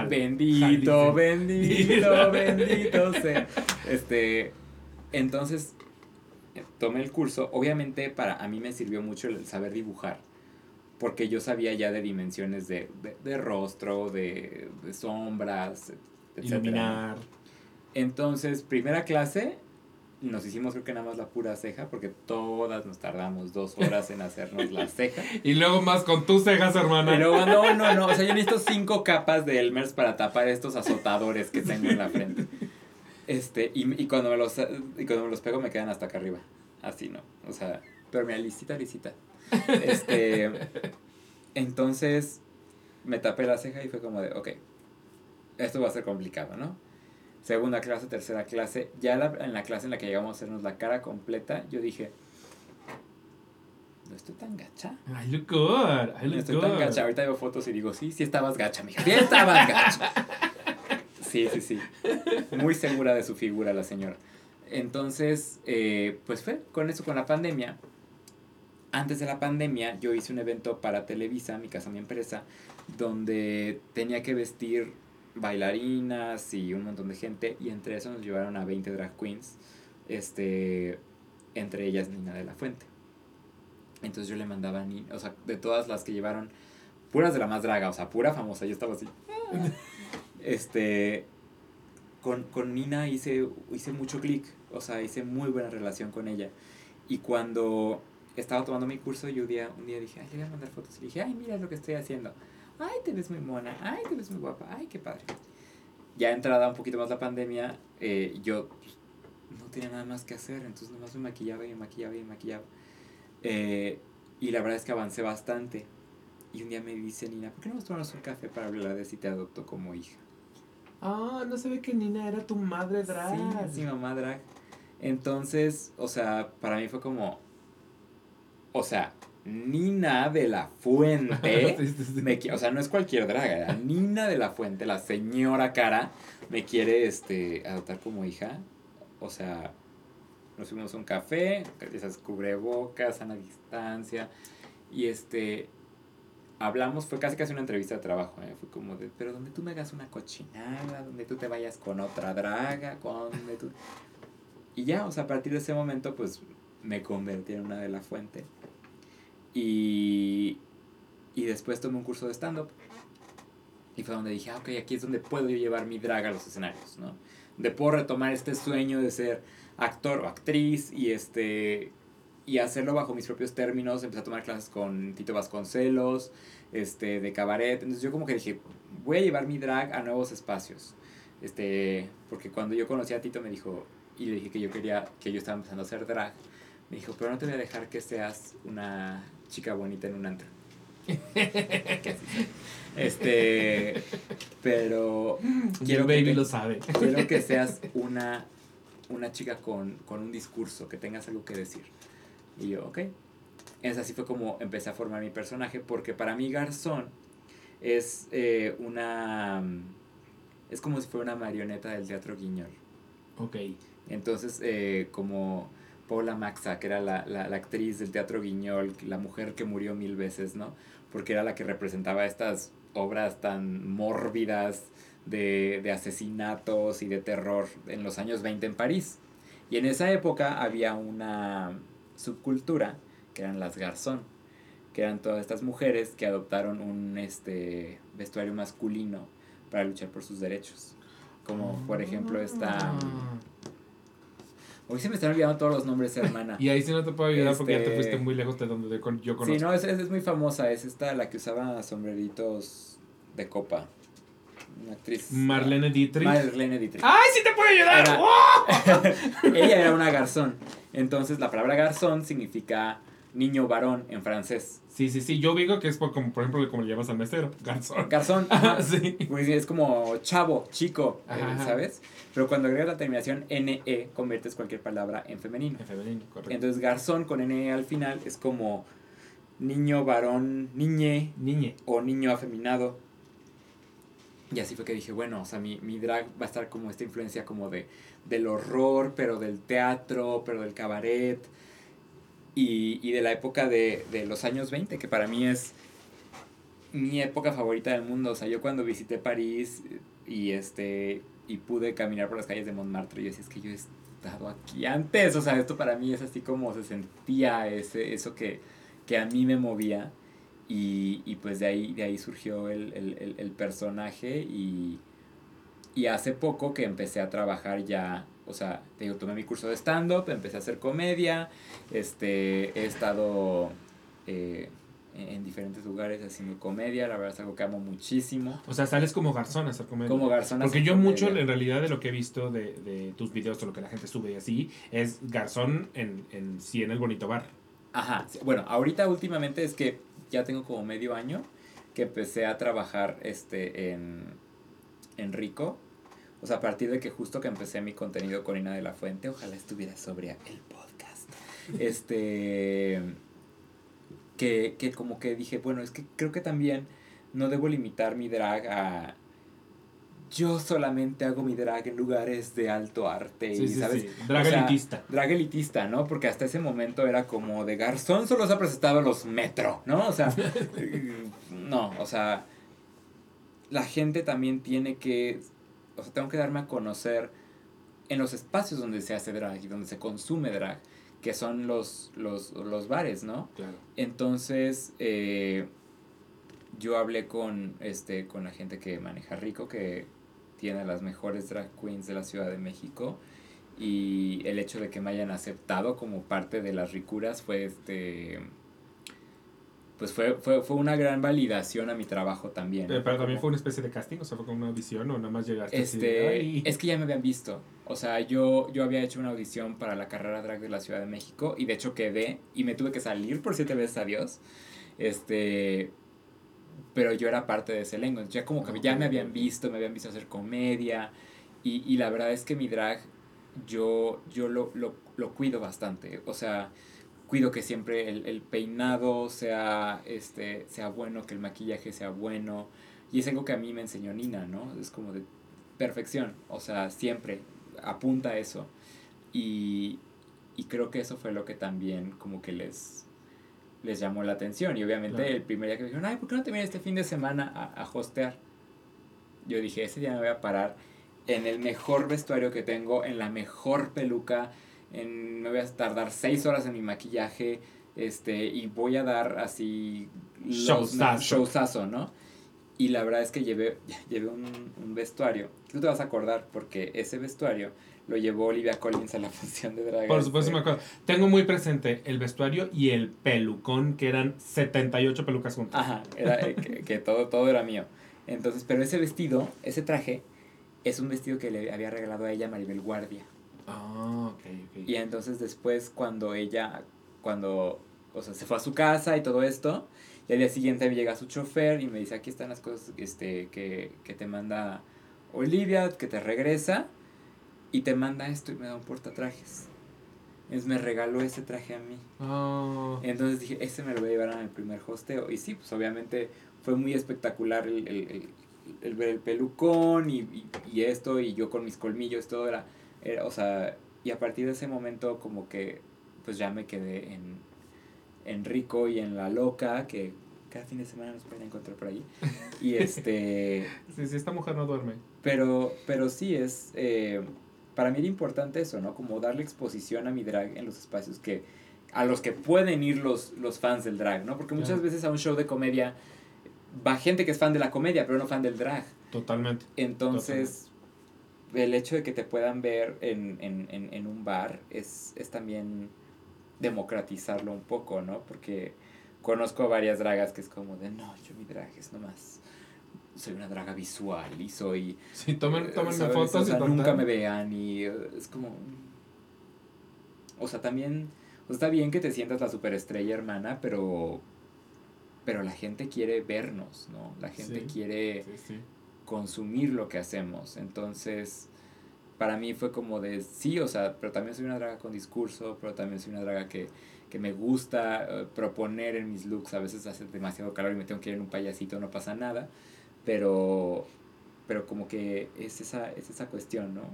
Bendito, bendito, (laughs) bendito sea. Este, entonces, tomé el curso. Obviamente, para a mí me sirvió mucho el saber dibujar. Porque yo sabía ya de dimensiones de, de, de rostro, de, de sombras, etc. Iluminar. Entonces, primera clase, nos hicimos creo que nada más la pura ceja, porque todas nos tardamos dos horas en hacernos la (laughs) ceja. Y luego más con tus cejas, hermana. Pero no, no, no, o sea, yo necesito cinco capas de Elmers para tapar estos azotadores que tengo en la frente. Este, y, y, cuando me los, y cuando me los pego me quedan hasta acá arriba. Así, ¿no? O sea, pero mira, lisita, lisita. Este, entonces me tapé la ceja y fue como de, ok, esto va a ser complicado, ¿no? Segunda clase, tercera clase, ya en la clase en la que llegamos a hacernos la cara completa, yo dije, no estoy tan gacha. I look good, I look no estoy tan gacha. Ahorita veo fotos y digo, sí, sí estabas gacha, mija. Sí estabas gacha. (laughs) Sí, sí, sí. Muy segura de su figura la señora. Entonces, eh, pues fue con eso, con la pandemia. Antes de la pandemia, yo hice un evento para Televisa, mi casa, mi empresa, donde tenía que vestir bailarinas y un montón de gente y entre eso nos llevaron a 20 drag queens, este, entre ellas Nina de la Fuente. Entonces yo le mandaba a Nina, o sea, de todas las que llevaron, puras de la más draga, o sea, pura famosa, yo estaba así. (laughs) este, con, con Nina hice, hice mucho clic, o sea, hice muy buena relación con ella. Y cuando estaba tomando mi curso, yo un día, un día dije, ay, le voy a mandar fotos. Y dije, ay, mira lo que estoy haciendo ay, te ves muy mona, ay, te ves muy guapa, ay, qué padre. Ya entrada un poquito más la pandemia, eh, yo pues, no tenía nada más que hacer, entonces nomás me maquillaba y me maquillaba y me maquillaba. Eh, y la verdad es que avancé bastante. Y un día me dice Nina, ¿por qué no nos tomamos un café para hablar de si te adopto como hija? Ah, no se ve que Nina era tu madre drag. Sí, mi mamá drag. Entonces, o sea, para mí fue como, o sea, Nina de la Fuente, (laughs) Me, o sea, no es cualquier draga, Nina de la Fuente, la señora cara, me quiere este, adoptar como hija. O sea, nos fuimos a un café, esas cubrebocas, a la distancia, y este, hablamos, fue casi casi una entrevista de trabajo, ¿eh? fue como de, pero donde tú me hagas una cochinada, donde tú te vayas con otra draga, con donde tú... Y ya, o sea, a partir de ese momento, pues, me convertí en una de la fuente. Y, y después tomé un curso de stand-up. Y fue donde dije, ah, ok, aquí es donde puedo yo llevar mi drag a los escenarios, ¿no? De puedo retomar este sueño de ser actor o actriz y este y hacerlo bajo mis propios términos. Empecé a tomar clases con Tito Vasconcelos, este, de cabaret. Entonces yo como que dije, voy a llevar mi drag a nuevos espacios. Este, porque cuando yo conocí a Tito me dijo, y le dije que yo quería, que yo estaba empezando a hacer drag, me dijo, pero no te voy a dejar que seas una chica bonita en un antro. (laughs) este, pero quiero baby que lo sabe. quiero que (laughs) seas una, una chica con, un discurso, que tengas algo que decir. Y yo, ok. Es así fue como empecé a formar mi personaje, porque para mí Garzón es eh, una... Es como si fuera una marioneta del teatro Guiñol. Ok. Entonces, eh, como Paula Maxa, que era la, la, la, actriz del Teatro Guiñol, la mujer que murió mil veces, ¿no? Porque era la que representaba estas obras tan mórbidas de, de asesinatos y de terror en los años 20 en París. Y en esa época había una subcultura que eran las garzón, que eran todas estas mujeres que adoptaron un este, vestuario masculino para luchar por sus derechos. Como por ejemplo esta ah. Hoy se me están olvidando todos los nombres, hermana. (laughs) y ahí sí no te puedo ayudar porque ya te este, fuiste muy lejos de donde yo conozco. Sí, no, es, es, muy famosa. Es esta la que usaba sombreritos de copa. Una actriz. Marlene Dietrich. Marlene Dietrich. ¡Ay, sí te puedo ayudar! (laughs) Ella era una garzón. Entonces, la palabra garzón significa niño varón en francés. Sí, sí, sí. Yo digo que es por, como, por ejemplo, como le llamas al mesero, garzón. Garzón. sí. Es como chavo, chico, eh, ¿sabes? Pero cuando agregas la terminación NE, conviertes cualquier palabra en femenino. En femenino, correcto. Entonces, garzón con NE al final es como niño, varón, niñe. Niñe. O niño afeminado. Y así fue que dije, bueno, o sea, mi, mi drag va a estar como esta influencia como de, del horror, pero del teatro, pero del cabaret y, y de la época de, de, los años 20, que para mí es mi época favorita del mundo. O sea, yo cuando visité París y, este, y pude caminar por las calles de Montmartre, yo decía, es que yo he estado aquí antes. O sea, esto para mí es así como se sentía ese, eso que, que a mí me movía. Y, y pues de ahí, de ahí surgió el, el, el, el personaje y, Y hace poco que empecé a trabajar ya, o sea, te digo, tomé mi curso de stand-up, empecé a hacer comedia, este, he estado eh, en diferentes lugares haciendo comedia, la verdad es algo que amo muchísimo. O sea, sales como garzón a hacer comedia. Como garzón a Porque yo comedia. mucho, en realidad, de lo que he visto de, de tus videos o lo que la gente sube y así, es garzón en, en sí, en el bonito bar. Ajá, bueno, ahorita últimamente es que ya tengo como medio año que empecé a trabajar este en, en Rico. O sea, a partir de que justo que empecé mi contenido con Ina de la Fuente, ojalá estuviera sobria el podcast. Este que, que como que dije, bueno, es que creo que también no debo limitar mi drag a yo solamente hago mi drag en lugares de alto arte Sí, y sí, sabes sí. Drag O sea, elitista. drag elitista, ¿no? Porque hasta ese momento era como de garzón solo se ha presentado a los metro, ¿no? O sea, (laughs) no, o sea, la gente también tiene que, o sea, tengo que darme a conocer en los espacios donde se hace drag y donde se consume drag, que son los, los, los bares, ¿no? Claro. Entonces, eh, yo hablé con, este, con la gente que maneja Rico, que tiene las mejores drag queens de la Ciudad de México. Y el hecho de que me hayan aceptado como parte de las ricuras fue este. Pues fue, fue, fue una gran validación a mi trabajo también. Pero también fue una especie de casting, o sea, fue como una audición o nada más llegaste este, es que ya me habían visto. O sea, yo, yo había hecho una audición para la carrera drag de la Ciudad de México y de hecho quedé y me tuve que salir por siete veces a Dios. Este, pero yo era parte de ese elenco. Ya como que ya me habían visto, me habían visto hacer comedia y, y la verdad es que mi drag yo, yo lo, lo, lo cuido bastante. O sea, cuido que siempre el, el peinado sea, este, sea bueno, que el maquillaje sea bueno. Y es algo que a mí me enseñó Nina, ¿no? Es como de perfección. O sea, siempre apunta a eso. Y, y creo que eso fue lo que también como que les, les llamó la atención. Y obviamente Claro. el primer día que me dijeron, ay, ¿por qué no te vienes este fin de semana a, a hostear? Yo dije, ese día me voy a parar en el mejor vestuario que tengo, en la mejor peluca, en, me voy a tardar seis horas en mi maquillaje, este, y voy a dar así Showzazo. showzazo, ¿no? Y la verdad es que llevé, (laughs) llevé un, un vestuario. Tú te vas a acordar porque ese vestuario lo llevó Olivia Collins a la (laughs) función de drag. Por supuesto me acuerdo. Tengo muy presente el vestuario y el pelucón, que eran 78 pelucas juntas. Ajá, era, eh, que, que todo, todo era mío. Entonces, pero ese vestido, ese traje, es un vestido que le había regalado a ella Maribel Guardia. Ah, ok, ok. Y entonces después cuando ella, cuando, o sea, se fue a su casa y todo esto, y al día siguiente me llega su chofer y me dice, aquí están las cosas este, que, que te manda Olivia, que te regresa, y te manda esto y me da un portatrajes. Entonces me regaló ese traje a mí. Ah, Entonces dije, ese me lo voy a llevar a mi primer hosteo. Y sí, pues obviamente fue muy espectacular el, el, el, el ver el pelucón y, y, y esto, y yo con mis colmillos, todo era, era, o sea, y a partir de ese momento como que pues ya me quedé en, en Rico y en La Loca, que cada fin de semana nos pueden encontrar por ahí. Y (laughs) este, sí, sí, esta mujer no duerme. pero, pero sí es, eh, para mí era importante eso, ¿no? Como darle exposición a mi drag en los espacios que, a los que pueden ir los, los fans del drag, ¿no? Porque muchas veces a un show de comedia va gente que es fan de la comedia, pero no fan del drag. Totalmente. Entonces, el hecho de que te puedan ver en, en, en, en un bar es, es también democratizarlo un poco, ¿no? Porque conozco a varias dragas que es como de, no, yo mi drag es nomás, soy una draga visual y soy... Sí, tomen, eh, tómenme ¿sabes? fotos O sea, y nunca me vean y eh, es como... O sea, también... o sea, está bien que te sientas la superestrella hermana, pero... Pero la gente quiere vernos, ¿no? La gente Sí. quiere Sí, sí. Consumir lo que hacemos. Entonces, para mí fue como de, sí, o sea, pero también soy una draga con discurso, pero también soy una draga que, que me gusta eh, proponer en mis looks. A veces hace demasiado calor y me tengo que ir en un payasito, no pasa nada. Pero, pero como que es esa, es esa cuestión, ¿no?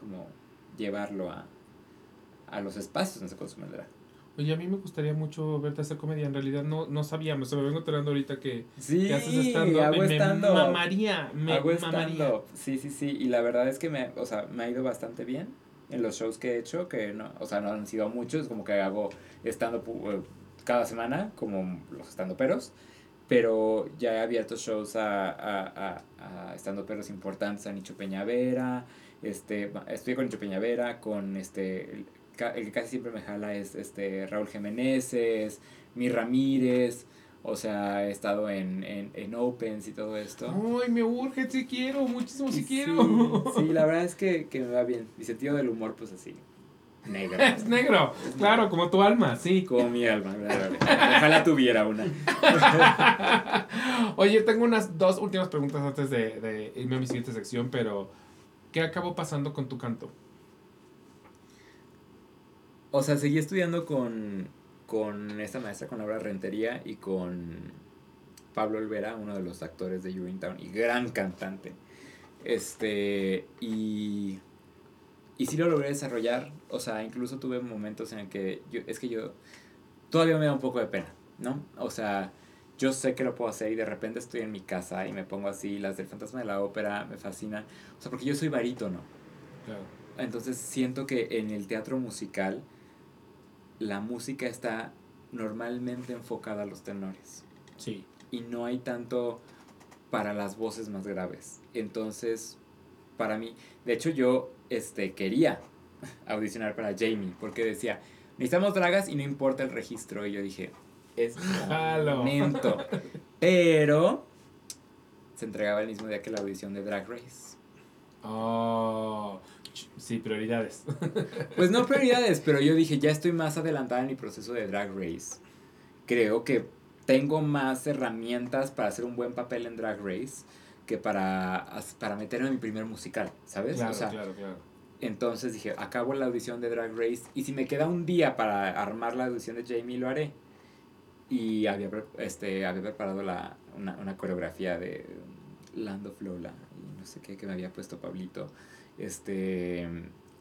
Como llevarlo a, a los espacios donde se consume el drag. Oye, a mí me gustaría mucho verte hacer comedia. En realidad no, no sabíamos. Se me vengo enterando ahorita que, Sí, que haces stand-up. hago Me stand-up. mamaría. Me Hago mamaría. sí, sí, sí, y la verdad es que me, o sea, me ha ido bastante bien en los shows que he hecho, que no, o sea, no han sido muchos, como que hago stand-up eh, cada semana, como los stand-uperos, pero ya he abierto shows a, a, a, a estando perros importantes, a Nicho Peñavera, este, estoy con Nicho Peñavera, con este, el, que casi siempre me jala es este Raúl Jiménez, Mi Ramírez, o sea, he estado en, en, en Opens y todo esto. Ay, me urge, sí quiero, muchísimo sí, quiero. Sí, la verdad es que, que me va bien. Mi sentido del humor, pues así, negro. (laughs) es negro, claro, como tu alma, sí. Como mi alma. Ojalá tuviera una. (laughs) Oye, tengo unas dos últimas preguntas antes de, de irme a mi siguiente sección, pero ¿qué acabó pasando con tu canto? O sea, seguí estudiando con, con esta maestra, con Laura Rentería y con Pablo Olvera, uno de los actores de Urinetown y gran cantante. Este, y, y sí lo logré desarrollar, o sea, incluso tuve momentos en el que yo, es que yo todavía me da un poco de pena, ¿no? O sea, yo sé que lo puedo hacer y de repente estoy en mi casa y me pongo así, las del fantasma de la ópera me fascinan, o sea, porque yo soy barítono. Claro. Entonces siento que en el teatro musical la música está normalmente enfocada a los tenores. Sí. Y no hay tanto para las voces más graves. Entonces, para mí, de hecho yo este, quería (laughs) audicionar para Jamie, porque decía, necesitamos dragas y no importa el registro. Y yo dije, es (laughs) momento. (laughs) Pero se entregaba el mismo día que la audición de Drag Race. Oh, Sí, prioridades. Pues no (laughs) prioridades, pero yo dije, ya estoy más adelantada en mi proceso de drag race. Creo que tengo más herramientas para hacer un buen papel en drag race que para, para meterme en mi primer musical, ¿sabes? Claro, claro, claro. Entonces dije, acabo la audición de Drag Race y si me queda un día para armar la audición de Jamie, lo haré. Y había, este, había preparado la, una, una coreografía de Land of Lola y no sé qué que me había puesto Pablito este,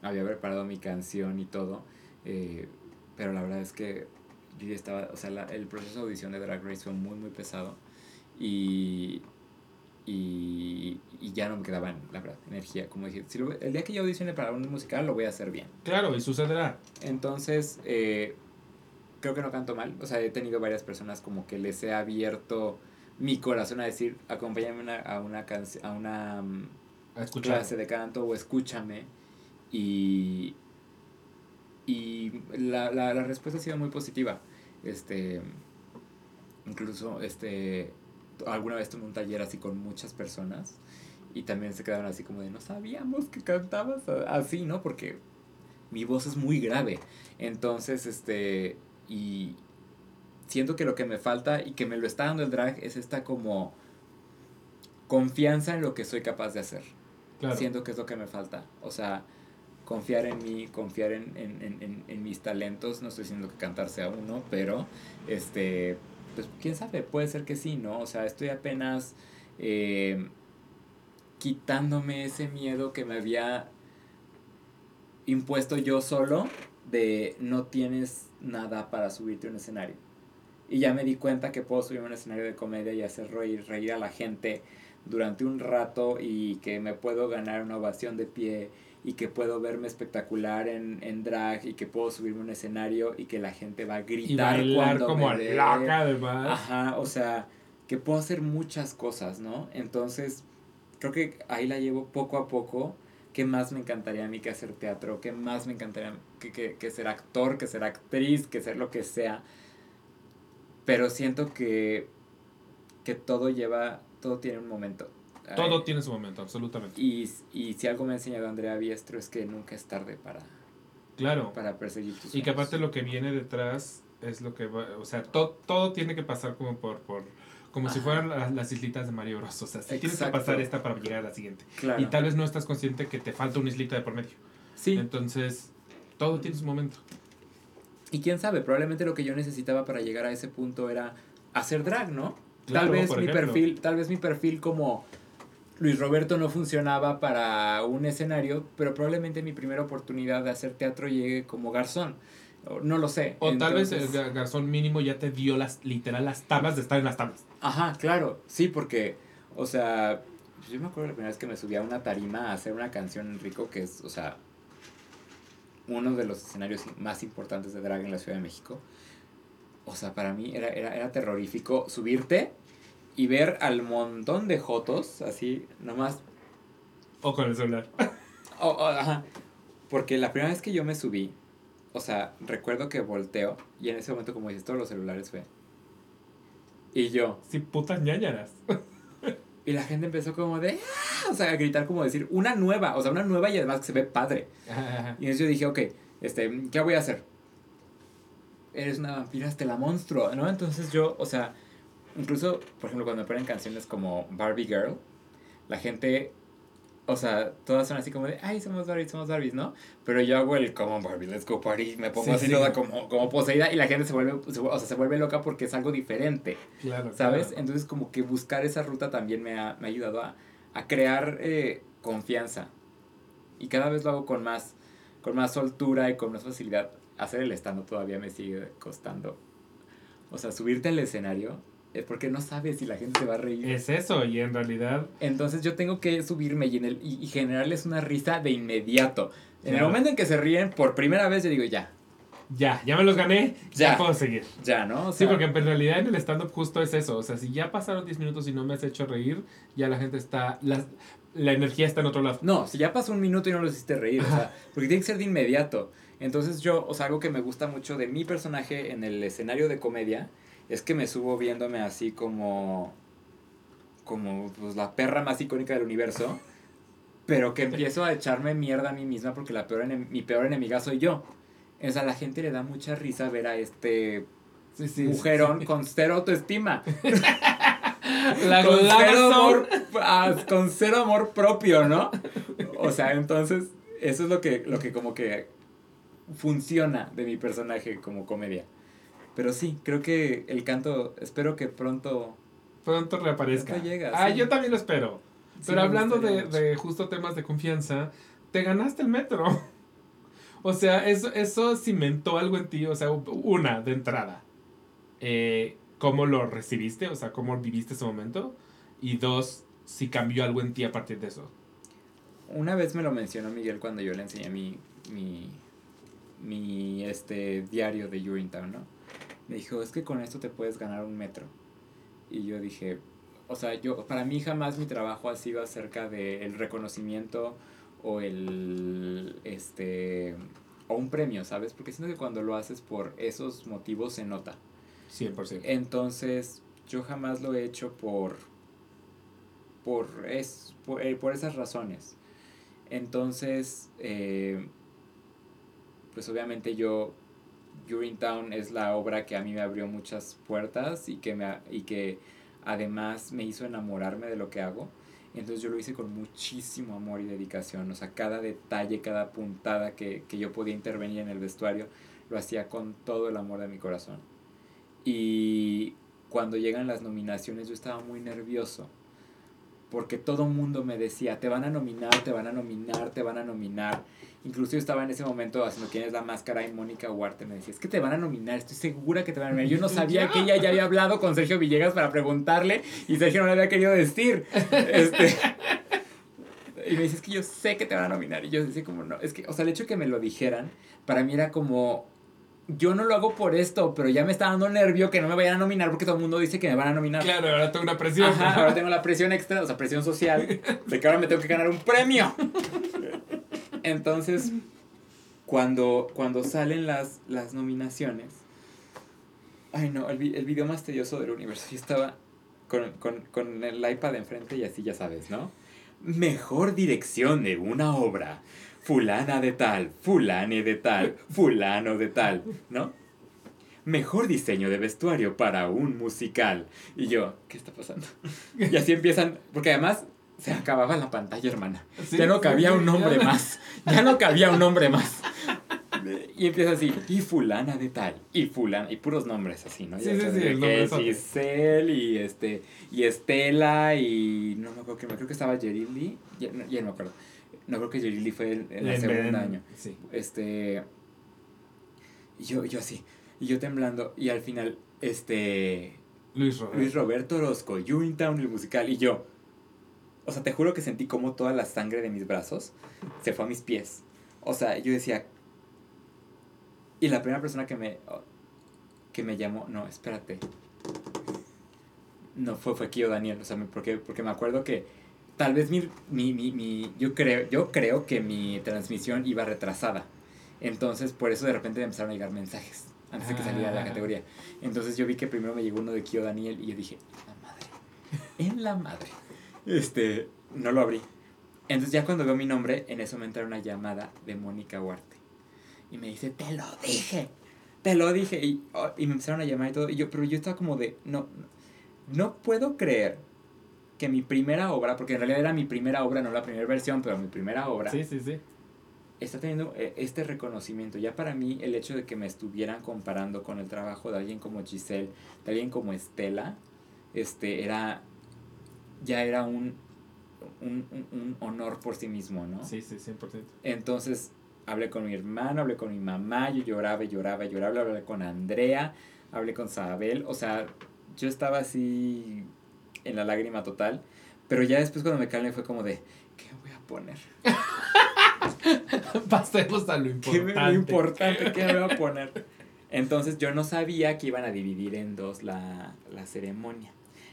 había preparado mi canción y todo, eh, pero la verdad es que yo ya estaba, o sea, el proceso de audición de Drag Race fue muy, muy pesado y, y, y ya no me quedaba, la verdad, energía, como si el día que yo audicione para un musical lo voy a hacer bien. Claro, y sucederá. Entonces, eh, creo que no canto mal, o sea, he tenido varias personas como que les he abierto mi corazón a decir, acompáñame a una canción, a una clase de canto o escúchame. Y, y la, la, la, respuesta ha sido muy positiva. Este, incluso este, alguna vez tuve un taller así con muchas personas y también se quedaron así como de no sabíamos que cantabas así, ¿no? Porque mi voz es muy grave. Entonces, este, y siento que lo que me falta y que me lo está dando el drag es esta como confianza en lo que soy capaz de hacer. Siento que es lo que me falta. O sea, confiar en mí, confiar en, en, en, en, mis talentos. No estoy diciendo que cantar sea uno, pero este, pues quién sabe, puede ser que sí, ¿no? O sea, estoy apenas eh, quitándome ese miedo que me había impuesto yo solo de no tienes nada para subirte a un escenario. Y ya me di cuenta que puedo subirme a un escenario de comedia y hacer reír, reír a la gente durante un rato y que me puedo ganar una ovación de pie y que puedo verme espectacular en, en drag y que puedo subirme a un escenario y que la gente va a gritar y cuando como me loca además. Ajá, o sea, que puedo hacer muchas cosas, ¿no? Entonces, creo que ahí la llevo poco a poco. ¿Qué más me encantaría a mí que hacer teatro? ¿Qué más me encantaría que, que, que ser actor, que ser actriz, que ser lo que sea? Pero siento que, que todo lleva todo tiene un momento. Todo tiene su momento, absolutamente. Y, y si algo me ha enseñado Andrea Biestro es que nunca es tarde para, claro. para perseguir tus Y que aparte lo que viene detrás es lo que va, o sea, to, todo tiene que pasar como por, por como si fueran las, las, islitas de Mario Bros. O sea, si tienes que pasar esta para llegar a la siguiente. Claro. Y tal vez no estás consciente que te falta una islita de por medio. Sí. Entonces, todo tiene su momento. Y quién sabe, probablemente lo que yo necesitaba para llegar a ese punto era hacer drag, ¿no? Tal vez mi perfil, tal vez mi perfil como Luis Roberto no funcionaba para un escenario, pero probablemente mi primera oportunidad de hacer teatro llegue como garzón. No lo sé. O tal vez el garzón mínimo ya te dio las literal las tablas de estar en las tablas. Ajá, claro. Sí, porque, o sea, yo me acuerdo la primera vez que me subí a una tarima a hacer una canción en Rico, que es, o sea, uno de los escenarios más importantes de drag en la Ciudad de México o sea, para mí era, era, era terrorífico subirte y ver al montón de jotos, así, nomás. O con el celular. (laughs) O- o, ajá. Porque la primera vez que yo me subí, o sea, recuerdo que volteo y en ese momento, como dices, todos los celulares fue. Y yo. Sí, putas ñañaras. (laughs) Y la gente empezó como de. "Ah", O sea, a gritar como decir, una nueva. O sea, una nueva y además que se ve padre. Y entonces yo dije, ok, este, ¿qué voy a hacer? Eres una vampira hasta la monstruo, ¿no? Entonces yo, o sea, incluso, por ejemplo, cuando me ponen canciones como Barbie Girl, la gente, o sea, todas son así como de, ay, somos Barbie, somos Barbies, ¿no? Pero yo hago el, como Barbie, let's go party, me pongo Sí, así sí. toda como, como poseída y la gente se vuelve, se o sea, se vuelve loca porque es algo diferente. Claro. ¿Sabes? claro. Entonces como que buscar esa ruta también me ha, me ha ayudado a, a crear eh, confianza. Y cada vez lo hago con más, con más soltura y con más facilidad. Hacer el stand todavía me sigue costando. O sea, subirte al escenario es porque no sabes si la gente se va a reír. Es eso, y en realidad. Entonces yo tengo que subirme y, en el, y, y generarles una risa de inmediato. En el momento en que se ríen por primera vez, yo digo, ya, Ya, ya me los gané, ya, Ya. puedo seguir. ya, ¿no? O Sí, porque en realidad en el stand-up justo es eso. O sea, si ya pasaron 10 minutos y no me has hecho reír, ya la gente está. La, la energía está en otro lado. No, si ya pasó un minuto y no los hiciste reír, o sea, porque tiene que ser de inmediato. Entonces yo, o sea, algo que me gusta mucho de mi personaje en el escenario de comedia es que me subo viéndome así como como pues la perra más icónica del universo, pero que empiezo a echarme mierda a mí misma porque la peor mi peor enemiga soy yo. O sea, a la gente le da mucha risa ver a este Sí, sí. mujerón con cero autoestima. (laughs) La con cero, amor, ah, con cero amor propio, ¿no? O sea, entonces, eso es lo que, lo que como que funciona de mi personaje como comedia. Pero sí, creo que el canto, espero que pronto... Pronto reaparezca. Pronto llega, ah, sí. yo también lo espero. Sí, Pero hablando de, de justo temas de confianza, te ganaste el metro. (laughs) O sea, eso, eso cimentó algo en ti. O sea, una, de entrada. eh, ¿Cómo lo recibiste? O sea, ¿cómo viviste ese momento? Y dos, si cambió algo en ti a partir de eso. Una vez me lo mencionó Miguel cuando yo le enseñé mi, mi, mi este, diario de Urinetown, ¿no? Me dijo, es que con esto te puedes ganar un metro. Y yo dije, o sea, yo, para mí jamás mi trabajo ha sido acerca del reconocimiento o el, este, o un premio, ¿sabes? Porque siento que cuando lo haces por esos motivos se nota. 100%. Entonces, yo jamás lo he hecho por por, es, por, eh, por esas razones. Entonces, eh, pues obviamente yo, Urinetown es la obra que a mí me abrió muchas puertas y que, me, y que además me hizo enamorarme de lo que hago. Entonces yo lo hice con muchísimo amor y dedicación. O sea, cada detalle, cada puntada que, que yo podía intervenir en el vestuario, lo hacía con todo el amor de mi corazón. Y cuando llegan las nominaciones yo estaba muy nervioso. Porque todo mundo me decía, te van a nominar, te van a nominar, te van a nominar. Incluso yo estaba en ese momento haciendo quién es la máscara y Mónica Huarte me decía, es que te van a nominar, estoy segura que te van a nominar. Yo no sabía que ella ya había hablado con Sergio Villegas para preguntarle y Sergio no le había querido decir. Este, y me dice, es que yo sé que te van a nominar. Y yo decía como, no, es que, o sea, el hecho de que me lo dijeran, para mí era como, yo no lo hago por esto, pero ya me está dando nervio que no me vayan a nominar porque todo el mundo dice que me van a nominar. Claro, ahora tengo una presión. Ajá, (laughs) ahora tengo la presión extra, o sea, presión social, de que ahora me tengo que ganar un premio. Entonces, cuando, cuando salen las, las nominaciones, ay no, el, el video más tedioso del universo, yo estaba con, con, con el iPad enfrente y así ya sabes, ¿no? Mejor dirección de una obra, fulana de tal, fulane de tal, fulano de tal, ¿no? Mejor diseño de vestuario para un musical. Y yo, ¿qué está pasando? (laughs) Y así empiezan, porque además se acababa la pantalla, hermana. Sí, ya no cabía sí, un nombre ya. más. Ya no cabía un nombre más. Y empieza así, y fulana de tal, y fulana, y puros nombres así, ¿no? Sí, Ya sí, sí, el que nombrezote. Giselle y este, y Estela, y no me acuerdo que me creo que estaba ya, no, ya no me acuerdo. No creo que Jerili fue en, en el segundo año. Sí. Este. Y yo, yo así. Y yo temblando. Y al final, este. Luis Roberto. Luis Roberto Orozco, Urinetown, el musical. Y yo. O sea, te juro que sentí como toda la sangre de mis brazos se fue a mis pies. O sea, yo decía. Y la primera persona que me. que me llamó. No, espérate. no fue, fue Kio Daniel, o sea, porque, porque me acuerdo que tal vez mi, mi, mi, mi- yo, creo, yo creo que mi transmisión iba retrasada. Entonces, por eso de repente me empezaron a llegar mensajes antes de que saliera la Ah. categoría. Entonces yo vi que primero me llegó uno de Kio Daniel y yo dije, en la madre, en la madre. Este, no lo abrí. Entonces ya cuando veo mi nombre, en eso me entra una llamada de Mónica Huarte. Y me dice, te lo dije, te lo dije. Y, oh, y me empezaron a llamar y todo. Y yo, pero yo estaba como de, no, no puedo creer que mi primera obra, porque en realidad era mi primera obra, no la primera versión, pero mi primera obra, Sí, sí, sí. está teniendo eh, este reconocimiento. Ya para mí el hecho de que me estuvieran comparando con el trabajo de alguien como Giselle, de alguien como Estela, este, era, ya era un, un, un- un honor por sí mismo, ¿no? Sí, sí, 100%. Entonces hablé con mi hermano, hablé con mi mamá, yo lloraba y lloraba y lloraba, hablé con Andrea, hablé con Sabel, o sea, yo estaba así en la lágrima total, pero ya después cuando me calmé fue como de, ¿qué voy a poner? (laughs) Pasemos a lo ¿Qué importante. importante? ¿Qué me voy a poner? Entonces yo no sabía que iban a dividir en dos la, la ceremonia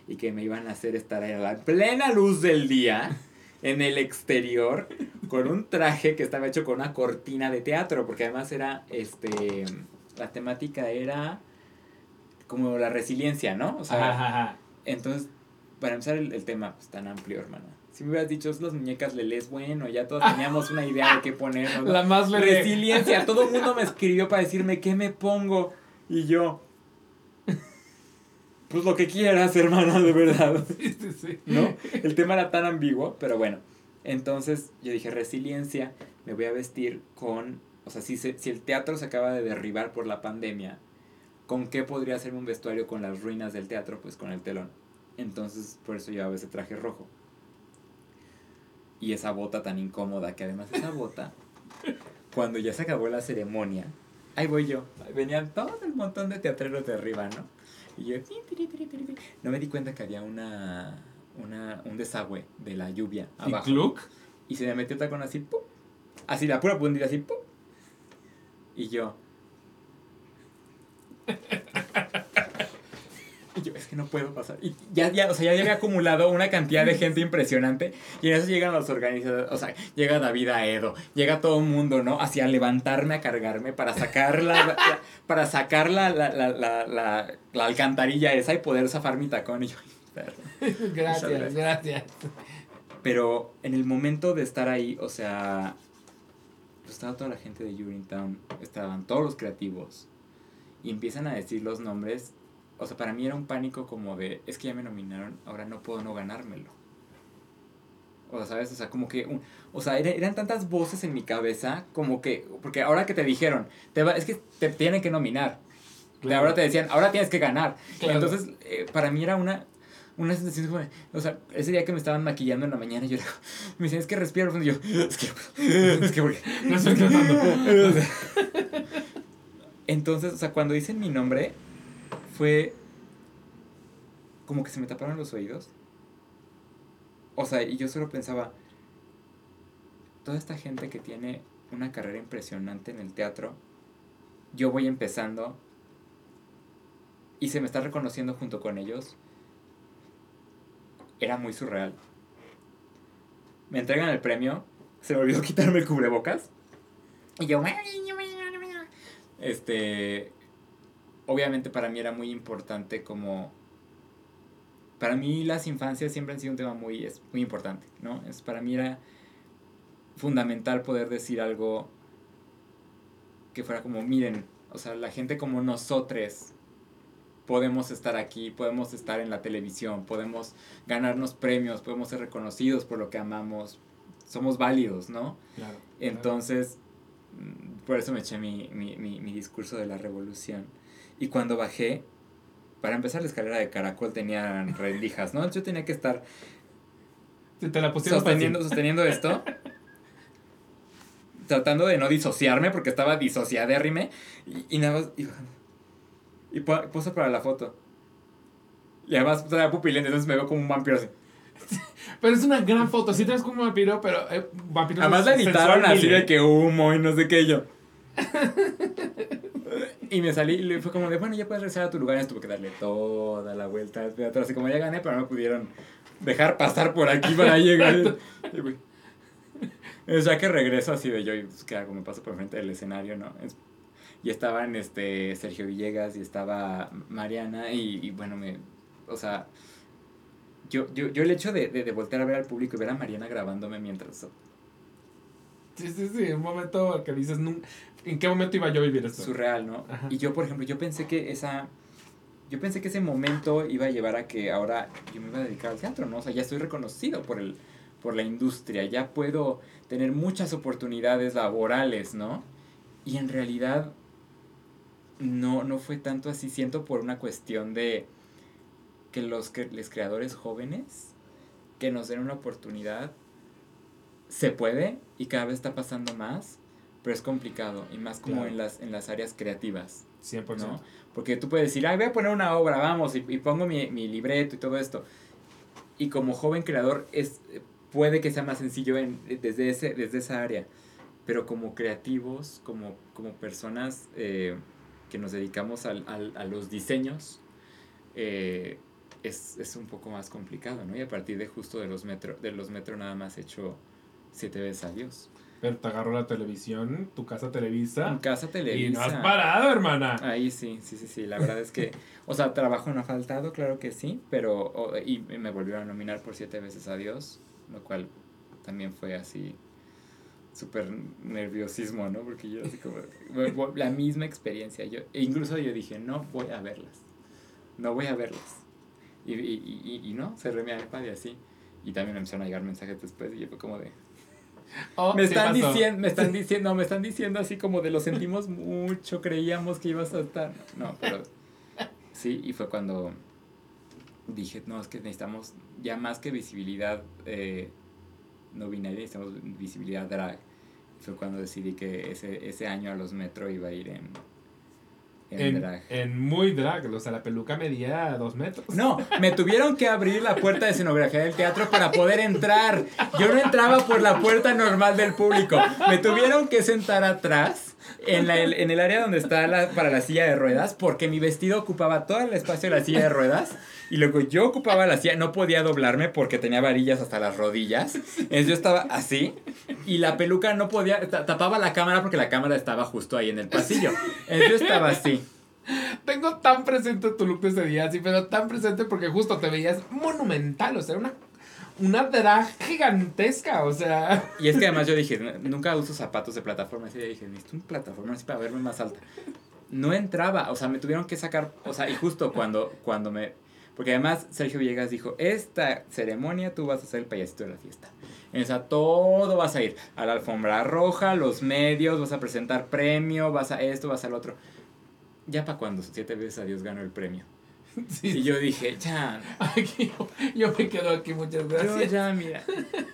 y que me iban a hacer estar a la plena luz del día en el exterior con un traje que estaba hecho con una cortina de teatro porque además era este la temática era como la resiliencia, ¿no? O sea, Ajá, ajá. entonces para empezar el, el tema pues tan amplio, hermano. Si me hubieras dicho, "Es las muñecas Lelés, bueno, ya todos teníamos una idea de qué (laughs) poner. ¿no? La más. Resiliencia. (laughs) Todo el mundo me escribió para decirme qué me pongo. Y yo. Pues lo que quieras, hermana, de verdad. (laughs) Sí, sí, sí. ¿No? El tema era tan ambiguo, pero bueno. Entonces yo dije, resiliencia, me voy a vestir con. O sea, si, se- si el teatro se acaba de derribar por la pandemia, ¿con qué podría hacerme un vestuario con las ruinas del teatro? Pues con el telón. Entonces, por eso llevaba ese traje rojo. Y esa bota tan incómoda, que además esa bota, (laughs) cuando ya se acabó la ceremonia, ahí voy yo. Venían todo el montón de teatreros de arriba, ¿no? Y yo, no me di cuenta que había una, una, un desagüe de la lluvia ¿Y abajo. Kluk? Y se me metió tacón así, ¡pum! Así, la pura pundida así, ¡pum! Y yo. (laughs) Y yo, es que no puedo pasar. Y ya, ya, o sea, ya había acumulado una cantidad de gente impresionante. Y en eso llegan los organizadores. O sea, llega David Aedo, llega todo el mundo, ¿no? Hacia levantarme a cargarme para sacar la, la- para sacar la, la, la, la, la- la alcantarilla esa y poder zafar mi tacón. Y yo, (laughs) gracias. gracias. Pero en el momento de estar ahí, o sea, pues estaba toda la gente de Urinetown, estaban todos los creativos, y empiezan a decir los nombres. O sea, para mí era un pánico como de, es que ya me nominaron, ahora no puedo no ganármelo. O sea, ¿sabes? O sea, como que, un- o sea, era- eran tantas voces en mi cabeza, como que, porque ahora que te dijeron, te va, es que te tienen que nominar. Claro. Ahora te decían, ahora tienes que ganar. Claro. Entonces, eh, para mí era una, una sensación como, o sea, ese día que me estaban maquillando en la mañana, yo era- (laughs) me decían, es que profundo", y yo, es que, (laughs) es que, porque- No estoy tratando. (laughs) Entonces, o sea, cuando dicen mi nombre, fue como que se me taparon los oídos. O sea, y yo solo pensaba, toda esta gente que tiene una carrera impresionante en el teatro, yo voy empezando y se me está reconociendo junto con ellos. Era muy surreal. Me entregan el premio, se me olvidó (laughs) quitarme el cubrebocas. Y yo, este, obviamente para mí era muy importante como, para mí las infancias siempre han sido un tema muy, es muy importante, ¿no? Es, para mí era fundamental poder decir algo que fuera como, miren, o sea, la gente como nosotros podemos estar aquí, podemos estar en la televisión, podemos ganarnos premios, podemos ser reconocidos por lo que amamos, somos válidos, ¿no? Claro. Entonces, mm, por eso me eché mi, mi, mi, mi discurso de la revolución. Y cuando bajé, para empezar la escalera de caracol tenía rendijas, ¿no? Yo tenía que estar Te, te la sosteniendo, sosteniendo esto, (laughs) tratando de no disociarme porque estaba disociadérrime y, y nada más, y. Y pu- puse para la foto. Y además traía pupilente, entonces me veo como un vampiro así. (laughs) Pero es una gran foto. Sí tienes como un vampiro, pero eh, vampiro Además la editaron así de que humo y no sé qué yo. (laughs) Y me salí y fue como de, bueno, ya puedes regresar a tu lugar. Y tuve que darle toda la vuelta al teatro. Así como ya gané, pero no me pudieron dejar pasar por aquí (laughs) para llegar. Y, o sea que regreso así de yo, y pues, ¿qué hago? Me paso por frente del escenario, ¿no? Es- y estaban este, Sergio Villegas y estaba Mariana y, y bueno, me, o sea, yo, yo, yo el hecho de, de, de voltear a ver al público y ver a Mariana grabándome mientras Sí, sí, sí, un momento que dices, "Nun- ¿en qué momento iba yo a vivir esto? surreal, ¿no? Ajá. Y yo, por ejemplo, yo pensé que esa, yo pensé que ese momento iba a llevar a que ahora yo me iba a dedicar al teatro, ¿no? O sea, ya estoy reconocido por el, por la industria, ya puedo tener muchas oportunidades laborales, ¿no? Y en realidad no, no fue tanto así, siento por una cuestión de que los, cre- los creadores jóvenes que nos den una oportunidad se puede y cada vez está pasando más, pero es complicado y más como Claro. en, las, en las áreas creativas. 100%. ¿no? Porque tú puedes decir, ay, voy a poner una obra, vamos, y, y pongo mi, mi libreto y todo esto. Y como joven creador, es, puede que sea más sencillo en, desde, ese, desde esa área. Pero como creativos, como, como personas eh, que nos dedicamos al, al- a los diseños, eh, es, es un poco más complicado, ¿no? Y a partir de justo de los metro, de los metro nada más he hecho siete veces adiós. Pero te agarró la televisión, tu casa Televisa. En casa Televisa. Y no has parado, hermana. Ahí sí, sí, sí, sí. La verdad es que, o sea, trabajo no ha faltado, claro que sí, pero, o- y me volvieron a nominar por siete veces a Dios, lo cual también fue así, súper nerviosismo, ¿no? Porque yo así como, la misma experiencia, yo, e incluso yo dije, no voy a verlas, no voy a verlas. Y, y, y, y no, cerré mi iPad y así. Y también me empezaron a llegar mensajes después y yo fue como de, Oh, me están diciendo, me están (laughs) diciendo, me están diciendo así como de lo sentimos mucho, creíamos que ibas a estar. No, pero sí, y fue cuando dije, no, es que necesitamos ya más que visibilidad eh, no binaria, necesitamos visibilidad drag. Fue cuando decidí que ese, ese año a los metro iba a ir en, en, En, drag. en muy drag, o sea, la peluca medía dos metros. No, me tuvieron que abrir la puerta de escenografía del teatro para poder entrar. Yo no entraba por la puerta normal del público. Me tuvieron que sentar atrás en, la- en el área donde está la, para la silla de ruedas porque mi vestido ocupaba todo el espacio de la silla de ruedas y luego yo ocupaba la silla, no podía doblarme porque tenía varillas hasta las rodillas. Entonces yo estaba así y la peluca no podía, ta- tapaba la cámara porque la cámara estaba justo ahí en el pasillo. Entonces yo estaba así. Tengo tan presente tu look de ese día, sí, pero tan presente porque justo te veías monumental, o sea, una, una drag gigantesca, o sea. Y es que además yo dije, "N- nunca uso zapatos de plataforma. Así dije, necesito un plataforma así para verme más alta. No entraba, o sea, me tuvieron que sacar, o sea, y justo cuando, cuando me... Porque además Sergio Villegas dijo, esta ceremonia tú vas a ser el payasito de la fiesta. O sea, todo vas a ir a la alfombra roja, los medios, vas a presentar premio, vas a esto, vas al otro. Ya para cuando siete veces a Dios ganó el premio. (laughs) Sí, Y yo dije, ya, Aquí, yo me quedo aquí, muchas Yo gracias. ya, mira.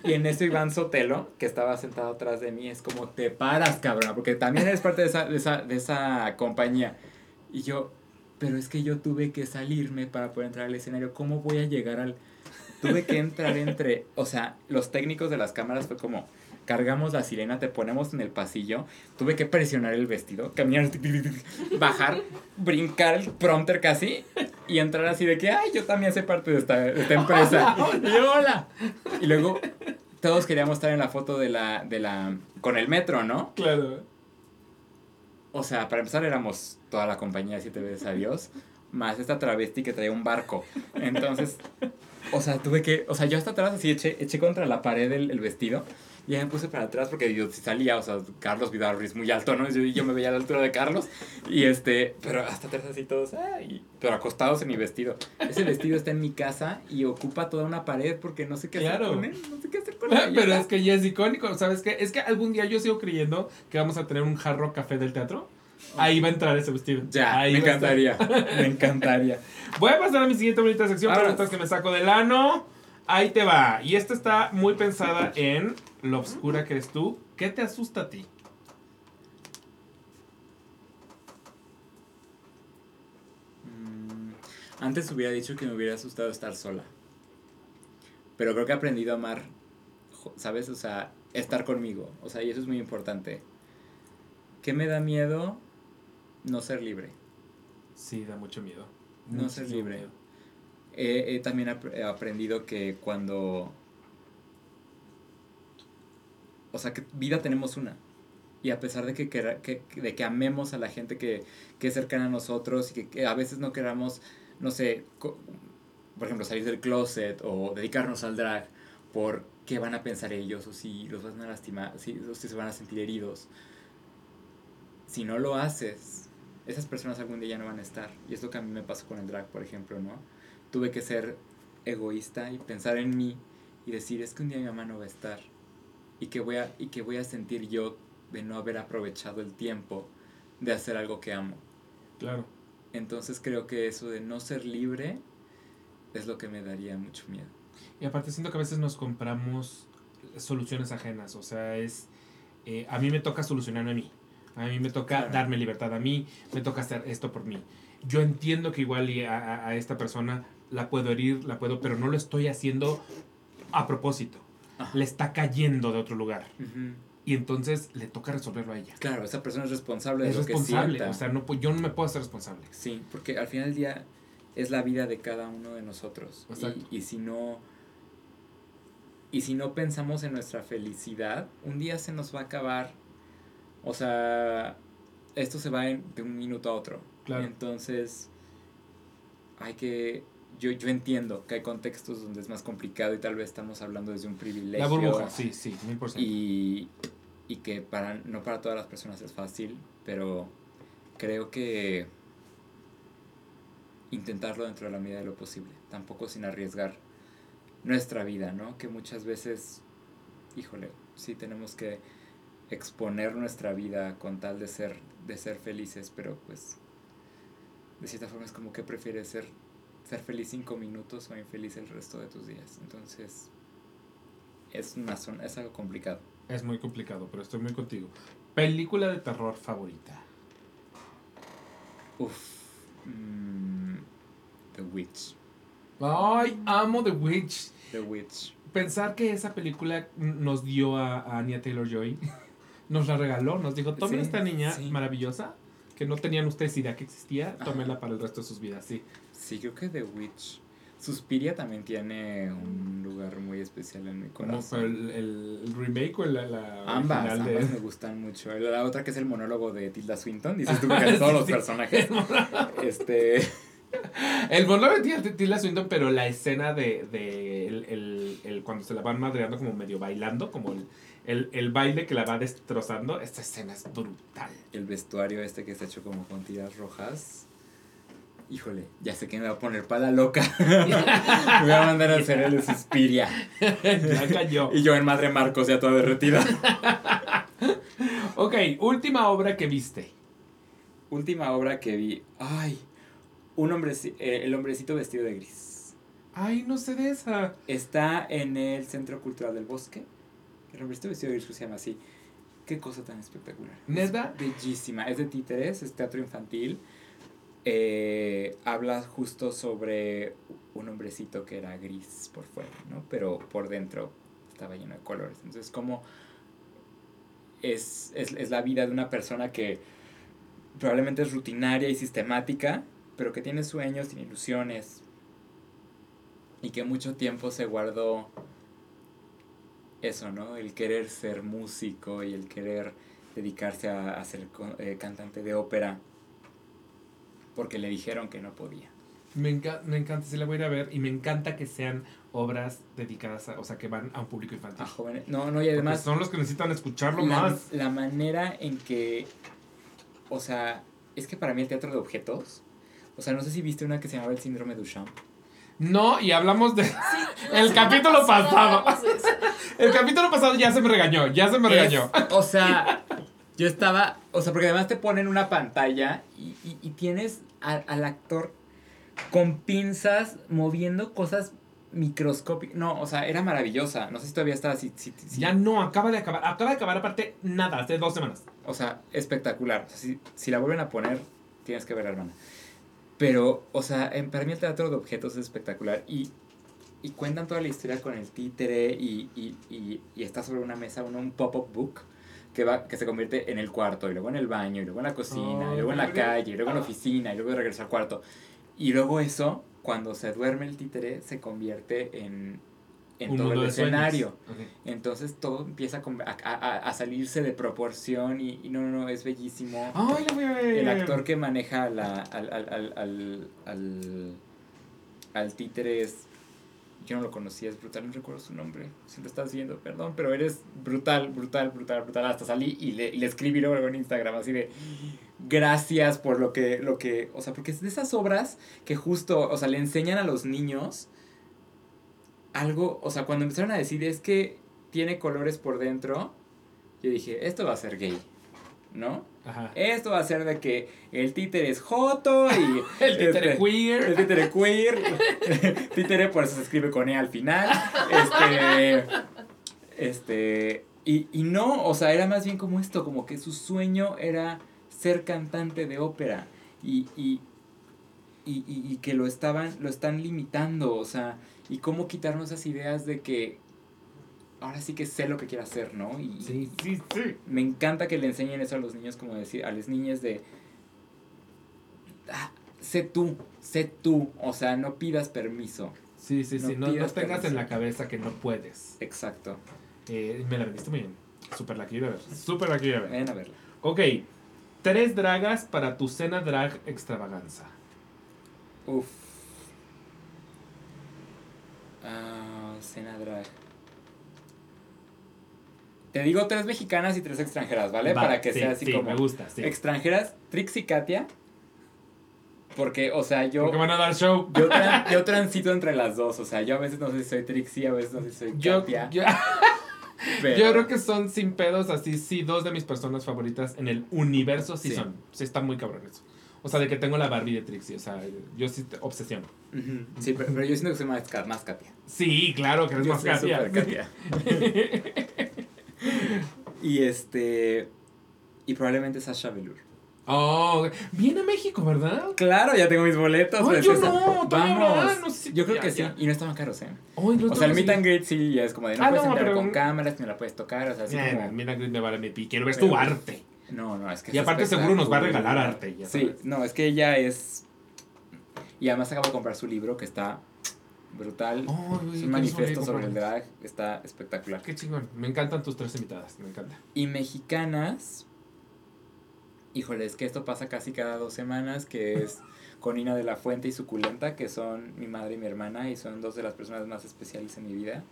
Y en eso Iván Sotelo, que estaba sentado atrás de mí, es como, te paras, cabrón, porque también eres parte de esa, de esa, de esa compañía. Y yo, pero es que yo tuve que salirme para poder entrar al escenario. ¿Cómo voy a llegar al...? Tuve que entrar entre... O sea, los técnicos de las cámaras fue como, cargamos la sirena, te ponemos en el pasillo. Tuve que presionar el vestido, caminar, bajar, brincar el prompter casi y entrar así de que, ay, yo también soy parte de esta, de esta empresa. Y hola. Y luego todos queríamos estar en la foto de la, de la, con el metro, ¿no? Claro. O sea, para empezar éramos toda la compañía de Siete veces Adiós, más esta travesti que traía un barco. Entonces, o sea, tuve que, o sea, yo hasta atrás así eché, eché contra la pared el, el vestido y ya me puse para atrás porque yo salía, o sea, Carlos Vidal es muy alto, ¿no? Yo, yo me veía a la altura de Carlos y este, pero hasta atrás así todos, ay, pero acostados en mi vestido. Ese vestido está en mi casa y ocupa toda una pared porque no sé qué Claro. hacer con él, no sé qué hacer con él. Pero es que ya es icónico, ¿sabes qué? Es que algún día yo sigo creyendo que vamos a tener un jarro café del teatro. Ahí va a entrar ese vestido. Ya, Ahí me encantaría, (laughs) me encantaría. Voy a pasar a mi siguiente bonita sección, Ahora. preguntas que me saco del ano. Ahí te va. Y esta está muy pensada en lo oscura que eres tú. ¿Qué te asusta a ti? Mm, Antes hubiera dicho que me hubiera asustado estar sola. Pero creo que he aprendido a amar, ¿sabes? O sea, estar conmigo. O sea, y eso es muy importante. ¿Qué me da miedo? No ser libre. Sí, da mucho miedo. No ser libre. miedo. He, he también ap- he aprendido que cuando... O sea, que vida tenemos una. Y a pesar de que, que, de que amemos a la gente que, que es cercana a nosotros y que, que a veces no queramos, no sé, por ejemplo, salir del closet o dedicarnos al drag por qué van a pensar ellos o si los van a lastimar, si, o si se van a sentir heridos. Si no lo haces, esas personas algún día ya no van a estar. Y es lo que a mí me pasó con el drag, por ejemplo, ¿no? Tuve que ser egoísta y pensar en mí y decir, es que un día mi mamá no va a estar. Y que voy a, y que voy a sentir yo de no haber aprovechado el tiempo de hacer algo que amo. Claro. Entonces creo que eso de no ser libre es lo que me daría mucho miedo. Y aparte siento que a veces nos compramos soluciones ajenas, o sea, es, eh, a mí me toca solucionarme a mí, a mí me toca Claro. darme libertad a mí, me toca hacer esto por mí. Yo entiendo que igual y a, esta persona la puedo herir, la puedo, pero no lo estoy haciendo a propósito. Ajá. Le está cayendo de otro lugar. Y entonces le toca resolverlo a ella. Claro, esa persona es responsable de Es lo que responsable, sienta. o sea, no, yo no me puedo hacer responsable. Sí, porque al final del día es la vida de cada uno de nosotros. Y si no. Y si no pensamos en nuestra felicidad, un día se nos va a acabar. O sea, esto se va en- de un minuto a otro. Claro. Entonces, hay que. Yo, yo entiendo que hay contextos donde es más complicado y tal vez estamos hablando desde un privilegio. La burbuja, sí, sí, mil por ciento. Y, y que para, no para todas las personas es fácil, pero creo que intentarlo dentro de la medida de lo posible, tampoco sin arriesgar nuestra vida, ¿no? Que muchas veces, híjole, sí tenemos que exponer nuestra vida con tal de ser, de ser felices, pero pues de cierta forma es como que prefieres ser, ser feliz cinco minutos o infeliz el resto de tus días. Entonces, es, una zona, es algo complicado. Es muy complicado, pero estoy muy contigo. Película de terror favorita. Uf. mm, The Witch. Ay, amo The Witch. The Witch. Pensar que esa película nos dio a, a Anya Taylor Joy, (laughs) nos la regaló, nos dijo, tomen Sí, esta niña sí. maravillosa, que no tenían ustedes idea que existía, Ajá. tómenla para el resto de sus vidas, sí. Sí, creo que The Witch. Suspiria también tiene un lugar muy especial en mi corazón. el, el remake o la, la Ambas, original de- ambas me gustan mucho. La otra que es el monólogo de Tilda Swinton, dices (laughs) tú que todos los personajes. (laughs) Este, El monólogo de Tilda- Swinton, pero la escena de, de el, el- el- cuando se la van madreando como medio bailando, como el, el, el baile que la va destrozando, esta escena es brutal. el vestuario este que está hecho como con tiras rojas. Híjole, ya sé que me va a poner pala loca. (laughs) me voy a mandar a hacer el Suspiria. (laughs) ya cayó. Y yo en Madre Marcos ya toda derretida. (laughs) Ok, última obra que viste. Última obra que vi. Ay, un hombre, el hombrecito vestido de gris. Ay, no sé de esa. Está en el Centro Cultural del Bosque. El hombrecito vestido de gris se llama así. Qué cosa tan espectacular. ¿Neta? Bellísima. Es de títeres, es teatro infantil. Eh, habla justo sobre un hombrecito que era gris por fuera, ¿no? Pero por dentro estaba lleno de colores. Entonces, como es, es, es la vida de una persona que probablemente es rutinaria y sistemática, pero que tiene sueños, tiene ilusiones, y que mucho tiempo se guardó eso, ¿no? El querer ser músico y el querer dedicarse a, a ser eh, cantante de ópera porque le dijeron que no podía. Me, enca- me encanta, sí la voy a ir a ver y me encanta que sean obras dedicadas a, o sea, que van a un público infantil. A jóvenes. No, no, y Porque además son los que necesitan escucharlo la, más. la manera en que, o sea, es que para mí el teatro de objetos, o sea, no sé si viste una que se llamaba el síndrome de Duchamp. No, y hablamos de... el capítulo pasado. El capítulo pasado ya se me regañó, ya se me regañó. Es- (laughs) o sea, yo estaba, o sea, porque además te ponen una pantalla y, y- y tienes a- al actor con pinzas moviendo cosas microscópicas. No, o sea, era maravillosa. No sé si todavía está así. si- si- Ya no, acaba de acabar. Acaba de acabar aparte nada, hace dos semanas. O sea, espectacular. O sea, si, si la vuelven a poner, tienes que verla, hermana. Pero, o sea, en, para mí el teatro de objetos es espectacular. Y, y cuentan toda la historia con el títere y, y, y, y está sobre una mesa uno, un pop-up book que, va, que se convierte en el cuarto, y luego en el baño, y luego en la cocina, y luego en la calle, y luego en la oficina, y luego regresa al cuarto. Y luego eso, cuando se duerme el títere, se convierte en, en Un todo el escenario. Entonces todo empieza a, a, a- salirse de proporción y, y no, no, no, es bellísimo. Ver. El actor que maneja la, al, al, al, al, al, al títere es... Yo no lo conocía, es brutal, no recuerdo su nombre. Si lo estás viendo, perdón, pero eres brutal, brutal, brutal, brutal. Hasta salí y le, y le escribí luego en Instagram así de... Gracias por lo que, lo que... O sea, porque es de esas obras que justo, o sea, le enseñan a los niños algo... O sea, cuando empezaron a decir es que tiene colores por dentro, yo dije, esto va a ser gay, ¿no? Ajá. Esto va a ser de que el títere es joto y... (laughs) El títere este, queer. El títere queer. (laughs) títere por eso se escribe con E al final. Este... Este... Y, y no, o sea, era más bien como esto, como que su sueño era ser cantante de ópera. Y, y, y, y- y que lo estaban, lo están limitando, o sea, y cómo quitarnos esas ideas de que ahora sí que sé lo que quiero hacer, ¿no? Y, Sí, sí, sí. me encanta que le enseñen eso a los niños, como decir, a las niñas de, ah, sé tú, sé tú, o sea, no pidas permiso. Sí, sí, sí. No tengas permiso. en la cabeza que no puedes. Exacto. Eh, me la vendiste muy bien. Súper la quiero ver. Súper la quiero ver. Ven a verla. Ok. Tres dragas para tu cena drag extravaganza. Uf. Ah. Te digo tres mexicanas y tres extranjeras, ¿vale? Va, Para que sí, sea así sí, como me gusta, sí. extranjeras, Trix y Katia. Porque, o sea, yo Porque van a dar show. yo, tran- yo transito entre las dos, o sea, yo a veces no sé si soy Trixie, a veces no sé si soy Yo, Katia. yo, (laughs) pero- yo creo que son sin pedos, así, sí, dos de mis personas favoritas en el universo sí, son. Sí, está muy cabrón eso. O sea, de que tengo la Barbie de Trixie, o sea, yo sí. Ujú, Sí, pero, pero yo siento que soy más, más Katia. Sí, claro, que eres Yo más soy Katia. (laughs) y este. Y probablemente Sasha Velour. Oh, viene a México, ¿verdad? Claro, ya tengo mis boletos. Ay, pues, yo no, Vamos. no, no sé. yo creo Ya, que sí. ya. Y no estaban caros, ¿eh? Ay, los O sea, el meet sí. and greet sí, ya es como de no Ah, puedes no, entrar pero- con cámaras, ni la puedes tocar, o sea, así como. mira, me vale mi pi. Quiero ver Pero- tu arte. No, no, es que Y aparte seguro nos va a regalar arte, ya Sí, sabes. no, es que ella es. Y además acabo de comprar su libro que está brutal. Güey, es un ¿qué manifiesto sobre el drag, está espectacular. Qué chingón. Me encantan tus tres invitadas. Me encanta. Y mexicanas. Híjole, es que esto pasa casi cada dos semanas, que es (laughs) con Ina de la Fuente y Suculenta, que son mi madre y mi hermana, y son dos de las personas más especiales en mi vida.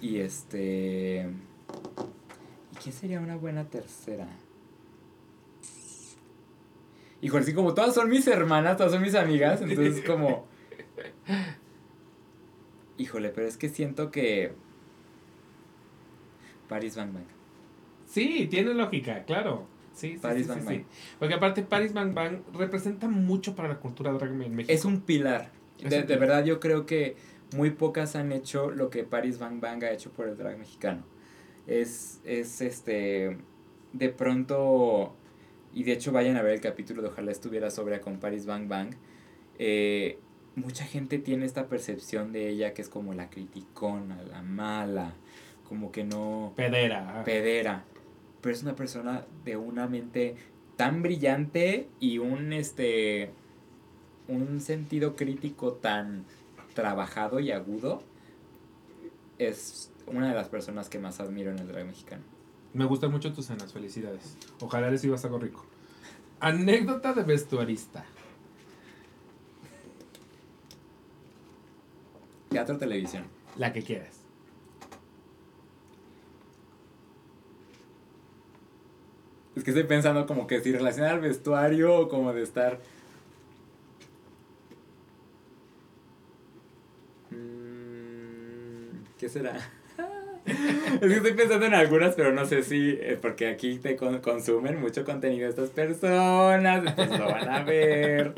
Y este... ¿Y quién sería una buena tercera? Híjole, sí, como todas son mis hermanas, todas son mis amigas, entonces (laughs) como... Híjole, pero es que siento que... Paris Bang Bang. Sí, tiene lógica, claro. Sí, sí, Paris sí, Bang sí, Bang. sí. Porque aparte Paris Bang Bang representa mucho para la cultura drag en México. Es un pilar. Es De, un de verdad, yo creo que muy pocas han hecho lo que Paris Bang Bang ha hecho por el drag mexicano. Es, es este. De pronto. Y de hecho, vayan a ver el capítulo de Ojalá estuviera sobria con Paris Bang Bang. eh, mucha gente tiene esta percepción de ella que es como la criticona, la mala, como que no pedera. pedera. Pero es una persona de una mente tan brillante y un este un sentido crítico tan trabajado y agudo. Es una de las personas que más admiro en el drag mexicano. Me gustan mucho tus cenas, felicidades. Ojalá les ibas algo rico. Anécdota de vestuarista. Teatro televisión. La que quieras. Es que estoy pensando como que si relaciona al vestuario o como de estar. Mm, ¿Qué será? (laughs) Es que estoy pensando en algunas, pero no sé si, eh, porque aquí te con- consumen mucho contenido estas personas, entonces lo van a ver.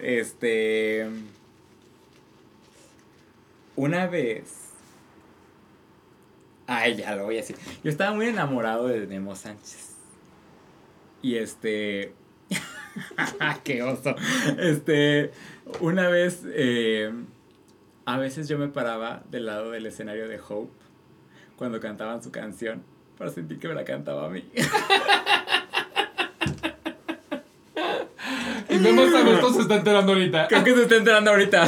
Este. Una vez. Ay, ya lo voy a decir. Yo estaba muy enamorado de Nemo Sánchez. Y este. (laughs) ¡Qué oso! Este. Una vez. eh, a veces yo me paraba del lado del escenario de Hope cuando cantaban su canción para sentir que me la cantaba a mí. Y Memo Sagosto se está enterando ahorita. Creo que se está enterando ahorita.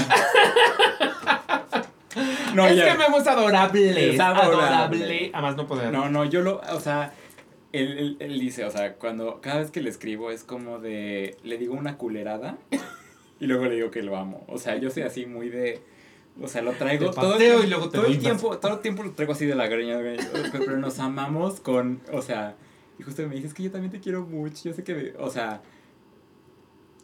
No, es que Memo es adorable. Es adorable. A más no poder. No, no, yo lo, o sea, él, él, él dice, o sea, cuando, cada vez que le escribo es como de, le digo una culerada y luego le digo que lo amo. O sea, yo soy así muy de, o sea, lo traigo todo, el, y luego te todo el tiempo, todo el tiempo lo traigo así de la greña, pero, nos amamos con, o sea, y justo me dice, es que yo también te quiero mucho, yo sé que, me- o sea,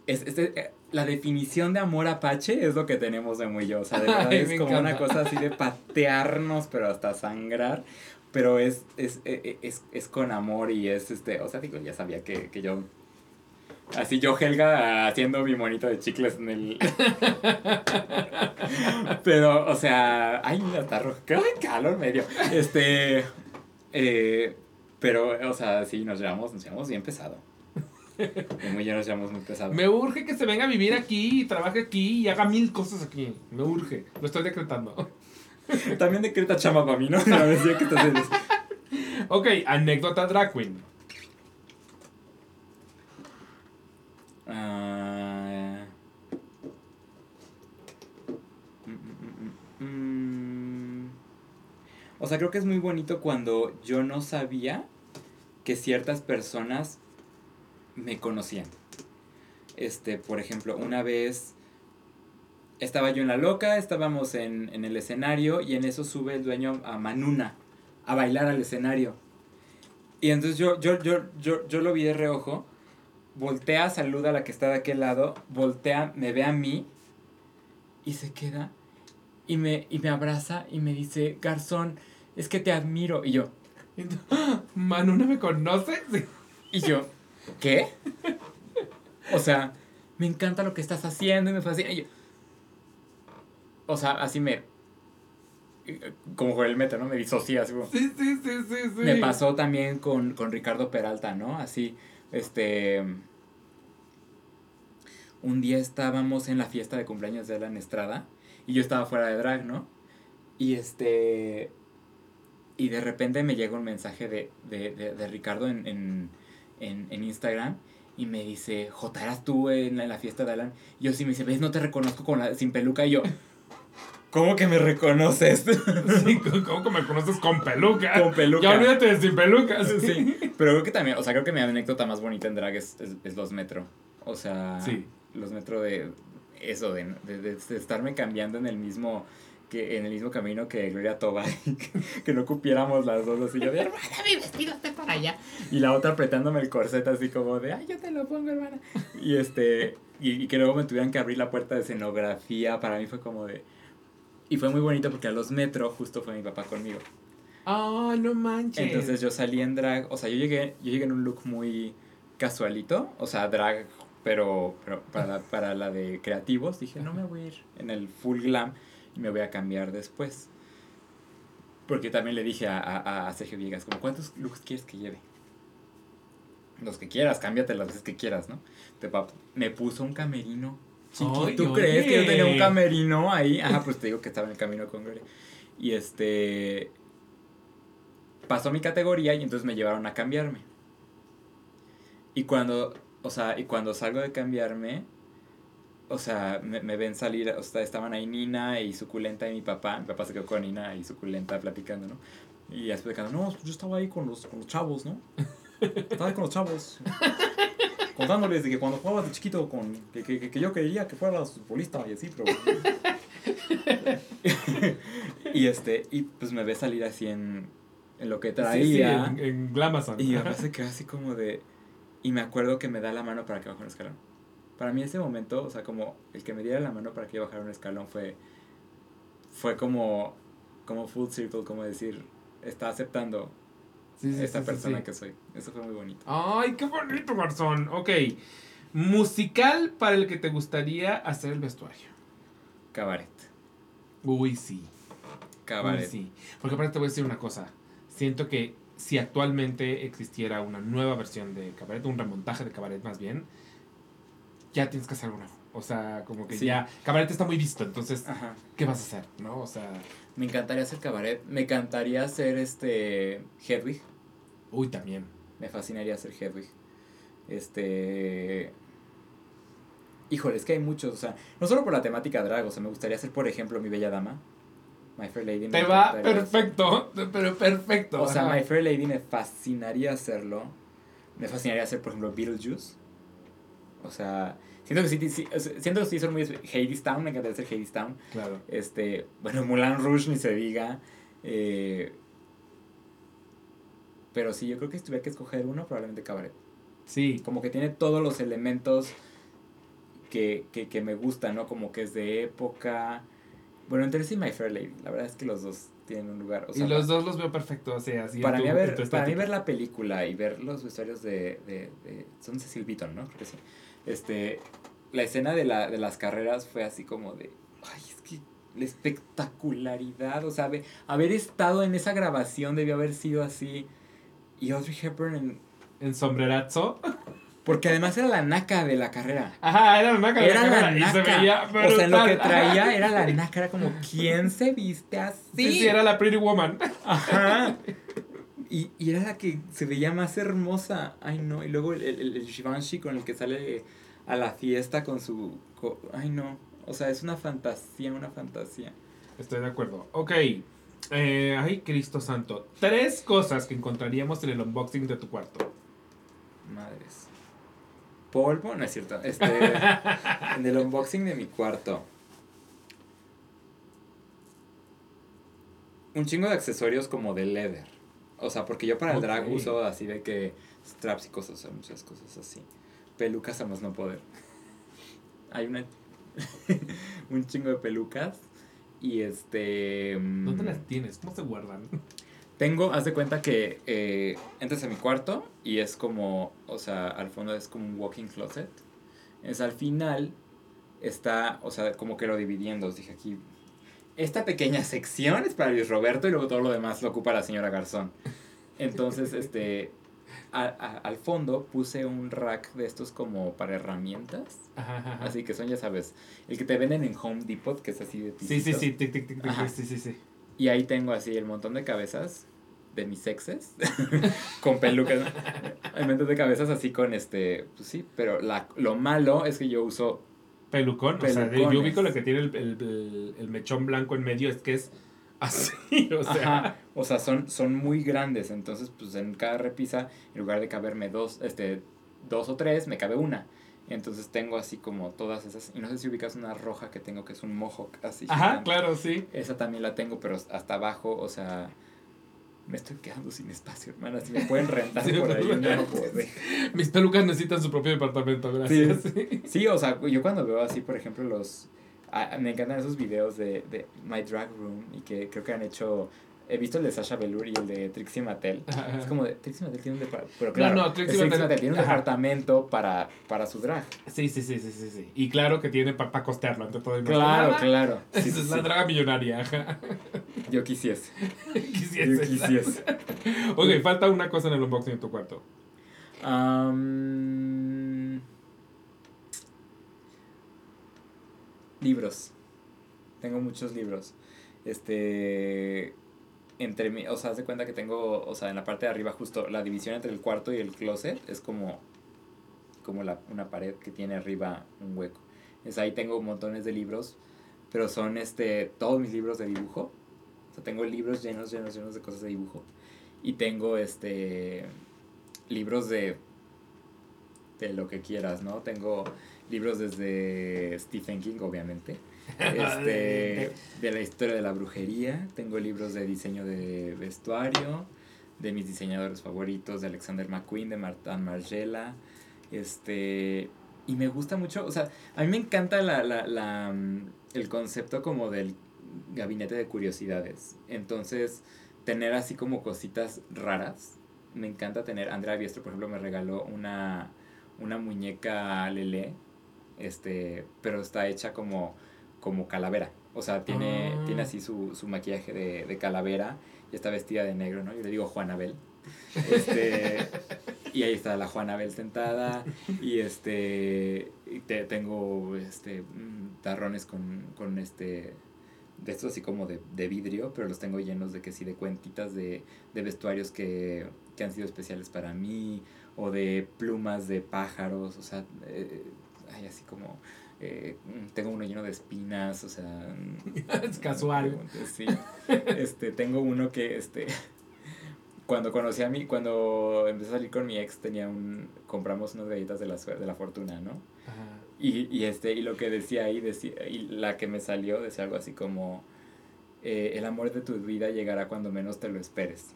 es, es eh, la definición de amor apache es lo que tenemos de muy yo, o sea, de (laughs) verdad Ay, es como una cosa así de patearnos, pero hasta sangrar, pero es, es, eh, eh, es, es con amor y es, este, o sea, digo, ya sabía que, que yo... Así yo, Helga, haciendo mi monito de chicles en el... (laughs) Pero, o sea, ay, hasta rojo. ¡Qué calor medio! Este. eh, pero, o sea, sí, nos llevamos, nos llevamos bien pesado. Muy ya nos llevamos muy pesado. Me urge que se venga a vivir aquí, y trabaje aquí y haga mil cosas aquí. Me urge. Lo estoy decretando. También decreta chamba para mí, ¿no? (laughs) No, decía que en eso. Ok, anécdota drag queen. Mm, mm. O sea, creo que es muy bonito cuando yo no sabía que ciertas personas me conocían. Este, por ejemplo, una vez estaba yo en la loca, estábamos en, en el escenario y en eso sube el dueño a Manuna a bailar al escenario. Y entonces yo, yo, yo, yo, yo lo vi de reojo, voltea, saluda a la que está de aquel lado, voltea, me ve a mí y se queda y me, y me abraza y me dice, Garzón, es que te admiro. Y yo, (gasps) Manu, ¿no me conoces? (laughs) y yo, ¿qué? O sea, me encanta lo que estás haciendo y me fascina. Y yo, o sea, así me, como el metro, ¿no? Me como... Sí, sí, sí, sí, sí. Me pasó también con, con Ricardo Peralta, ¿no? Así, este... Un día estábamos en la fiesta de cumpleaños de Alan Estrada y yo estaba fuera de drag, ¿no? Y este... Y de repente me llega un mensaje de, de, de, de Ricardo en, en, en, Instagram y me dice, J, ¿eras tú en la, en la fiesta de Alan? Y yo sí me dice, ¿ves? No te reconozco con la, sin peluca. Y yo, ¿cómo que me reconoces? (laughs) Sí, ¿Cómo que me conoces con peluca? Con peluca. Ya olvídate de sin pelucas. Sí, pero creo que también, o sea, creo que mi anécdota más bonita en drag es, es, es los metro. O sea, Sí. los metro de eso, de, de, de- de estarme cambiando en el mismo que en el mismo camino que Gloria Toba, que, que no cupiéramos las dos así yo de hermana, mi vestido está para allá. Y la otra apretándome el corset así como de ay yo te lo pongo, hermana. Y este, y, y que luego me tuvieran que abrir la puerta de escenografía, para mí fue como de. Y fue muy bonito porque a los metro justo fue mi papá conmigo. Ah, no manches. Entonces yo salí en drag, o sea, yo llegué, yo llegué en un look muy casualito, o sea, drag, pero, pero para, la, (laughs) para la de creativos, dije, no me voy a ir en el full glam y me voy a cambiar después. Porque también le dije a, a, a Sergio Villegas, como, ¿cuántos looks quieres que lleve? Los que quieras, cámbiate las veces que quieras, ¿no? Te me puso un camerino. ¿Tú crees que yo tenía un camerino ahí? Ajá, pues te digo que estaba en el camino con Gloria. Y este pasó mi categoría y entonces me llevaron a cambiarme. Y cuando, o sea, y cuando salgo de cambiarme, o sea, me, me ven salir, o sea, estaban ahí Nina y Suculenta y mi papá. Mi papá se quedó con Nina y Suculenta platicando, ¿no? Y de no, yo estaba ahí con los, con los chavos, ¿no? Estaba ahí con los chavos. Contándoles de que cuando jugabas de chiquito, con, que, que, que yo quería que fueras futbolista y así, pero... (laughs) (laughs) y este, y pues me ve salir así en, en lo que traía. Sí, sí, en, en Glamazon. Y papá se quedó así como de... Y me acuerdo que me da la mano para que baje un escalón. Para mí ese momento, o sea, como el que me diera la mano para que yo bajara un escalón fue... Fue como... Como full circle, como decir... Está aceptando Sí, sí, esta sí, persona que soy. Eso fue muy bonito. Ay, qué bonito, garzón. Ok. Musical para el que te gustaría hacer el vestuario. Cabaret. Uy, sí. Cabaret. Uy, sí. Porque aparte te voy a decir una cosa. Siento que si actualmente existiera una nueva versión de Cabaret, un remontaje de Cabaret más bien, ya tienes que hacer nuevo. O sea, como que Sí. ya. Cabaret está muy visto, entonces, Ajá. ¿qué vas a hacer? ¿No? O sea. Me encantaría hacer cabaret. Me encantaría hacer este Hedwig. Uy, también. Me fascinaría ser Hedwig. Este. Híjole, es que hay muchos, o sea, no solo por la temática drag, o sea, me gustaría ser, por ejemplo, mi bella dama. My Fair Lady. Te va perfecto, pero perfecto. O sea, My Fair Lady me fascinaría hacerlo. Me fascinaría hacer, por ejemplo, Beetlejuice. O sea, siento que sí, sí siento que sí son muy Town, me encantaría ser Town. Claro. Este, bueno, Mulan Rouge ni se diga. Eh, pero sí, yo creo que si tuviera que escoger uno, probablemente Cabaret. Sí. Como que tiene todos los elementos que, que, que me gustan, ¿no? Como que es de época. Bueno, entre sí My Fair Lady. La verdad es que los dos tienen un lugar. y los dos los veo perfectos, o sea, así. Para, mí, ver, para mí ver la película y ver los vestuarios de, de, de, Son Cecil Beaton, ¿no? Creo que sí. Este, la escena de, la, de las carreras fue así como de... Ay, es que la espectacularidad, o sea, haber estado en esa grabación debió haber sido así. Y Audrey Hepburn en... En sombrerazo. Porque además era la naca de la carrera. Ajá, era la naca de la carrera. Naca. o sea, lo que traía (laughs) era la naca, era como, ¿quién se viste así? Sí, sí, era la Pretty Woman. Ajá. (laughs) Y, y, era la que se veía más hermosa. Ay, no. Y luego el, el, el Givenchy con el que sale a la fiesta con su... ay, no. O sea, es una fantasía, una fantasía. Estoy de acuerdo. Ok. Eh, ay, Cristo Santo. Tres cosas que encontraríamos en el unboxing de tu cuarto. Madres. Polvo, no es cierto. Este, (laughs) en el unboxing de mi cuarto. Un chingo de accesorios como de leather. O sea, porque yo para el drag uso así de que straps y cosas, o sea, muchas cosas así. Pelucas a más no poder. Hay una (laughs) un chingo de pelucas y este ¿Dónde las tienes? ¿Cómo se guardan? Tengo, haz de cuenta que eh, entras a mi cuarto y es como, o sea, al fondo es como un walking closet. Es al final está, o sea, como que lo dividiendo. Os dije aquí, esta pequeña sección es para Luis Roberto y luego todo lo demás lo ocupa la señora Garzón. Entonces, este, al fondo puse un rack de estos como para herramientas. Así que son, ya sabes, el que te venden en Home Depot, que es así de Sí, sí, sí, tic, tic, tic, sí, sí, sí. Y ahí tengo así el montón de cabezas de mis exes (laughs) con pelucas. (laughs) el montón de cabezas así con este, pues sí, pero la, lo malo es que yo uso pelucón, o sea, yo ubico lo que tiene el, el, el, mechón blanco en medio, es que es así, (laughs) o sea. O sea, son, son muy grandes, entonces pues en cada repisa, en lugar de caberme dos, este, dos o tres, me cabe una. Entonces tengo así como todas esas. Y no sé si ubicas una roja que tengo que es un mohawk así. Ajá, claro, sí. Esa también la tengo, pero hasta abajo, o sea. Me estoy quedando sin espacio, hermana. Si me pueden rentar por ahí, no (laughs) puedo. Mis pelucas necesitan su propio departamento, gracias. Sí. sí, o sea, yo cuando veo así, por ejemplo, los. me encantan esos videos de, de My Drag Room y que creo que han hecho He visto el de Sasha Velour y el de Trixie Mattel. Es como de Trixie Mattel tiene un departamento. Pero claro, no, Trixie, Mattel, tiene un departamento para, para su drag. Sí, sí, sí, sí, sí, sí. Y claro que tiene para costearlo ante todo el mundo. Claro, claro. (laughs) Esa es la draga millonaria. Yo quisiese. (laughs) quisiese. Yo quisiese. (laughs) ok, falta una cosa en el unboxing de tu cuarto. libros. Tengo muchos libros. Este entre mí, o sea, haz de cuenta que tengo, o sea, en la parte de arriba justo la división entre el cuarto y el closet es como, como la, una pared que tiene arriba un hueco. Es ahí tengo montones de libros, pero son este, todos mis libros de dibujo. O sea, tengo libros llenos, llenos, llenos de cosas de dibujo. Y tengo este, libros de, de lo que quieras, ¿no? Tengo libros desde Stephen King, obviamente (laughs) este, de la historia de la brujería. Tengo libros de diseño de vestuario, de mis diseñadores favoritos, de Alexander McQueen, de Martin Margella. Este, y me gusta mucho, o sea, a mí me encanta la, la, la, mm, el concepto como del gabinete de curiosidades. Entonces, tener así como cositas raras. Me encanta tener, Andrea Biestro, por ejemplo, me regaló una, una muñeca Lele, este, pero está hecha como como calavera. O sea, tiene, ah. tiene así su, su maquillaje de, de, calavera y está vestida de negro, ¿no? Yo le digo Juanabel. Este, y ahí está la Juanabel sentada y este y te, tengo este mm, tarrones con, con este de estos así como de, de vidrio, pero los tengo llenos de que sí, de cuentitas de, de vestuarios que, que han sido especiales para mí, o de plumas de pájaros, o sea, eh, hay así como... eh, tengo uno lleno de espinas, o sea... (laughs) Es casual. Sí. Este, tengo uno que, este... Cuando conocí a mí, cuando empecé a salir con mi ex, tenía un... Compramos unas galletas de la, de la fortuna, ¿no? Ajá. Y, y, este, y lo que decía ahí, decía, y la que me salió, decía algo así como, eh, el amor de tu vida llegará cuando menos te lo esperes.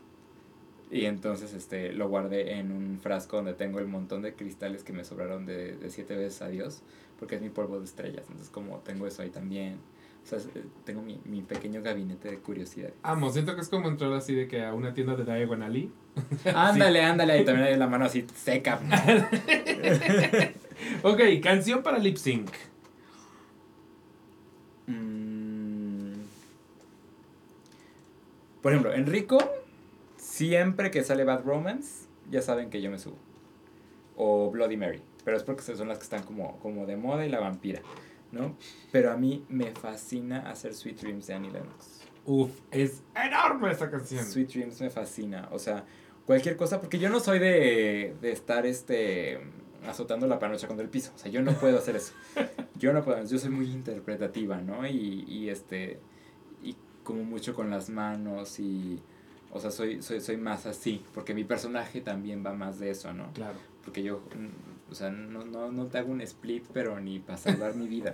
Y entonces este, lo guardé en un frasco donde tengo el montón de cristales que me sobraron de, de siete veces a Dios, porque es mi polvo de estrellas. Entonces como tengo eso ahí también, o sea, eh, tengo mi, mi pequeño gabinete de curiosidad. Amo, siento que es como entrar así de que a una tienda de Diagon Ali. (laughs) Ándale, ándale, ahí también hay la mano así seca. (laughs) Ok, canción para lip sync. Mm. Por ejemplo, Enrico, siempre que sale Bad Romance, ya saben que yo me subo. O Bloody Mary. Pero es porque son las que están como, como de moda y la vampira, ¿no? Pero a mí me fascina hacer Sweet Dreams de Annie Lennox. Uf, es enorme esta canción. Sweet Dreams me fascina. O sea, cualquier cosa, porque yo no soy de, de estar este azotando la panocha contra el piso. O sea, yo no puedo hacer eso. (laughs) Yo no puedo, yo soy muy interpretativa, ¿no? Y, y este, y como mucho con las manos y, o sea, soy, soy, soy más así, porque mi personaje también va más de eso, ¿no? Claro. Porque yo, o sea, no, no, no te hago un split, pero ni para salvar mi vida.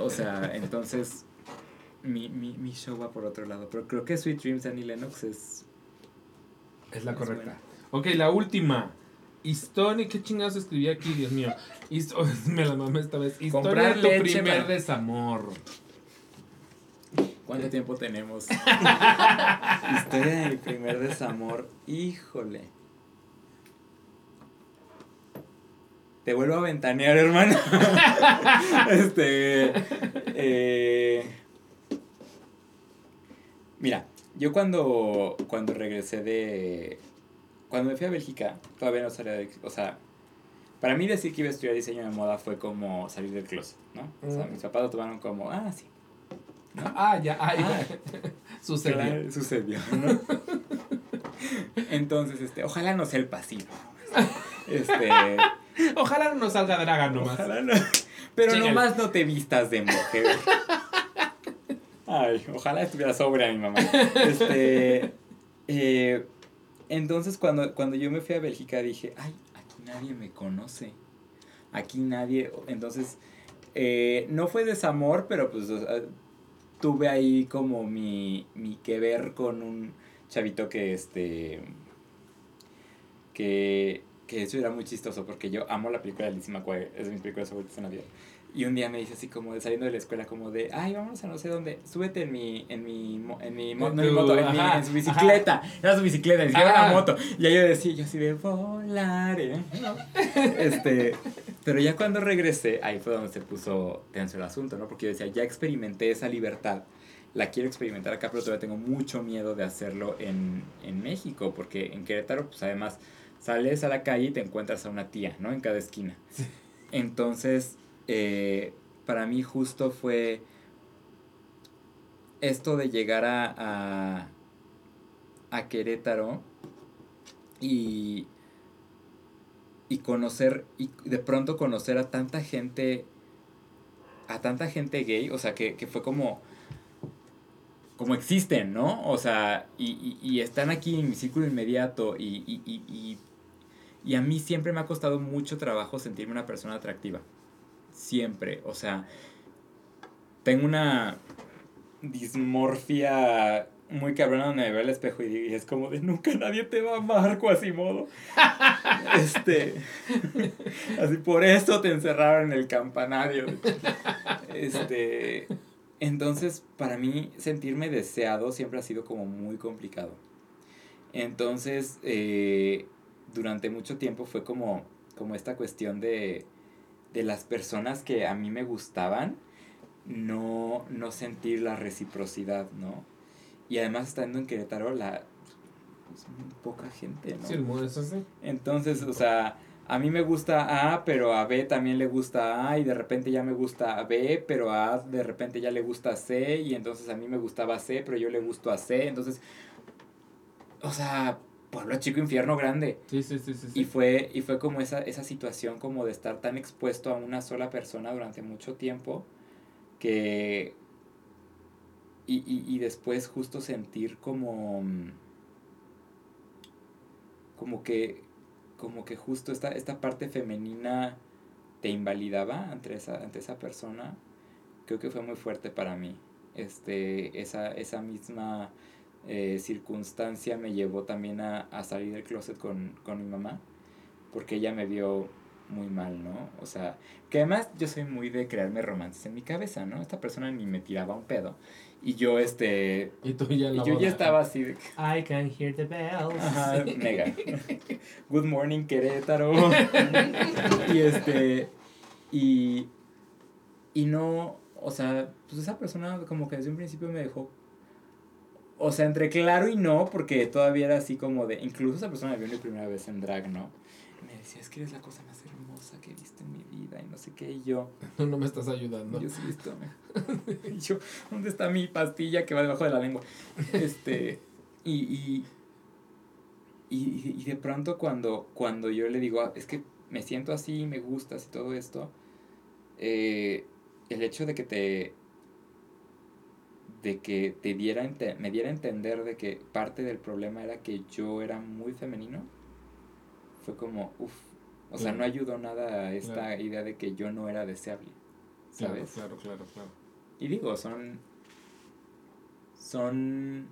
O sea, entonces, mi, mi, mi show va por otro lado. Pero creo que Sweet Dreams de Annie Lennox es Es la Es correcta. buena. Ok, la última. Historia, ¿qué chingados escribí aquí, Dios mío? Histo- (laughs) me la mamé esta vez. Historia Comprar de tu leche primer desamor. ¿Cuánto tiempo tenemos? Historia de mi primer desamor. Híjole. Te vuelvo a ventanear, hermano. (laughs) este. eh, mira, yo cuando, cuando regresé de. Cuando me fui a Bélgica, todavía no salía de. O sea, para mí decir que iba a estudiar diseño de moda fue como salir del closet, ¿no? O sea, mis papás lo tomaron como, ah, sí. ¿No? Ah, ya, ah, ya. (laughs) Sucedió. Claro, sucedió, ¿no? Entonces, este, ojalá no sea el pasivo. Este, (laughs) Ojalá no salga draga nomás. ojalá no. Pero nomás no te vistas de mujer. Ay, ojalá estuviera sobria mi mamá. Este, eh, entonces cuando, cuando yo me fui a Bélgica dije, ay, aquí nadie me conoce. Aquí nadie, entonces, eh, no fue desamor, pero pues tuve ahí como mi, mi que ver con un chavito que este que, que eso era muy chistoso porque yo amo la película de Lizzie McGuire, es de mis películas favoritas en la vida. Y un día me dice así como de saliendo de la escuela como de, ay, vámonos a no sé dónde, súbete en mi, en mi, en mi, mo- En no en mi tu- moto, en, mi- ajá, en su bicicleta, era su bicicleta, ni siquiera una moto. Y ahí yo decía, yo así de volaré, ¿no? (laughs) Este, pero ya cuando regresé, ahí fue donde se puso tenso el asunto, ¿no? Porque yo decía, ya experimenté esa libertad, la quiero experimentar acá, pero todavía tengo mucho miedo de hacerlo en, en México, porque en Querétaro, pues además, sales a la calle y te encuentras a una tía, ¿no? En cada esquina. Entonces, eh, para mí justo fue esto de llegar a, a, a Querétaro y, y conocer, y de pronto conocer a tanta gente, a tanta gente gay, o sea, que, que fue como, como existen, ¿no? O sea, y, y, y están aquí en mi círculo inmediato y, y, a mí siempre me ha costado mucho trabajo sentirme una persona atractiva. Siempre, o sea, tengo una dismorfia muy cabrona donde me veo al espejo y, es como de nunca nadie te va a amar, Quasimodo. (laughs) este, así por eso te encerraron en el campanario. Este, entonces para mí sentirme deseado siempre ha sido como muy complicado. Entonces, eh, durante mucho tiempo fue como, como esta cuestión de, de las personas que a mí me gustaban, no, no sentir la reciprocidad, ¿no? Y además estando en Querétaro, la, pues, muy poca gente, ¿no? Sí, el mundo es así. Entonces, o sea, a mí me gusta A, pero a B también le gusta A, y de repente ya me gusta a B, pero a A de repente ya le gusta C, y entonces a mí me gustaba C, pero yo le gusto a C, entonces, o sea, pueblo chico, infierno grande. Sí, sí, sí, sí. Y fue, y fue como esa, esa situación como de estar tan expuesto a una sola persona durante mucho tiempo, que... Y, y, y después justo sentir como... Como que como que justo esta, esta parte femenina te invalidaba ante esa, ante esa persona, creo que fue muy fuerte para mí. Este, esa, esa misma eh, circunstancia me llevó también a, a salir del closet con, con mi mamá, porque ella me vio muy mal, ¿no? O sea, que además yo soy muy de crearme romances en mi cabeza, ¿no? Esta persona ni me tiraba un pedo. Y yo, este. Y tú ya y yo ya estaba así de. I can hear the bells. Ajá, (laughs) mega. Good morning, Querétaro. (laughs) y este. Y. Y no. O sea, pues esa persona, como que desde un principio me dejó. O sea, entre claro y no, porque todavía era así como de. Incluso esa persona me vio mi primera vez en drag, ¿no? me decía, es que eres la cosa más hermosa que he visto en mi vida y no sé qué. Y yo. No, (laughs) no me estás ayudando. Yo sí, visto. (laughs) y yo, ¿dónde está mi pastilla que va debajo de la lengua? Este. Y. y y, y de pronto cuando, cuando yo le digo, es que me siento así, me gustas y todo esto, eh, el hecho de que te de que te diera me diera a entender de que parte del problema era que yo era muy femenino fue como uff o sea no ayudó nada a esta idea de que yo no era deseable sabes claro claro claro, y digo son son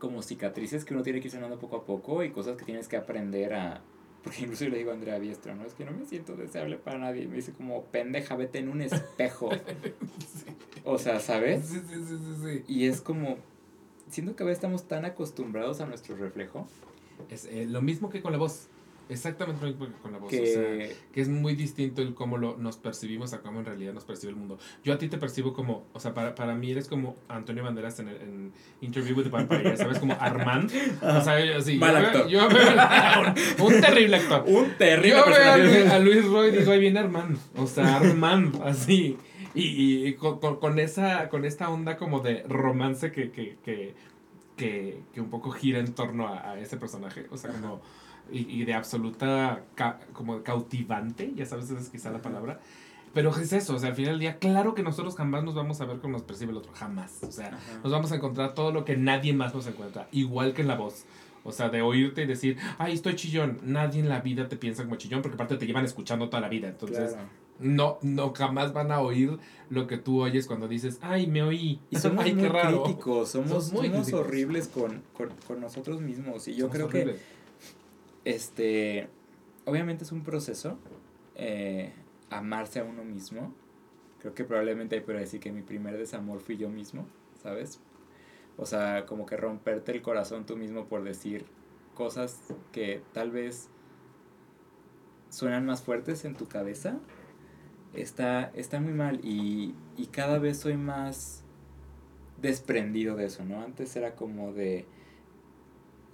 como cicatrices que uno tiene que ir sanando poco a poco y cosas que tienes que aprender a... Porque incluso yo le digo a Andrea Biestra, ¿no? Es que no me siento deseable para nadie. Me dice como, pendeja, vete en un espejo. (laughs) O sea, ¿sabes? Sí, sí, sí, sí, Y es como, siento que a veces estamos tan acostumbrados a nuestro reflejo. Es eh, lo mismo que con la voz. Exactamente lo mismo que con la voz. Que, o sea, que es muy distinto el cómo lo, nos percibimos a cómo en realidad nos percibe el mundo. Yo a ti te percibo como, o sea, para, para mí eres como Antonio Banderas en, el, en Interview with the Vampire, ¿sabes? Como Armand. (laughs) O sea, así, Mal yo, actor. Yo, un, un, terrible actor. (laughs) Un terrible Yo veo a Luis, a Luis Roy y digo, ahí viene Armand. O sea, Armand, (laughs) así. Y, con, con, esa, con esta onda como de romance que, que, que, que, que un poco gira en torno a, a ese personaje. O sea, como y, y, de absoluta ca como cautivante, ya sabes, esa es quizá la palabra. Pero es eso, o sea, al final del día, claro que nosotros jamás nos vamos a ver como nos percibe el otro, jamás. O sea, Ajá. nos vamos a encontrar todo lo que nadie más nos encuentra, igual que en la voz. O sea, de oírte y decir, ay, estoy chillón. Nadie en la vida te piensa como chillón, porque aparte te llevan escuchando toda la vida. Entonces, claro. no, no, jamás van a oír lo que tú oyes cuando dices, ay, me oí. Y somos ay, muy qué raro. críticos, somos, somos, muy somos críticos. horribles con, con, con, nosotros mismos. Y yo somos creo horribles. que, este, obviamente es un proceso. Eh, amarse a uno mismo. Creo que probablemente hay por decir que mi primer desamor fui yo mismo, ¿sabes? O sea, como que romperte el corazón tú mismo por decir cosas que tal vez suenan más fuertes en tu cabeza, está, está muy mal y, y cada vez soy más desprendido de eso, ¿no? Antes era como de,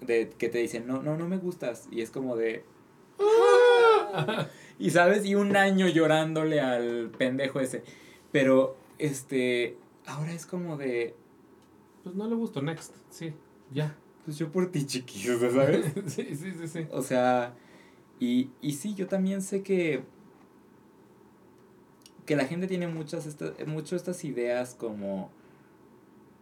de que te dicen, no, no, no me gustas y es como de... (laughs) y sabes, y un año llorándole al pendejo ese. Pero, este, ahora es como de... Pues no le gustó, next, sí, ya. Pues yo por ti, chiquillo, ¿sabes? (laughs) sí, sí, sí, sí. O sea, y, y sí, yo también sé que... Que la gente tiene muchas estas, mucho estas ideas como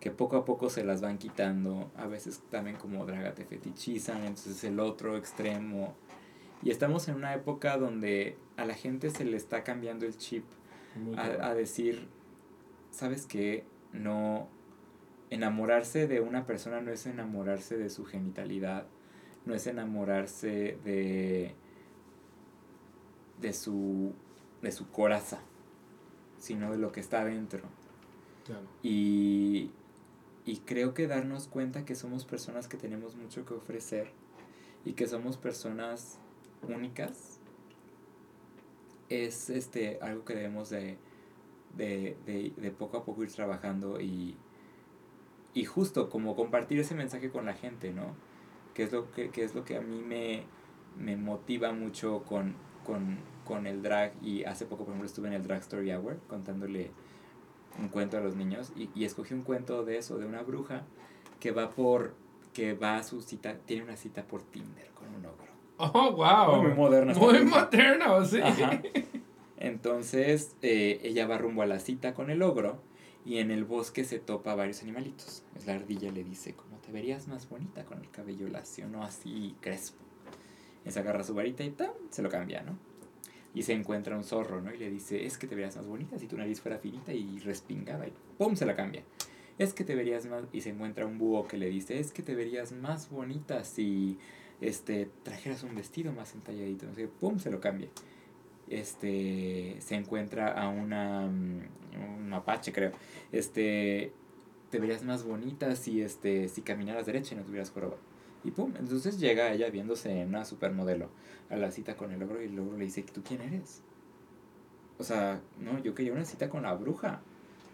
que poco a poco se las van quitando. A veces también como draga te fetichizan, entonces el otro extremo. Y estamos en una época donde a la gente se le está cambiando el chip a, a, decir, ¿sabes qué? No, enamorarse de una persona no es enamorarse de su genitalidad, no es enamorarse de, de, su, de su coraza, sino de lo que está dentro. Claro. Y, y creo que darnos cuenta que somos personas que tenemos mucho que ofrecer y que somos personas únicas es este algo que debemos de, de, de, de poco a poco ir trabajando y, y justo como compartir ese mensaje con la gente, ¿no? Que es lo que, que, es lo que a mí me, me motiva mucho con, con, con el drag y hace poco, por ejemplo, estuve en el Drag Story Hour contándole un cuento a los niños y, y escogí un cuento de eso, de una bruja que va por, que va a su cita, tiene una cita por Tinder con un ogro. Oh, wow. Muy moderna. Muy moderno, sí. Ajá. Entonces, eh, ella va rumbo a la cita con el ogro y en el bosque se topa varios animalitos. Pues la ardilla le dice, como te verías más bonita con el cabello lacio, no así crespo. Y se agarra su varita y ¡tam! se lo cambia, ¿no? Y se encuentra un zorro, ¿no? Y le dice, es que te verías más bonita si tu nariz fuera finita y respingada. Y ¡pum! se la cambia. Es que te verías más... Y se encuentra un búho que le dice, es que te verías más bonita si este, trajeras un vestido más entalladito. No sé, ¡pum! se lo cambia este se encuentra a una mm, un mapache creo este te verías más bonita si este si caminaras derecha y no tuvieras joroba y pum entonces llega ella viéndose en una supermodelo a la cita con el ogro y el ogro le dice tú quién eres o sea no yo quería una cita con la bruja.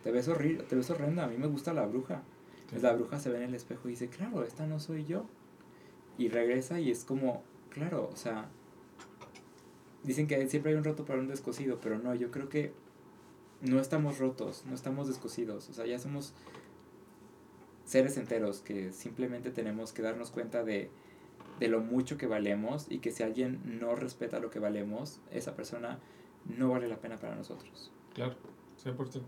Te ves horrible te ves horrenda a mí me gusta la bruja Sí. la bruja se ve en el espejo y dice claro esta no soy yo y regresa y es como claro o sea dicen que siempre hay un roto para un descosido, pero no, yo creo que no estamos rotos, no estamos descosidos, o sea, ya somos seres enteros que simplemente tenemos que darnos cuenta de, de lo mucho que valemos y que si alguien no respeta lo que valemos, esa persona no vale la pena para nosotros. Claro, 100%.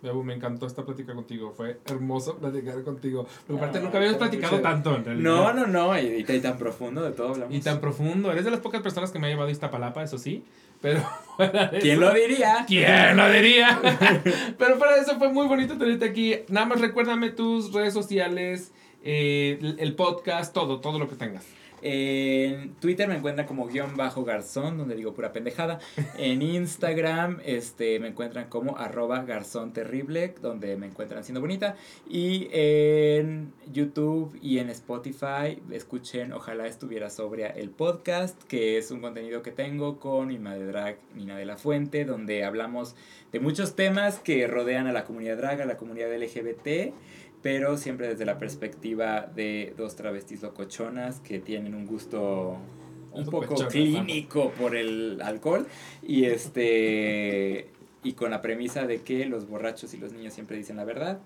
Bebu, me encantó esta plática contigo. Fue hermoso platicar contigo. Porque aparte Ah, nunca habíamos platicado tanto, en realidad. No, no, no, y, y tan- tan profundo de todo hablamos. Y tan profundo. Eres de las pocas personas que me ha llevado a Iztapalapa, eso sí. Pero (laughs) fuera de ¿Quién eso- lo diría? ¿Quién lo diría? (laughs) Pero fuera de eso fue muy bonito tenerte aquí. Nada más recuérdame tus redes sociales, eh, el- el podcast, todo, todo lo que tengas. En Twitter me encuentran como guion bajo garzón, donde digo pura pendejada. En Instagram este, me encuentran como arroba garzón terrible, donde me encuentran siendo bonita. Y en YouTube y en Spotify escuchen Ojalá estuviera sobria el podcast, que es un contenido que tengo con mi madre drag Nina de la Fuente, donde hablamos de muchos temas que rodean a la comunidad drag, a la comunidad LGBT pero siempre desde la perspectiva de dos travestis locochonas que tienen un gusto un poco clínico por el alcohol y este y con la premisa de que los borrachos y los niños siempre dicen la verdad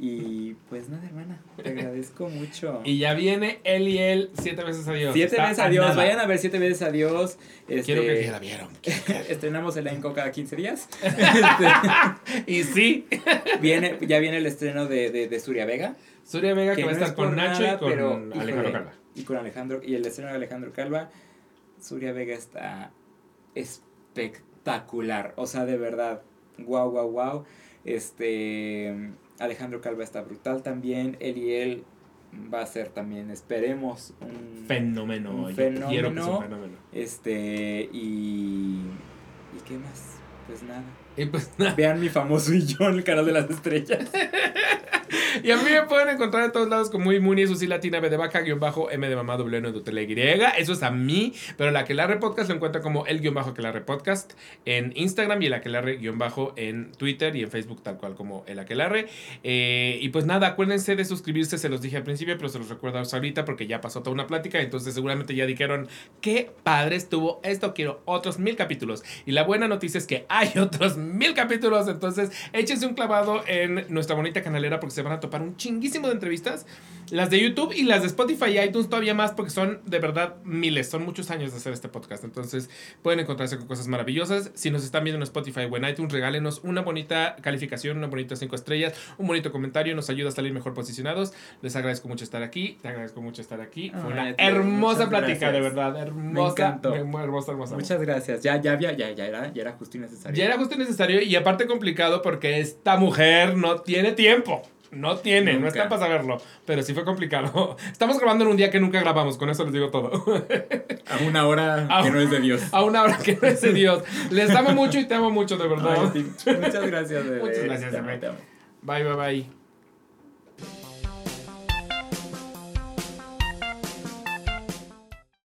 y pues nada hermana te agradezco mucho (laughs) Y ya viene él y él, siete veces adiós. siete Está veces adiós vayan a ver siete veces adiós este, Quiero que ya la vieron. (laughs) estrenamos el elenco cada 15 días (laughs) Este, Y sí, viene ya viene el estreno de, de, de Suria Vega Surya Vega que, que va a no estar es con Nacho nada, y con pero, Alejandro híjole, Calva. Y con Alejandro, y el estreno de Alejandro Calva, Surya Vega está espectacular. O sea, de verdad, wow, wow, wow. Este, Alejandro Calva está brutal también. Él y él va a ser también, esperemos, un Fenómeno. Un Yo quiero que sea fenómeno. un fenómeno. Este, y. ¿Y qué más? Pues nada. Y pues nada. Vean mi famoso (laughs) y yo en el canal de las estrellas. (laughs) (laughs) Y a mí me pueden encontrar en todos lados como muy Muni, Susi Latina, B de vaca, guion bajo, M de mamá, W, N de Y. Eso es a mí, pero la Aquelarre Podcast lo encuentra como el guion bajo Aquelarre Podcast en Instagram y el Aquelarre guion bajo en Twitter y en Facebook tal cual como el Aquelarre. Eh, y pues nada, acuérdense de suscribirse, se los dije al principio, pero se los recuerdo ahorita porque ya pasó toda una plática, entonces seguramente ya dijeron, qué padre estuvo esto, quiero otros mil capítulos. Y la buena noticia es que hay otros mil capítulos, entonces échense un clavado en nuestra bonita canalera porque se van a topar un chinguísimo de entrevistas. Las de YouTube y las de Spotify y iTunes todavía más porque son de verdad miles, son muchos años de hacer este podcast. Entonces pueden encontrarse con cosas maravillosas. Si nos están viendo en Spotify o en iTunes, regálenos una bonita calificación, una bonita cinco estrellas, un bonito comentario, nos ayuda a salir mejor posicionados. Les agradezco mucho estar aquí, te agradezco mucho estar aquí. Fue una hermosa plática, de verdad, hermosa. hermosa, hermosa. Muchas gracias. Ya, ya había, ya, ya era, ya era justo y necesario. Ya era justo y necesario y aparte complicado porque esta mujer no tiene tiempo. No tiene, no está para saberlo, pero sí fue complicado. (laughs) Estamos grabando en un día que nunca grabamos, con eso les digo todo. A una hora (laughs) A que un- no es de Dios. A una hora que no es de Dios. Les amo mucho y te amo mucho, de verdad. Ay, sí. Muchas gracias, bebé. Muchas gracias, bebé. Bye, bye, bye.